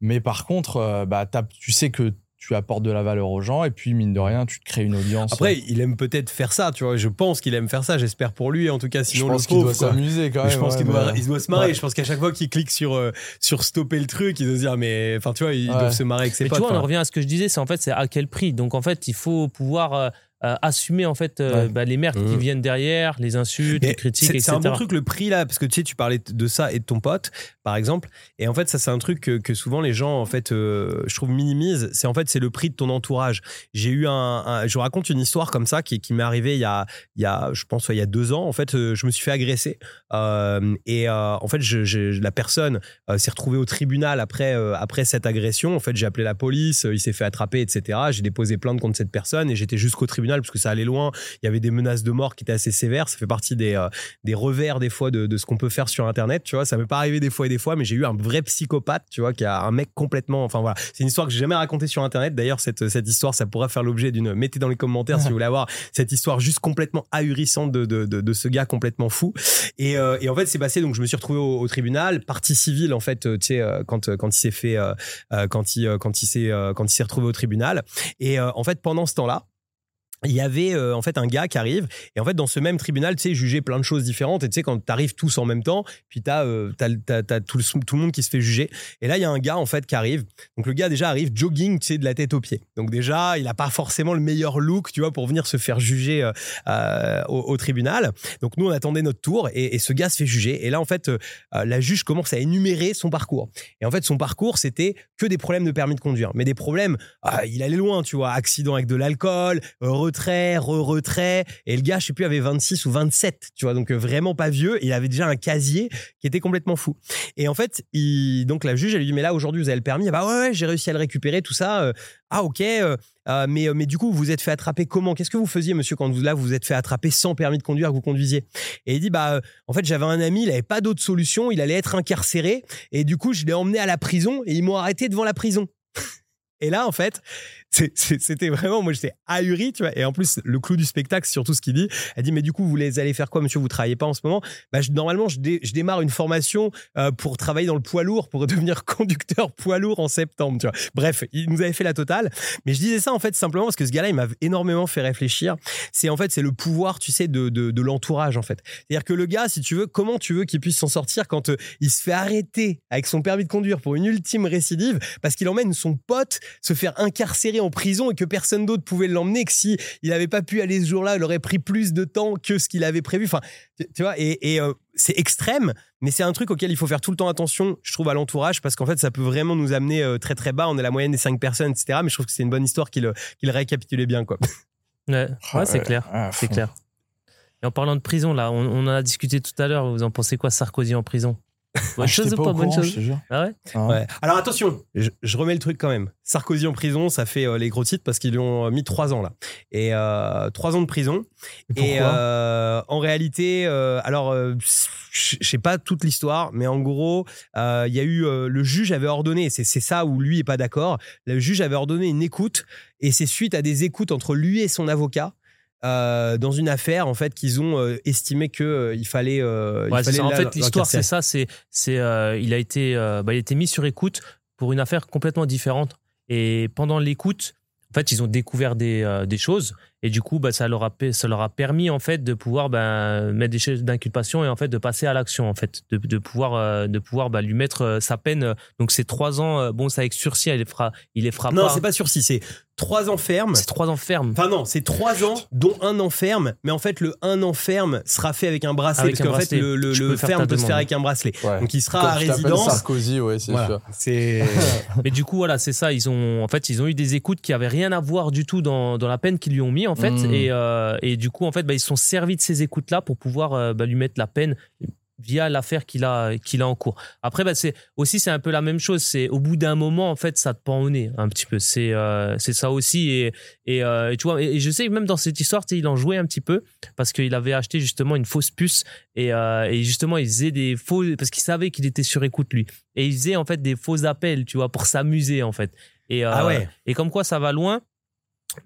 Mais par contre, euh, bah, tu sais que tu apportes de la valeur aux gens et puis mine de rien, tu te crées une audience. Après, il aime peut-être faire ça, tu vois. Je pense qu'il aime faire ça, j'espère pour lui, en tout cas. je Sinon, pense le qu'il doit s'amuser quand même. je pense ouais, qu'il doit, il doit se marrer. Ouais. Je pense qu'à chaque fois qu'il clique sur, euh, sur stopper le truc, il doit se dire, mais, enfin, tu vois, Ouais. doivent se marrer avec ses Mais potes. tu vois, on en revient à ce que je disais, c'est en fait, c'est à quel prix. Donc en fait, il faut pouvoir euh, euh, assumer en fait euh, Ouais. bah, les merdes qui Mhm. viennent derrière, les insultes, Mais les critiques, c'est- etc. C'est un bon truc le prix là, parce que tu sais, tu parlais de ça et de ton pote, par exemple. Et en fait, ça c'est un truc que, que souvent les gens, en fait, euh, je trouve minimisent. C'est en fait c'est le prix de ton entourage. J'ai eu un, un- je vous raconte une histoire comme ça qui, qui m'est arrivée il y a, il y a, je pense, ouais, il y a deux ans. En fait, je me suis fait agresser Euh, et euh, en fait, je, je- la personne euh, s'est retrouvée au tribunal après euh, après cette agression. En fait, j'ai appelé la police, il s'est fait attraper, etc. J'ai déposé plainte contre cette personne et j'étais jusqu'au tribunal parce que ça allait loin. Il y avait des menaces de mort qui étaient assez sévères. Ça fait partie des, euh, des revers des fois de, de ce qu'on peut faire sur Internet. Tu vois, ça m'est pas arrivé des fois et des fois, mais j'ai eu un vrai psychopathe, tu vois, qui a un mec complètement. Enfin voilà, c'est une histoire que j'ai jamais racontée sur Internet. D'ailleurs, cette, cette histoire, ça pourra faire l'objet d'une. Mettez dans les commentaires si vous voulez avoir cette histoire juste complètement ahurissante de, de, de, de ce gars complètement fou. Et, euh, et en fait, c'est passé. Donc, je me suis retrouvé au, au tribunal, partie civile en fait. euh, Tu sais, quand quand il s'est fait, quand il quand il s'est quand il s'est retrouvé au tribunal. Et euh, en fait, pendant ce temps-là il y avait euh, en fait un gars qui arrive et en fait dans ce même tribunal tu sais juger plein de choses différentes et tu sais quand t'arrives tous en même temps puis t'as euh, tout, le, tout le monde qui se fait juger. Et là il y a un gars en fait qui arrive. Donc le gars déjà arrive jogging tu sais de la tête aux pieds. Donc déjà il a pas forcément le meilleur look tu vois pour venir se faire juger euh, euh, au, tribunal. Donc nous on attendait notre tour et, et ce gars se fait juger. Et là en fait la juge commence à énumérer son parcours. Et en fait son parcours c'était que des problèmes de permis de conduire. Mais des problèmes ah, il allait loin tu vois. Accident avec de l'alcool retrait, re-retrait. Et le gars, je sais plus, avait 26 ou 27, tu vois, donc euh, vraiment pas vieux. Il avait déjà un casier qui était complètement fou. Et en fait, il, donc la juge, elle lui dit, mais là, aujourd'hui, vous avez le permis? Ah bah ouais, j'ai réussi à le récupérer, tout ça. Euh, ah, ok. euh, mais, mais du coup, vous vous êtes fait attraper comment? Qu'est-ce que vous faisiez, monsieur, quand vous, là, vous vous êtes fait attraper sans permis de conduire que vous conduisiez? Et il dit, bah, en fait, j'avais un ami, il avait pas d'autre solution, il allait être incarcéré. Et du coup, je l'ai emmené à la prison et ils m'ont arrêté devant la prison. Et là, en fait, c'était vraiment, moi, j'étais ahuri, tu vois. Et en plus, le clou du spectacle, surtout ce qu'il dit. Elle dit, mais du coup, vous voulez allez faire quoi, monsieur? Vous travaillez pas en ce moment? Bah, Normalement, je, dé- je démarre une formation euh, pour travailler dans le poids lourd, pour devenir conducteur poids lourd en septembre, tu vois. Bref, il nous avait fait la totale. Mais je disais ça, en fait, simplement parce que ce gars-là, il m'a énormément fait réfléchir. C'est en fait, c'est le pouvoir, tu sais, de l'entourage, en fait. C'est-à-dire que le gars, si tu veux, comment tu veux qu'il puisse s'en sortir quand euh, il se fait arrêter avec son permis de conduire pour une ultime récidive parce qu'il emmène son pote se faire incarcérer en prison et que personne d'autre pouvait l'emmener, que si il n'avait pas pu aller ce jour-là, il aurait pris plus de temps que ce qu'il avait prévu. Enfin, tu, vois, et, et, euh, c'est extrême, mais c'est un truc auquel il faut faire tout le temps attention, je trouve, à l'entourage, parce qu'en fait, ça peut vraiment nous amener euh, très très bas. On est la moyenne des cinq personnes, etc. Mais je trouve que c'est une bonne histoire qu'il euh, qu'il récapitulait bien, quoi. Ouais, ouais, c'est Ouais, clair. C'est clair. Et en parlant de prison, là, on, on en a discuté tout à l'heure. Vous en pensez quoi, Sarkozy en prison? Bonne Ah, chose j'étais ou pas bonne courant, chose je te jure. Ah ouais Ah. Ouais. Alors attention, je, je remets le truc quand même. Sarkozy en prison, ça fait euh, les gros titres parce qu'ils lui ont mis trois ans là. Et euh, trois ans de prison. Et euh, en réalité, euh, alors euh, je sais pas toute l'histoire, mais en gros, euh, il y a eu euh, le juge avait ordonné, c'est c'est ça où lui est pas d'accord. Le juge avait ordonné une écoute et c'est suite à des écoutes entre lui et son avocat. Euh, dans une affaire en fait qu'ils ont euh, estimé que euh, il fallait, euh, il fallait. En la- fait, l'histoire, c'est ça. C'est, c'est, il a été, bah, il a été mis sur écoute pour une affaire complètement différente. Et pendant l'écoute, en fait, ils ont découvert des, des choses. Et du coup, bah, ça, leur a, ça leur a permis, en fait, de pouvoir bah, mettre des choses d'inculpation et, en fait, de passer à l'action, en fait. De, de pouvoir, euh, de pouvoir bah, lui mettre euh, sa peine. Donc, c'est trois ans. euh, bon, ça avec sursis, il les fera, il les fera Non, pas. c'est pas sursis, c'est trois ans ferme. C'est trois ans ferme. Enfin non, c'est trois ans, dont un an ferme. Mais en fait, le un an ferme sera fait avec un bracelet. Avec parce qu'en fait, le, le- ferme peut se faire avec un bracelet. Ouais. Donc il sera Quand à résidence. Sarkozy, ouais, c'est Voilà. sûr. C'est Mais du coup, voilà, c'est ça. Ils ont, en fait, ils ont eu des écoutes qui avaient rien à voir du tout dans, dans la peine qu'ils lui ont mis, en fait. Mm. Et, euh, et du coup, en fait, bah, ils se sont servis de ces écoutes-là pour pouvoir euh, bah, lui mettre la peine via l'affaire qu'il a, qu'il a en cours. Après, bah, c'est aussi c'est un peu la même chose. C'est au bout d'un moment, en fait, ça te pend au nez un petit peu. C'est euh, c'est ça aussi. Et, et, euh, et tu vois, et, et je sais que même dans cette histoire, il en jouait un petit peu parce qu'il avait acheté justement une fausse puce et, euh, et justement, il faisait des faux parce qu'il savait qu'il était sur écoute lui. Et il faisait en fait des faux appels, tu vois, pour s'amuser en fait. Et, Ah ouais. et comme quoi ça va loin.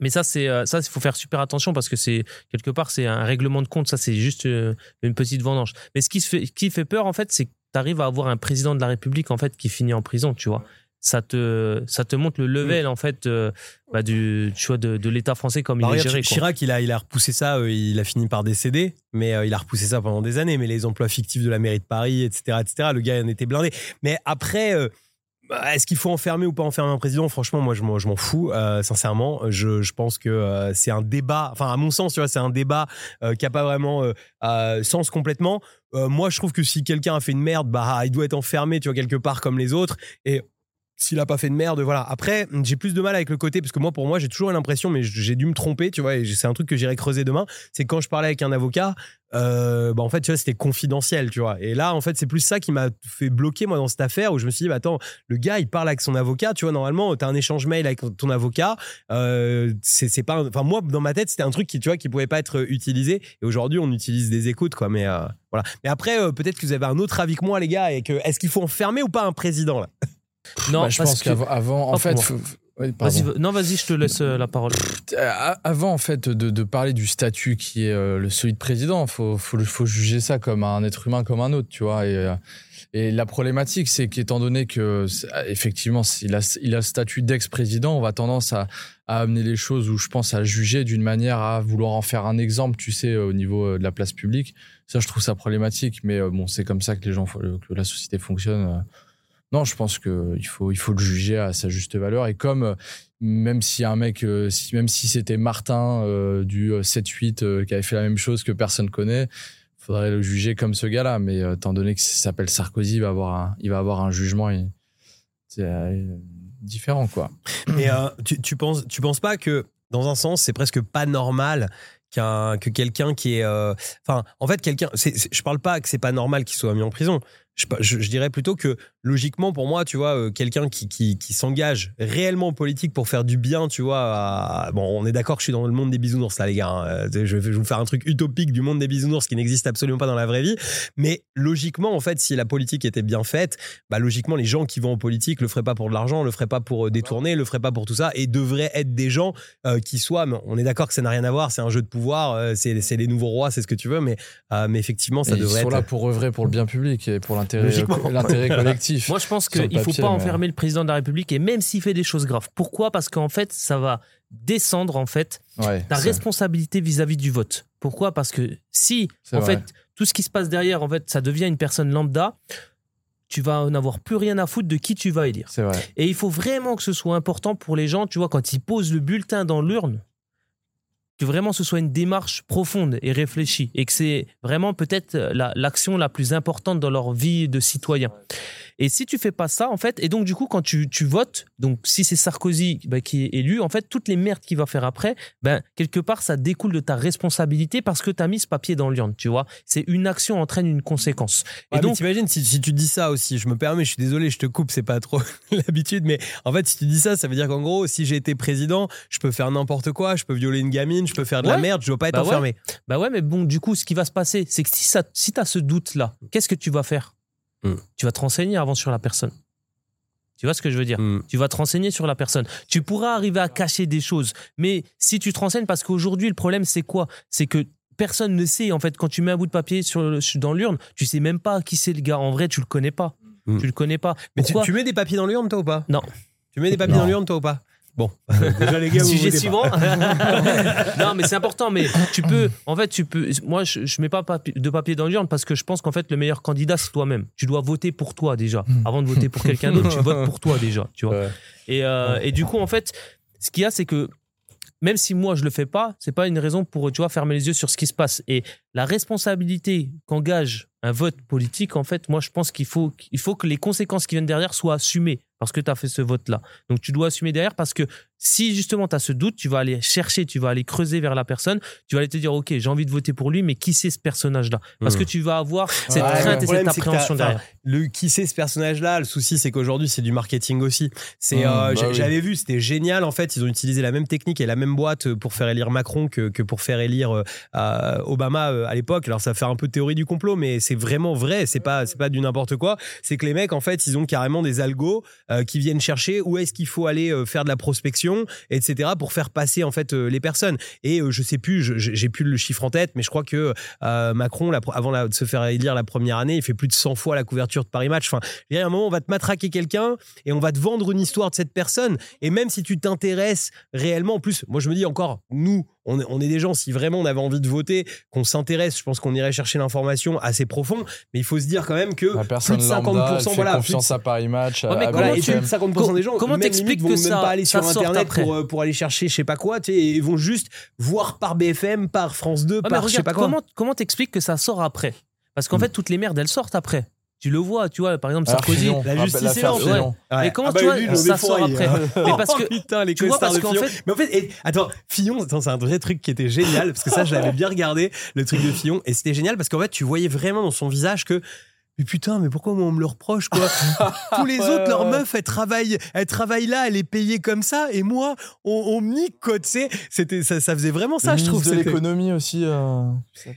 Mais ça, c'est euh, ça, il faut faire super attention parce que c'est quelque part c'est un règlement de compte. Ça, c'est juste euh, une petite vendange. Mais ce qui fait, qui fait peur en fait, c'est que tu arrives à avoir un président de la République en fait qui finit en prison. Tu vois, ça te ça te montre le level en fait euh, bah, du tu vois de, de l'État français comme Bah, il est regarde, géré. quoi. Chirac, il a, il a repoussé ça, euh, il a fini par décéder, mais euh, il a repoussé ça pendant des années. Mais les emplois fictifs de la mairie de Paris, etc., etc., le gars en était blindé. Mais après, bah, est-ce qu'il faut enfermer ou pas enfermer un président? Franchement, moi, je m'en, fous, euh, sincèrement. Je, pense que euh, c'est un débat, enfin, à mon sens, tu vois, c'est un débat euh, qui a pas vraiment sens complètement. Moi, je trouve que si quelqu'un a fait une merde, bah, il doit être enfermé, tu vois, quelque part comme les autres. Et s'il a pas fait de merde, voilà. Après, j'ai plus de mal avec le côté, parce que moi, pour moi, j'ai toujours l'impression, mais j'ai dû me tromper, tu vois, et c'est un truc que j'irai creuser demain, c'est quand je parlais avec un avocat, euh, bah en fait, tu vois, c'était confidentiel, tu vois. Et là, en fait, c'est plus ça qui m'a fait bloquer, moi, dans cette affaire, où je me suis dit, bah, attends, le gars, il parle avec son avocat, tu vois, normalement, tu as un échange mail avec ton avocat, euh, c'est pas, enfin, moi, dans ma tête, c'était un truc qui, tu vois, qui pouvait pas être utilisé, et aujourd'hui, on utilise des écoutes, quoi, mais euh, voilà. Mais après, euh, peut-être que vous avez un autre avis que moi, les gars, et que, est-ce qu'il faut enfermer ou pas un président, là? Non, bah, je pense qu'avant, en fait, non, vas-y, je te laisse euh, la parole. Euh, avant, en fait, de, de parler du statut qui est euh, le celui de président, faut, faut, faut juger ça comme un être humain comme un autre, tu vois. Et, et la problématique, c'est qu'étant donné que, effectivement, il a, il a le statut d'ex-président, on va tendance à, à, amener les choses où je pense à juger d'une manière à vouloir en faire un exemple, tu sais, au niveau de la place publique. Ça, je trouve ça problématique, mais bon, c'est comme ça que les gens, que la société fonctionne. Non, je pense qu'il faut, il faut le juger à sa juste valeur. Et comme, euh, même si un mec, euh, même si c'était Martin euh, du 7-8 qui avait fait la même chose que personne connaît, il faudrait le juger comme ce gars-là. Mais étant donné que s'appelle Sarkozy, il va avoir un, il va avoir un jugement différent, quoi. Et tu, tu, penses, tu penses pas que, dans un sens, c'est presque pas normal qu'un que quelqu'un qui est enfin en fait quelqu'un je parle pas que c'est pas normal qu'il soit mis en prison je, je, dirais plutôt que logiquement pour moi, tu vois, euh, quelqu'un qui, qui, qui s'engage réellement en politique pour faire du bien, tu vois, bon, on est d'accord que je suis dans le monde des bisounours là, les gars. Hein. Euh, je vais vous faire un truc utopique du monde des bisounours qui n'existe absolument pas dans la vraie vie. Mais logiquement, en fait, si la politique était bien faite, bah logiquement, les gens qui vont en politique le feraient pas pour de l'argent, le feraient pas pour euh, détourner, le feraient pas pour tout ça, et devraient être des gens qui soient. On est d'accord que ça n'a rien à voir, c'est un jeu de pouvoir, c'est les nouveaux rois, c'est ce que tu veux, mais mais effectivement, ça devrait. Ils sont là pour œuvrer pour le bien public et pour l'intérêt collectif. Moi, je pense qu'il ne faut pas enfermer le président de la République, et même s'il fait des choses graves. Pourquoi? Parce qu'en fait, ça va descendre en fait ta responsabilité vis-à-vis du vote. Pourquoi? Parce que si en fait tout ce qui se passe derrière, en fait, ça devient une personne lambda, tu vas n'avoir plus rien à foutre de qui tu vas élire. Et il faut vraiment que ce soit important pour les gens, tu vois, quand ils posent le bulletin dans l'urne, que vraiment ce soit une démarche profonde et réfléchie et que c'est vraiment peut-être l'action la, plus importante dans leur vie de citoyen. Et si tu fais pas ça, en fait, et donc du coup, quand tu, tu votes, donc si c'est Sarkozy bah, qui est élu, en fait, toutes les merdes qu'il va faire après, ben, quelque part, ça découle de ta responsabilité parce que tu as mis ce papier dans l'urne, tu vois. C'est une action entraîne une conséquence. et donc, t'imagines si, si tu dis ça aussi, je me permets, je suis désolé, je te coupe, c'est pas trop l'habitude, mais en fait, si tu dis ça, ça veut dire qu'en gros, si j'ai été président, je peux faire n'importe quoi, je peux violer une gamine, je peux faire de la merde, je dois pas être bah enfermé. Bah ouais, mais bon, du coup, ce qui va se passer, c'est que si, ça, si tu as ce doute-là, qu'est-ce que tu vas faire? Hmm. Tu vas te renseigner avant sur la personne. Tu vois ce que je veux dire? Hmm. Tu vas te renseigner sur la personne. Tu pourras arriver à cacher des choses, mais si tu te renseignes, parce qu'aujourd'hui, le problème, c'est quoi? C'est que personne ne sait, en fait, quand tu mets un bout de papier sur, dans l'urne, tu sais même pas qui c'est le gars. En vrai, tu le connais pas. Hmm. Tu le connais pas. Mais tu, mets des papiers dans l'urne, toi ou pas? Non. Tu mets des papiers dans l'urne, toi ou pas? Bon, déjà les gars, sujet suivant. non, mais c'est important. Mais tu peux, en fait, tu peux. Moi, je, je mets pas de papier dans l'urne parce que je pense qu'en fait, le meilleur candidat c'est toi-même. Tu dois voter pour toi déjà, avant de voter pour quelqu'un d'autre. Tu votes pour toi déjà, tu vois. Et, euh, et du coup, en fait, ce qu'il y a, c'est que même si moi je le fais pas, c'est pas une raison pour tu vois fermer les yeux sur ce qui se passe. Et la responsabilité qu'engage un vote politique, en fait, moi je pense qu'il faut, il faut que les conséquences qui viennent derrière soient assumées parce que tu as fait ce vote-là. Donc tu dois assumer derrière parce que si justement tu as ce doute, tu vas aller chercher, tu vas aller creuser vers la personne, tu vas aller te dire ok j'ai envie de voter pour lui, mais qui c'est ce personnage-là? Parce que hmm. tu vas avoir cette crainte et cette appréhension derrière. Le qui c'est ce personnage-là, le souci c'est qu'aujourd'hui c'est du marketing aussi. C'est hmm, euh, bah j'avais vu, c'était génial en fait, ils ont utilisé la même technique et la même boîte pour faire élire Macron que, que pour faire élire euh, Obama euh, à l'époque. Alors ça fait un peu théorie du complot, mais c'est vraiment vrai, c'est pas c'est pas du n'importe quoi. C'est que les mecs en fait ils ont carrément des algos euh, qui viennent chercher où est-ce qu'il faut aller euh, faire de la prospection, etc. pour faire passer en fait euh, les personnes. Et je sais plus, j'ai plus le chiffre en tête, mais je crois que Macron, avant de se faire élire la première année, il fait plus de 100 fois la couverture de Paris Match. Enfin, il y a un moment, on va te matraquer quelqu'un et on va te vendre une histoire de cette personne. Et même si tu t'intéresses réellement, en plus, moi je me dis encore, nous, on est, des gens, si vraiment on avait envie de voter, qu'on s'intéresse, je pense qu'on irait chercher l'information assez profond. Mais il faut se dire quand même que plus de 50%, voilà, confiance à Paris Match. Ouais, mais comment, et plus de 50% des gens, comment t'expliques que vont ça, même pas aller sur internet pour, euh, pour, aller chercher je sais pas quoi, tu sais, ils vont juste voir par BFM, par France 2, par je sais pas quoi. Comment comment t'expliques que ça sort après? Parce qu'en hmm. fait, toutes les merdes, elles sortent après. Tu le vois, tu vois, par exemple Alors, Sarkozy. La rappelle justice l'affaire est lente, Fillon. Mais comment Ah bah, tu vois, lui, ça sort après Mais parce que Oh, putain, les tu vois, parce qu'en fait- Mais en fait, et- attends, Fillon, attends, c'est un vrai truc qui était génial parce que ça, je l'avais bien regardé, le truc de Fillon, et c'était génial parce qu'en fait, tu voyais vraiment dans son visage que. Mais putain, mais pourquoi moi on me le reproche quoi Tous les Ouais, autres, leurs meufs, elles travaillent, elles travaillent là, elle est payée comme ça, et moi, on, on me nique quoi, tu sais C'était, ça, ça faisait vraiment ça, Le je trouve. ministre de c'était- l'économie aussi. euh,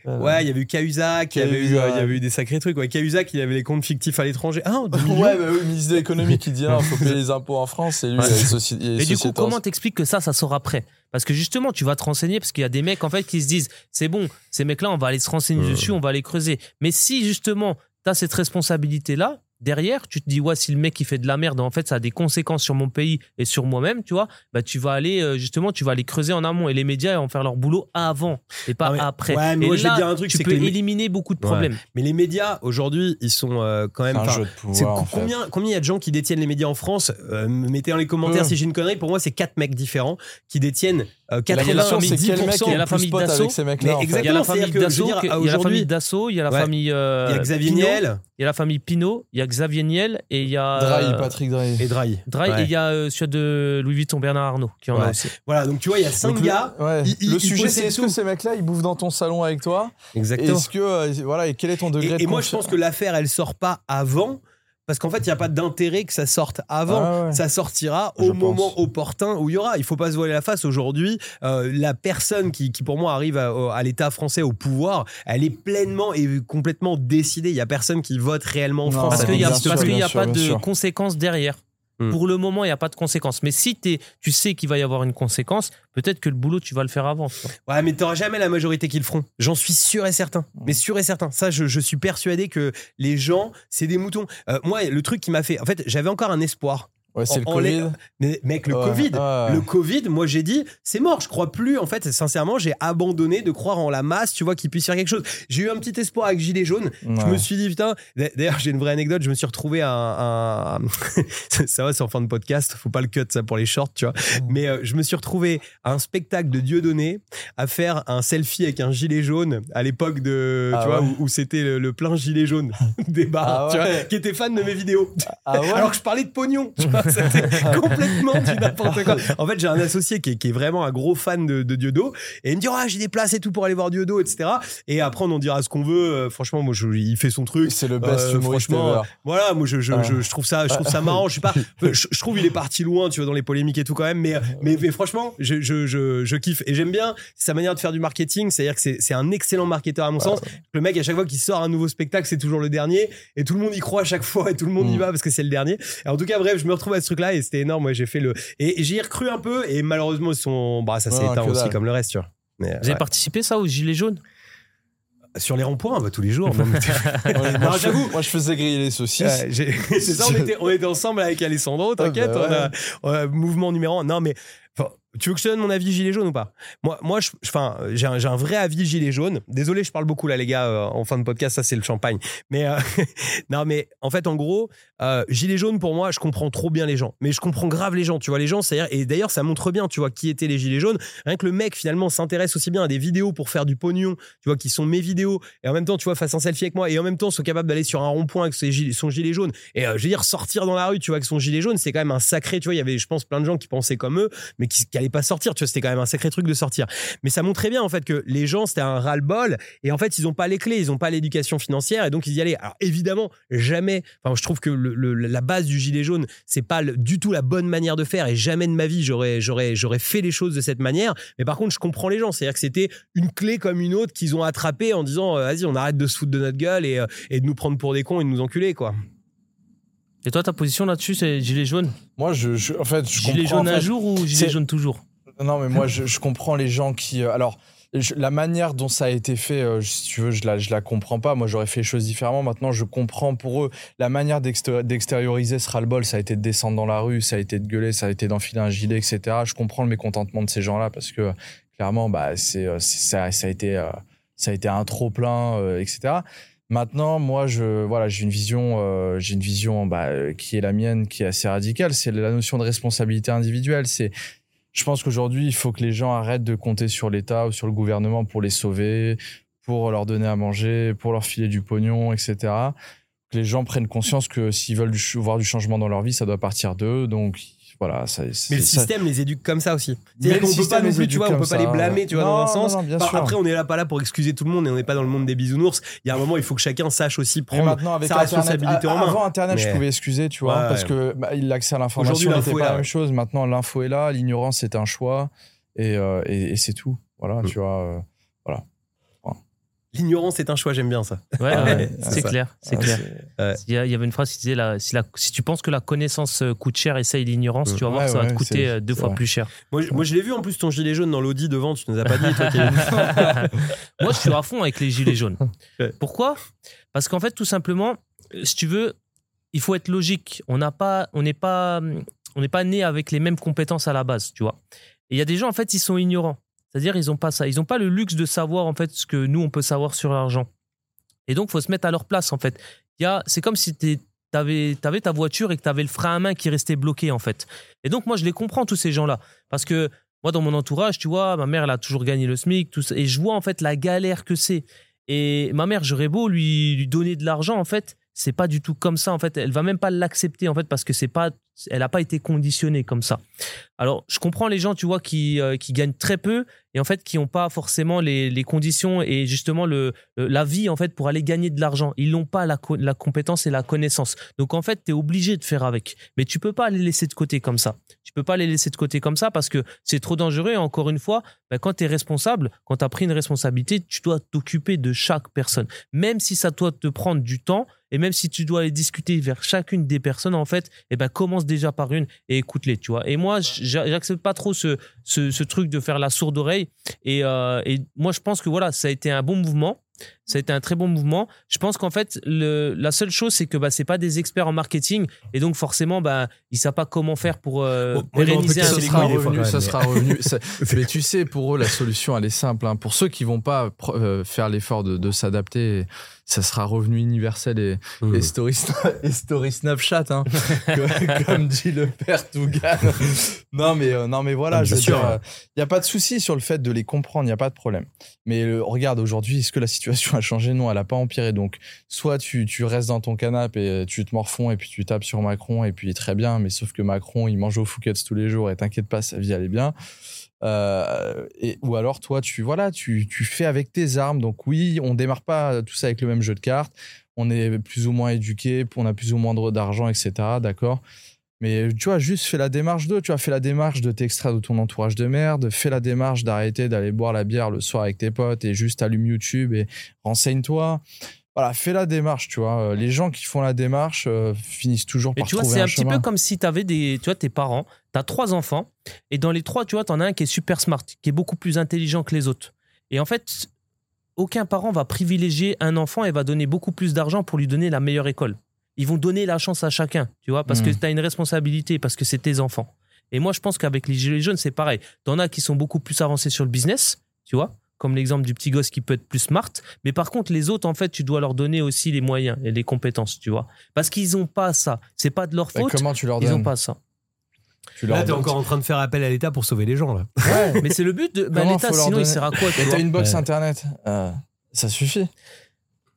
Ouais, il y avait eu Cahuzac, il y avait eu, Cahuzac. euh, il y avait eu des sacrés trucs. Ouais, Cahuzac, il avait les comptes fictifs à l'étranger. Ah, 2 millions. Ouais, bah oui, le ministre de l'économie qui dit, il faut payer les impôts en France, et lui, Ouais. il a une soci- il a Et du coup, comment t'expliques que ça, ça sort après? Parce que justement, tu vas te renseigner parce qu'il y a des mecs en fait qui se disent c'est bon, ces mecs-là, on va aller se renseigner Euh. dessus, on va les creuser. Mais si justement, tu as cette responsabilité-là, derrière, tu te dis ouais, si le mec il fait de la merde, en fait, ça a des conséquences sur mon pays et sur moi-même, tu vois, bah tu vas aller euh, justement, tu vas aller creuser en amont et les médias vont faire leur boulot avant et pas Ah, mais- après. ouais, mais et moi, je vais là, te dire un truc, tu peux que éliminer beaucoup de Ouais. problèmes. Mais les médias, aujourd'hui, ils sont euh, quand C'est même. un jeu de c'est pouvoir. en co- fait. combien combien il y a de gens qui détiennent les médias en France Euh, Mettez dans les commentaires Peu. si j'ai une connerie. Pour moi, c'est quatre mecs différents qui détiennent euh, La 80 question, c'est quel mec il y a la famille Dassault. Il y a la famille je Dassault, il y a la famille Dassault, il y a la Ouais. famille Il y a Xavier Niel il y a la famille Pinot, il y a Xavier Niel et il y a Drahi, euh, Patrick Drahi. et Drahi. Drahi Ouais. et il y a euh, celui de Louis Vuitton Bernard Arnault qui en a aussi. Voilà, donc tu vois, il y a cinq Donc, gars. ouais. ils- ils- le sujet, c'est est-ce que ces mecs-là, ils bouffent dans ton salon avec toi? Exactement. Est-ce que, euh, voilà, et quel est ton degré Et, de et moi, je pense que l'affaire, elle sort pas avant. Parce qu'en fait, il n'y a pas d'intérêt que ça sorte avant. Ah ouais. Ça sortira Je au pense. moment opportun où il y aura. Il faut pas se voiler la face. Aujourd'hui, euh, la personne qui, qui, pour moi, arrive à, à l'État français au pouvoir, elle est pleinement et complètement décidée. Il y a personne qui vote réellement en Non, France. Parce qu'il n'y a, sûr, pas. qu'il y bien a sûr, pas bien de sûr. conséquences derrière. Hmm. Pour le moment, il n'y a pas de conséquences. Mais si t'es- tu sais qu'il va y avoir une conséquence, peut-être que le boulot, tu vas le faire avant. tu. Ouais, mais t'auras jamais la majorité qui le feront. J'en suis sûr et certain. Mais sûr et certain. Ça, je, je suis persuadé que les gens, c'est des moutons. Euh, moi, le truc qui m'a fait. En fait, j'avais encore un espoir. Ouais, c'est le les- Covid. Mais mec, le Ouais, Covid, ouais. le Covid, moi j'ai dit, c'est mort, je crois plus. En fait, sincèrement, j'ai abandonné de croire en la masse, tu vois, qu'il puisse faire quelque chose. J'ai eu un petit espoir avec Gilet jaune. Je me suis dit, putain, d'ailleurs, j'ai une vraie anecdote. Je me suis retrouvé à un. ça va, c'est en fin de podcast, faut pas le cut, ça, pour les shorts, tu vois. Mais euh, je me suis retrouvé à un spectacle de Dieudonné à faire un selfie avec un gilet jaune à l'époque de. Ah tu vois, où, où c'était le, le plein gilet jaune des bars, Ah tu vois, qui était fan de mes vidéos. Ah Alors que je parlais de pognon, tu vois, c'était complètement du n'importe quoi. En fait, j'ai un associé qui est, qui est vraiment un gros fan de, de Diodo et il me dit ah j'ai des places et tout pour aller voir Diodo, etc. Et après on en dira ce qu'on veut. Euh, franchement, moi je- il fait son truc. C'est le best Euh, franchement, ever. Voilà, moi je, je, Ouais. je, je trouve ça, je trouve ça marrant. Je sais pas, je, je trouve il est parti loin, tu vois, dans les polémiques et tout quand même. Mais, mais, mais franchement, je, je, je, je kiffe et j'aime bien sa manière de faire du marketing. C'est-à-dire que c'est c'est un excellent marketeur à mon sens. Le mec à chaque fois qu'il sort un nouveau spectacle, c'est toujours le dernier et tout le monde y croit à chaque fois et tout le monde y Mm. va parce que c'est le dernier. Et en tout cas, bref, je me retrouve à ce truc-là et c'était énorme. Moi, j'ai fait le et, et j'y ai recru un peu et malheureusement, ils sont, bah, ça s'est Ouais, éteint aussi comme le reste, tu vois. Mais, Vous avez ouais. participé ça aux Gilets jaunes? Sur les ronds-points, bah, tous les jours. Non, mais- Ouais, Non, moi, je- j'avoue. Moi, je faisais griller les saucisses. Ouais, c'est ça, on était, on était ensemble avec Alessandro, t'inquiète, Ah bah on, a, on a mouvement numéro un. Non, mais tu veux que je te donne mon avis gilet jaune ou pas? Moi, moi enfin, j'ai un, un vrai avis gilet jaune. Désolé, je parle beaucoup là, les gars, euh, en fin de podcast, ça c'est le champagne. Mais euh, non, mais en fait, en gros, euh, gilet jaune pour moi, je comprends trop bien les gens. Mais je comprends grave les gens, tu vois, les gens, c'est et d'ailleurs, ça montre bien, tu vois, qui étaient les gilets jaunes. Rien que le mec finalement s'intéresse aussi bien à des vidéos pour faire du pognon, tu vois, qui sont mes vidéos, et en même temps, tu vois, fasse un selfie avec moi, et en même temps, sont capables d'aller sur un rond-point avec son gilet jaune. Et je veux dire, sortir dans la rue, tu vois, avec son gilet jaune, c'est quand même un sacré, tu vois, il y avait, je pense, plein de gens qui pensaient comme eux, mais qui n'allaient pas sortir, tu vois, c'était quand même un sacré truc de sortir. Mais ça montrait bien, en fait, que les gens, c'était un ras-le-bol, et en fait, ils n'ont pas les clés, ils n'ont pas l'éducation financière, et donc ils y allaient. Alors évidemment, jamais, enfin, je trouve que la base du gilet jaune, c'est pas du tout la bonne manière de faire, et jamais de ma vie, j'aurais, j'aurais, j'aurais fait les choses de cette manière. Mais par contre, je comprends les gens, c'est-à-dire que c'était une clé comme une autre qu'ils ont attrapée en disant, euh, vas-y, on arrête de se foutre de notre gueule et, euh, et de nous prendre pour des cons et de nous enculer, quoi. Et toi, ta position là-dessus, c'est gilet jaune Moi, je, je- en fait, je Gilet comprends, jaune en un jour ou gilet jaune toujours Non, mais moi, je, je comprends les gens qui. euh, alors, je- la manière dont ça a été fait, euh, si tu veux, je la, je la comprends pas. Moi, j'aurais fait les choses différemment. Maintenant, je comprends pour eux la manière d'exté- d'extérioriser ce ras-le-bol. Ça a été de descendre dans la rue, ça a été de gueuler, ça a été d'enfiler un gilet, etc. Je comprends le mécontentement de ces gens-là parce que clairement, bah, c'est, euh, ça, ça a été, euh, ça a été un trop plein, etc. Maintenant, moi, je, voilà, j'ai une vision, euh, j'ai une vision, bah, euh, qui est la mienne, qui est assez radicale. C'est la notion de responsabilité individuelle. C'est, je pense qu'aujourd'hui, il faut que les gens arrêtent de compter sur l'État ou sur le gouvernement pour les sauver, pour leur donner à manger, pour leur filer du pognon, etc. que les gens prennent conscience que s'ils veulent voir du changement dans leur vie, ça doit partir d'eux. Donc voilà, ça, Mais le ça- système les éduque comme ça aussi. C'est-à-dire qu'on peut pas système non les plus, tu vois, on peut pas les blâmer, tu vois, dans un Non, sens. non, non. Après, on est là pas là pour excuser tout le monde et on n'est pas dans le monde des bisounours. Il y a un moment, il faut que chacun sache aussi prendre avec sa Internet, responsabilité en main. Avant Internet, je pouvais excuser, tu vois, Ouais, parce que bah, l'accès à l'information l'info n'était pas là, la même chose. Maintenant, l'info est là, l'ignorance c'est un choix, et, euh, et, et c'est tout. Voilà, Mm. tu vois. L'ignorance est un choix, j'aime bien ça. Ouais, Ah ouais, ouais, c'est clair, c'est ah, clair. Il y, avait une phrase qui disait là, si, la- si tu penses que la connaissance euh, coûte cher, essaye l'ignorance, tu vas voir Ouais, que ça va te coûter euh, deux fois vrai. plus cher. Moi, je- moi, je l'ai vu en plus ton gilet jaune dans l'Audi devant, tu nous as pas dit, toi. Moi, je suis à fond avec les gilets jaunes. Ouais. Pourquoi? Parce qu'en fait, tout simplement, euh, si tu veux, il faut être logique. On n'a pas, on n'est pas, on n'est pas né avec les mêmes compétences à la base, tu vois. Et il y a des gens, en fait, ils sont ignorants. C'est-à-dire, ils n'ont pas ça. Ils n'ont pas le luxe de savoir, en fait, ce que nous, on peut savoir sur l'argent. Et donc, faut se mettre à leur place, en fait. C'est comme si tu avais, ta voiture et que tu avais le frein à main qui restait bloqué, en fait. Et donc, moi, je les comprends, tous ces gens-là. Parce que moi, dans mon entourage, tu vois, ma mère, elle a toujours gagné le SMIC, tout ça. Et je vois, en fait, la galère que c'est. Et ma mère, j'aurais beau lui, lui donner de l'argent, en fait, c'est pas du tout comme ça. En fait, elle va même pas l'accepter, en fait, parce que c'est pas, elle n'a pas été conditionnée comme ça. Alors, je comprends les gens, tu vois, qui, euh, qui gagnent très peu et en fait qui n'ont pas forcément les, les conditions et justement le, la vie en fait pour aller gagner de l'argent. Ils n'ont pas la, la compétence et la connaissance. Donc en fait, tu es obligé de faire avec. Mais tu peux pas les laisser de côté comme ça. Tu peux pas les laisser de côté comme ça parce que c'est trop dangereux. Encore une fois, ben, quand tu es responsable, quand tu as pris une responsabilité, tu dois t'occuper de chaque personne. Même si ça doit te prendre du temps et même si tu dois aller discuter vers chacune des personnes, en fait, eh ben, commence déjà par une et écoute-les, tu vois. Et moi, j'a- j'accepte pas trop ce, ce, ce truc de faire la sourde oreille. Et, euh, et moi, je pense que voilà, ça a été un bon mouvement. Ça a été un très bon mouvement. Je pense qu'en fait, le, la seule chose, c'est que bah, c'est pas des experts en marketing. Et donc, forcément, bah, ils savent pas comment faire pour euh, Bon, pérenniser un ça les sera couilles, des fois, revenu, quand ça même, sera revenu. ça- mais tu sais, pour eux, la solution, elle est simple. hein. Pour ceux qui vont pas euh, faire l'effort de, de s'adapter, ça sera revenu universel et, Mmh. et story, Sna- et story Snapchat, hein, comme, comme dit le père Tougan. Non, mais, euh, non, mais voilà, Ah, je veux sûr. dire, il n'y a pas de souci sur le fait de les comprendre, il n'y a pas de problème. Mais euh, regarde, aujourd'hui, est-ce que la situation a changé Non, elle n'a pas empiré. Donc, soit tu, tu restes dans ton canapé et tu te morfonds et puis tu tapes sur Macron et puis très bien, mais sauf que Macron, il mange au Fouquet's tous les jours et t'inquiète pas, sa vie, elle est bien. Euh, et, ou alors, toi, tu, voilà, tu, tu fais avec tes armes. Donc, oui, on démarre pas tout ça avec le même jeu de cartes. On est plus ou moins éduqué, on a plus ou moins d'argent, etc. D'accord? Mais tu vois, juste fais la démarche de, tu as fait la démarche de t'extraire de ton entourage de merde, fais la démarche d'arrêter d'aller boire la bière le soir avec tes potes et juste allume YouTube et renseigne-toi. Voilà, fais la démarche, tu vois. Euh, Les gens qui font la démarche euh, finissent toujours Mais par tu vois, c'est un, un petit peu comme si tu avais des, tu vois, tes parents, tu as trois enfants, et dans les trois, tu vois, tu en as un qui est super smart, qui est beaucoup plus intelligent que les autres. Et en fait, aucun parent va privilégier un enfant et va donner beaucoup plus d'argent pour lui donner la meilleure école. Ils vont donner la chance à chacun, tu vois, parce que tu as une responsabilité, parce que c'est tes enfants. Et moi, je pense qu'avec les gilets jaunes, c'est pareil. T'en as qui sont beaucoup plus avancés sur le business, tu vois, comme l'exemple du petit gosse qui peut être plus smart. Mais par contre, les autres, en fait, tu dois leur donner aussi les moyens et les compétences, tu vois. Parce qu'ils n'ont pas ça. C'est pas de leur Bah, faute. comment tu leur Ils n'ont donnes pas ça. tu leur Là, t'es donnes- encore en train de faire appel à l'État pour sauver les gens, là. Ouais. Mais c'est le but de. Ben, Comment L'État, sinon, il donner sert à quoi tu une box Ouais. internet, euh, ça suffit.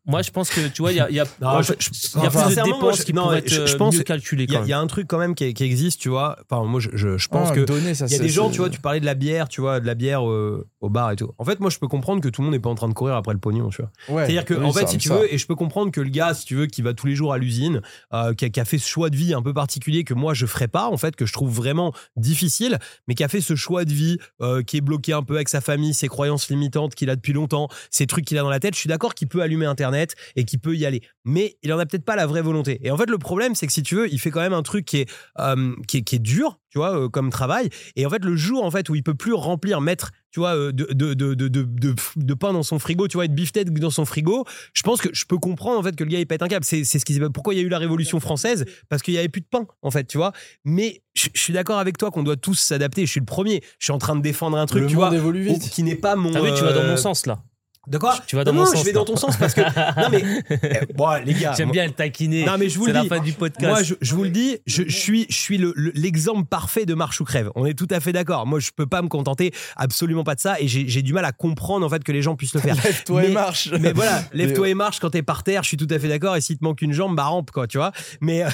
Moi, je pense que, tu vois, il y a, il y a, Non, il je- y a enfin, plus de dépenses je- qui non, pourraient être je- je euh, pense- mieux calculées Il y, a- y un truc quand même qui, qui existe, tu vois. Enfin, moi, je, je, je pense Ah, que. Il y a c'est- des gens, tu vois, tu parlais de la bière, tu vois, de la bière euh, au bar et tout. En fait, moi, je peux comprendre que tout le monde n'est pas en train de courir après le pognon, tu vois. Ouais, C'est-à-dire que, oui, en fait, ça, si tu ça. veux, et je peux comprendre que le gars, si tu veux, qui va tous les jours à l'usine, euh, qui, a, qui a fait ce choix de vie un peu particulier que moi, je ferais pas, en fait, que je trouve vraiment difficile, mais qui a fait ce choix de vie, euh, qui est bloqué un peu avec sa famille, ses croyances limitantes qu'il a depuis longtemps, ces trucs qu'il a dans la tête, je suis d'accord qu'il peut allumer Internet et qu'il peut y aller. Mais il en a peut-être pas la vraie volonté. Et en fait, le problème, c'est que si tu veux, il fait quand même un truc qui est, euh, qui est, qui est dur, tu vois, euh, comme travail. Et en fait, le jour, en fait, où il peut plus remplir, mettre, tu vois, euh, de, de, de, de, de, de- de pain dans son frigo, tu vois, et de beefsteak dans son frigo, je pense que je peux comprendre, en fait, que le gars, il pète un câble. C'est, c'est ce qui, pourquoi il y a eu la Révolution française, parce qu'il y avait plus de pain, en fait, tu vois. Mais je, je suis d'accord avec toi qu'on doit tous s'adapter. Je suis le premier. Je suis en train de défendre un truc, le tu vois, évolue vite. qui n'est pas mon. T'as vu, tu vas dans mon sens là. De quoi Tu vas dans non, mon non, sens, je vais dans ton sens parce que. non, mais. eh, bon, les gars. J'aime bien le taquiner. Non, mais je vous C'est le la dis. fin du podcast. Moi, je, je vous le dis, je, je suis, je suis le- le- l'exemple parfait de marche ou crève. On est tout à fait d'accord. Moi, je peux pas me contenter absolument pas de ça et j'ai du mal à comprendre en fait que les gens puissent le faire. Lève-toi et marche. Mais voilà, lève-toi et marche quand t'es par terre. Je suis tout à fait d'accord. Et s'il te manque une jambe, bah rampe quoi, tu vois. Mais euh,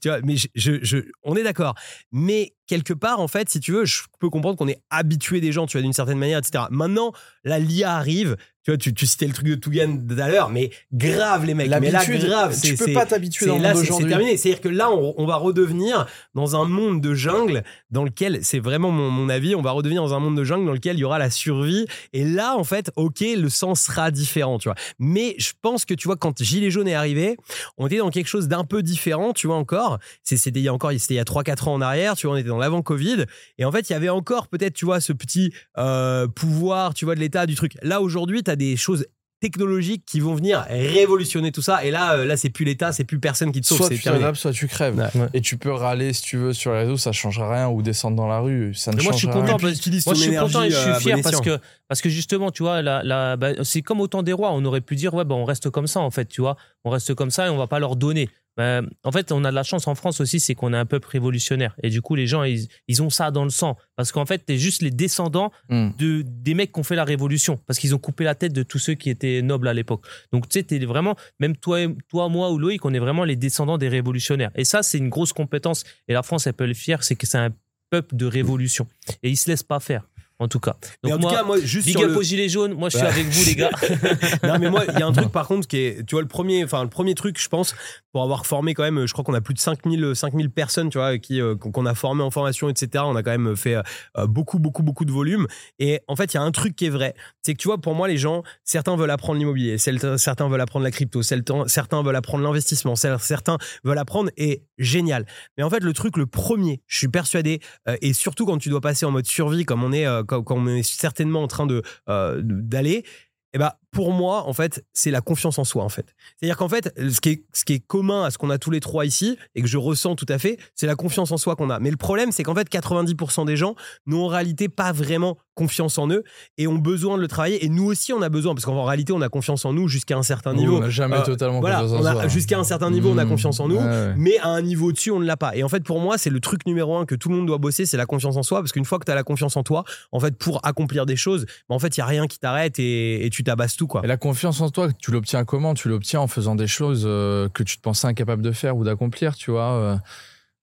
tu vois, mais je, je- je- on est d'accord. Mais quelque part, en fait, si tu veux, je peux comprendre qu'on est habitué des gens, tu vois, d'une certaine manière, etc. Maintenant, la l'IA arrive. Tu vois, tu, tu citais le truc de Tougan tout à l'heure, mais grave les mecs. Mais là, grave. tu peux pas t'habituer dans le là, monde c'est- terminé. C'est-à-dire que là, on, on va redevenir dans un monde de jungle dans lequel, c'est vraiment mon, mon avis, on va redevenir dans un monde de jungle dans lequel il y aura la survie. Et là, en fait, ok, le sens sera différent, tu vois. Mais je pense que, tu vois, quand Gilet jaune est arrivé, on était dans quelque chose d'un peu différent, tu vois, encore. C'était il y a encore, c'était il y a 3-4 ans en arrière, tu vois, on était dans l'avant-Covid. Et en fait, il y avait encore peut-être, tu vois, ce petit euh, pouvoir, tu vois, de l'État, du truc. Là, aujourd'hui, tu as des choses technologiques qui vont venir révolutionner tout ça et là euh, là c'est plus l'état c'est plus personne qui te sauve Soit tu t'adaptes, soit tu crèves. Ouais. Et tu peux râler si tu veux sur les réseaux, ça changera rien, ou descendre dans la rue, ça ne Mais moi, je suis changera content rien. Moi, je suis content et je énergie, euh, suis fier parce que, parce que justement, tu vois, la, la, bah, c'est comme au temps des rois. On aurait pu dire, ouais, bah, on reste comme ça, en fait, tu vois. On reste comme ça et on va pas leur donner. Bah, en fait, on a de la chance en France aussi, c'est qu'on est un peuple révolutionnaire. Et du coup, les gens, ils, ils ont ça dans le sang. Parce qu'en fait, t'es juste les descendants Hmm. de, des mecs qui ont fait la révolution. Parce qu'ils ont coupé la tête de tous ceux qui étaient nobles à l'époque. Donc, tu sais, t'es vraiment, même toi, toi, moi ou Loïc, on est vraiment les descendants des révolutionnaires. Et ça, c'est une grosse compétence. Et la France, elle peut le fier, c'est que c'est un peuple de révolution. Et ils se laissent pas faire, en tout cas. mais Donc, en moi, tout cas moi juste Big sur up le... aux gilets jaunes, moi je suis Ouais. avec vous les gars. non mais moi il y a un truc par contre qui est tu vois le premier enfin le premier truc je pense pour avoir formé quand même je crois qu'on a plus de 5000 5000 personnes tu vois qui euh, qu'on a formé en formation etc on a quand même fait euh, beaucoup beaucoup beaucoup de volume et en fait il y a un truc qui est vrai c'est que tu vois pour moi les gens certains veulent apprendre l'immobilier certains veulent apprendre la crypto certains veulent apprendre l'investissement certains veulent apprendre et génial mais en fait le truc le premier je suis persuadé euh, et surtout quand tu dois passer en mode survie comme on est quand, quand on est certainement en train de euh, d'aller eh ben, pour moi, en fait, c'est la confiance en soi, en fait. C'est-à-dire qu'en fait, ce qui, est, ce qui est commun à ce qu'on a tous les trois ici, et que je ressens tout à fait, c'est la confiance en soi qu'on a. Mais le problème, c'est qu'en fait, 90% des gens n'ont en réalité pas vraiment confiance en eux et ont besoin de le travailler. Et nous aussi, on a besoin, parce qu'en réalité, on a confiance en nous jusqu'à un certain niveau. On n'a jamais Euh, totalement Voilà, confiance en soi. jusqu'à un certain niveau, on a Mmh. confiance en nous. Ouais, ouais. Mais à un niveau au-dessus, on ne l'a pas. Et en fait, pour moi, c'est le truc numéro un que tout le monde doit bosser, c'est la confiance en soi. Parce qu'une fois que tu as la confiance en toi, en fait, pour accomplir des choses, bah, en fait, il y a rien qui t'arrête et, et tu tabasses tout, Et la confiance en toi, tu l'obtiens comment? Tu l'obtiens en faisant des choses euh, que tu te pensais incapable de faire ou d'accomplir, tu vois. euh,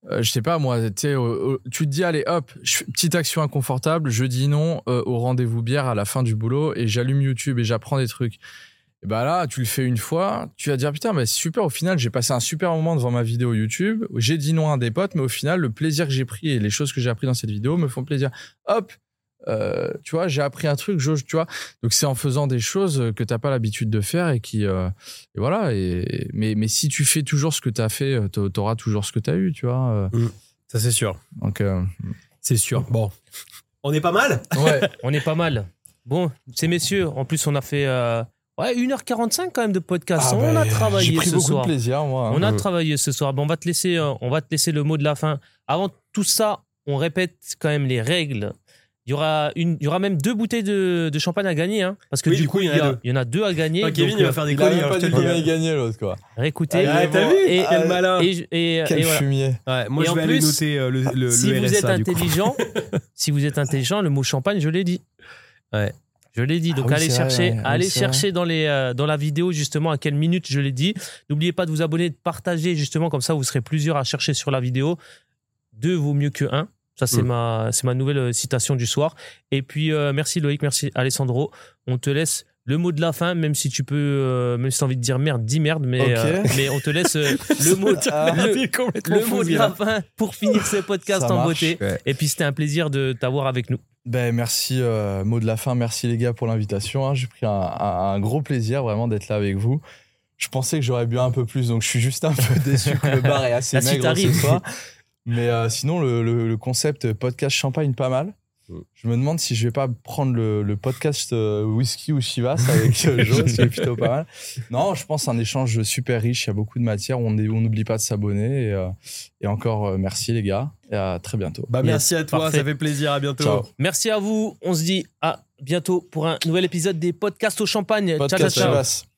euh, je sais pas, moi, tu te dis, allez, hop, petite action inconfortable, je dis non euh, au rendez-vous bière à la fin du boulot et j'allume YouTube et j'apprends des trucs. Et bah là, tu le fais une fois, tu vas dire, putain, mais c'est super, au final, j'ai passé un super moment devant ma vidéo YouTube, j'ai dit non à des potes, mais au final, le plaisir que j'ai pris et les choses que j'ai appris dans cette vidéo me font plaisir. Hop, euh, tu vois, j'ai appris un truc, je, tu vois. Donc c'est en faisant des choses que t'as pas l'habitude de faire et qui, euh, et voilà. Et mais mais si tu fais toujours ce que t'as fait, euh, t'a- t'auras toujours ce que t'as eu, tu vois. euh. Ça, c'est sûr. Donc euh, C'est sûr. Bon. On est pas mal? Ouais. on est pas mal. Bon, ces messieurs, en plus on a fait euh, ouais, 1h45 quand même de podcast. Ah, on bah, a travaillé J'ai pris ce beaucoup soir. de plaisir, moi. hein. On a Mm. travaillé ce soir. Bon, on va te laisser, on va te laisser le mot de la fin. Avant tout ça, on répète quand même les règles. Il y aura une, il y aura même deux bouteilles de, de champagne à gagner, hein, parce que Oui, du, du coup, coup, il y, en a deux. il y en a deux à gagner. Ah, Kevin, donc, il va euh, faire des Il a colis. alors pas dis. combien il gagnait l'autre, quoi. réécoutez. Ah, Ouais, t'as vu et, Quel malin. et, et, et Quel voilà. fumier. Ouais, moi, Et je vais aller noter euh, le, le, si le vous êtes du intelligent, si vous êtes intelligent, le mot champagne, je l'ai dit. Ouais. Je l'ai dit. Ah Donc oui, allez vrai, chercher, allez chercher dans les euh, dans la vidéo justement à quelle minute je l'ai dit. N'oubliez pas de vous abonner, de partager justement comme ça vous serez plusieurs à chercher sur la vidéo. Deux vaut mieux que un. Ça c'est Mm. ma c'est ma nouvelle euh, citation du soir. Et puis euh, merci Loïc, merci Alessandro. On te laisse le mot de la fin, même si tu peux, euh, même si t'as envie de dire merde, dis merde, mais euh, mais on te laisse euh, le mot de, le- le mot la fin pour finir ce podcast Ça en marche. beauté. Ouais. Et puis c'était un plaisir de t'avoir avec nous. Ben merci, mot de la fin, merci les gars pour l'invitation. hein. J'ai pris un, un- un gros plaisir vraiment d'être là avec vous. Je pensais que j'aurais bu un peu plus, donc je suis juste un peu déçu que le bar est assez maigre ce soir. Mais euh, sinon, le, le- le concept podcast champagne, pas mal. Mm. Je me demande si je vais pas prendre le, le podcast euh, whisky ou Chivas avec euh, Jo, c'est plutôt pas mal. Non, je pense un échange super riche. Il y a beaucoup de matière. On on n'oublie pas de s'abonner. Et, euh, et encore euh, merci les gars. Et à très bientôt. Bah, Yes, merci à toi, parfait. ça fait plaisir. À bientôt. Ciao. Merci à vous. On se dit à bientôt pour un nouvel épisode des podcasts au champagne. Podcast ciao, ciao, ciao. Chivas.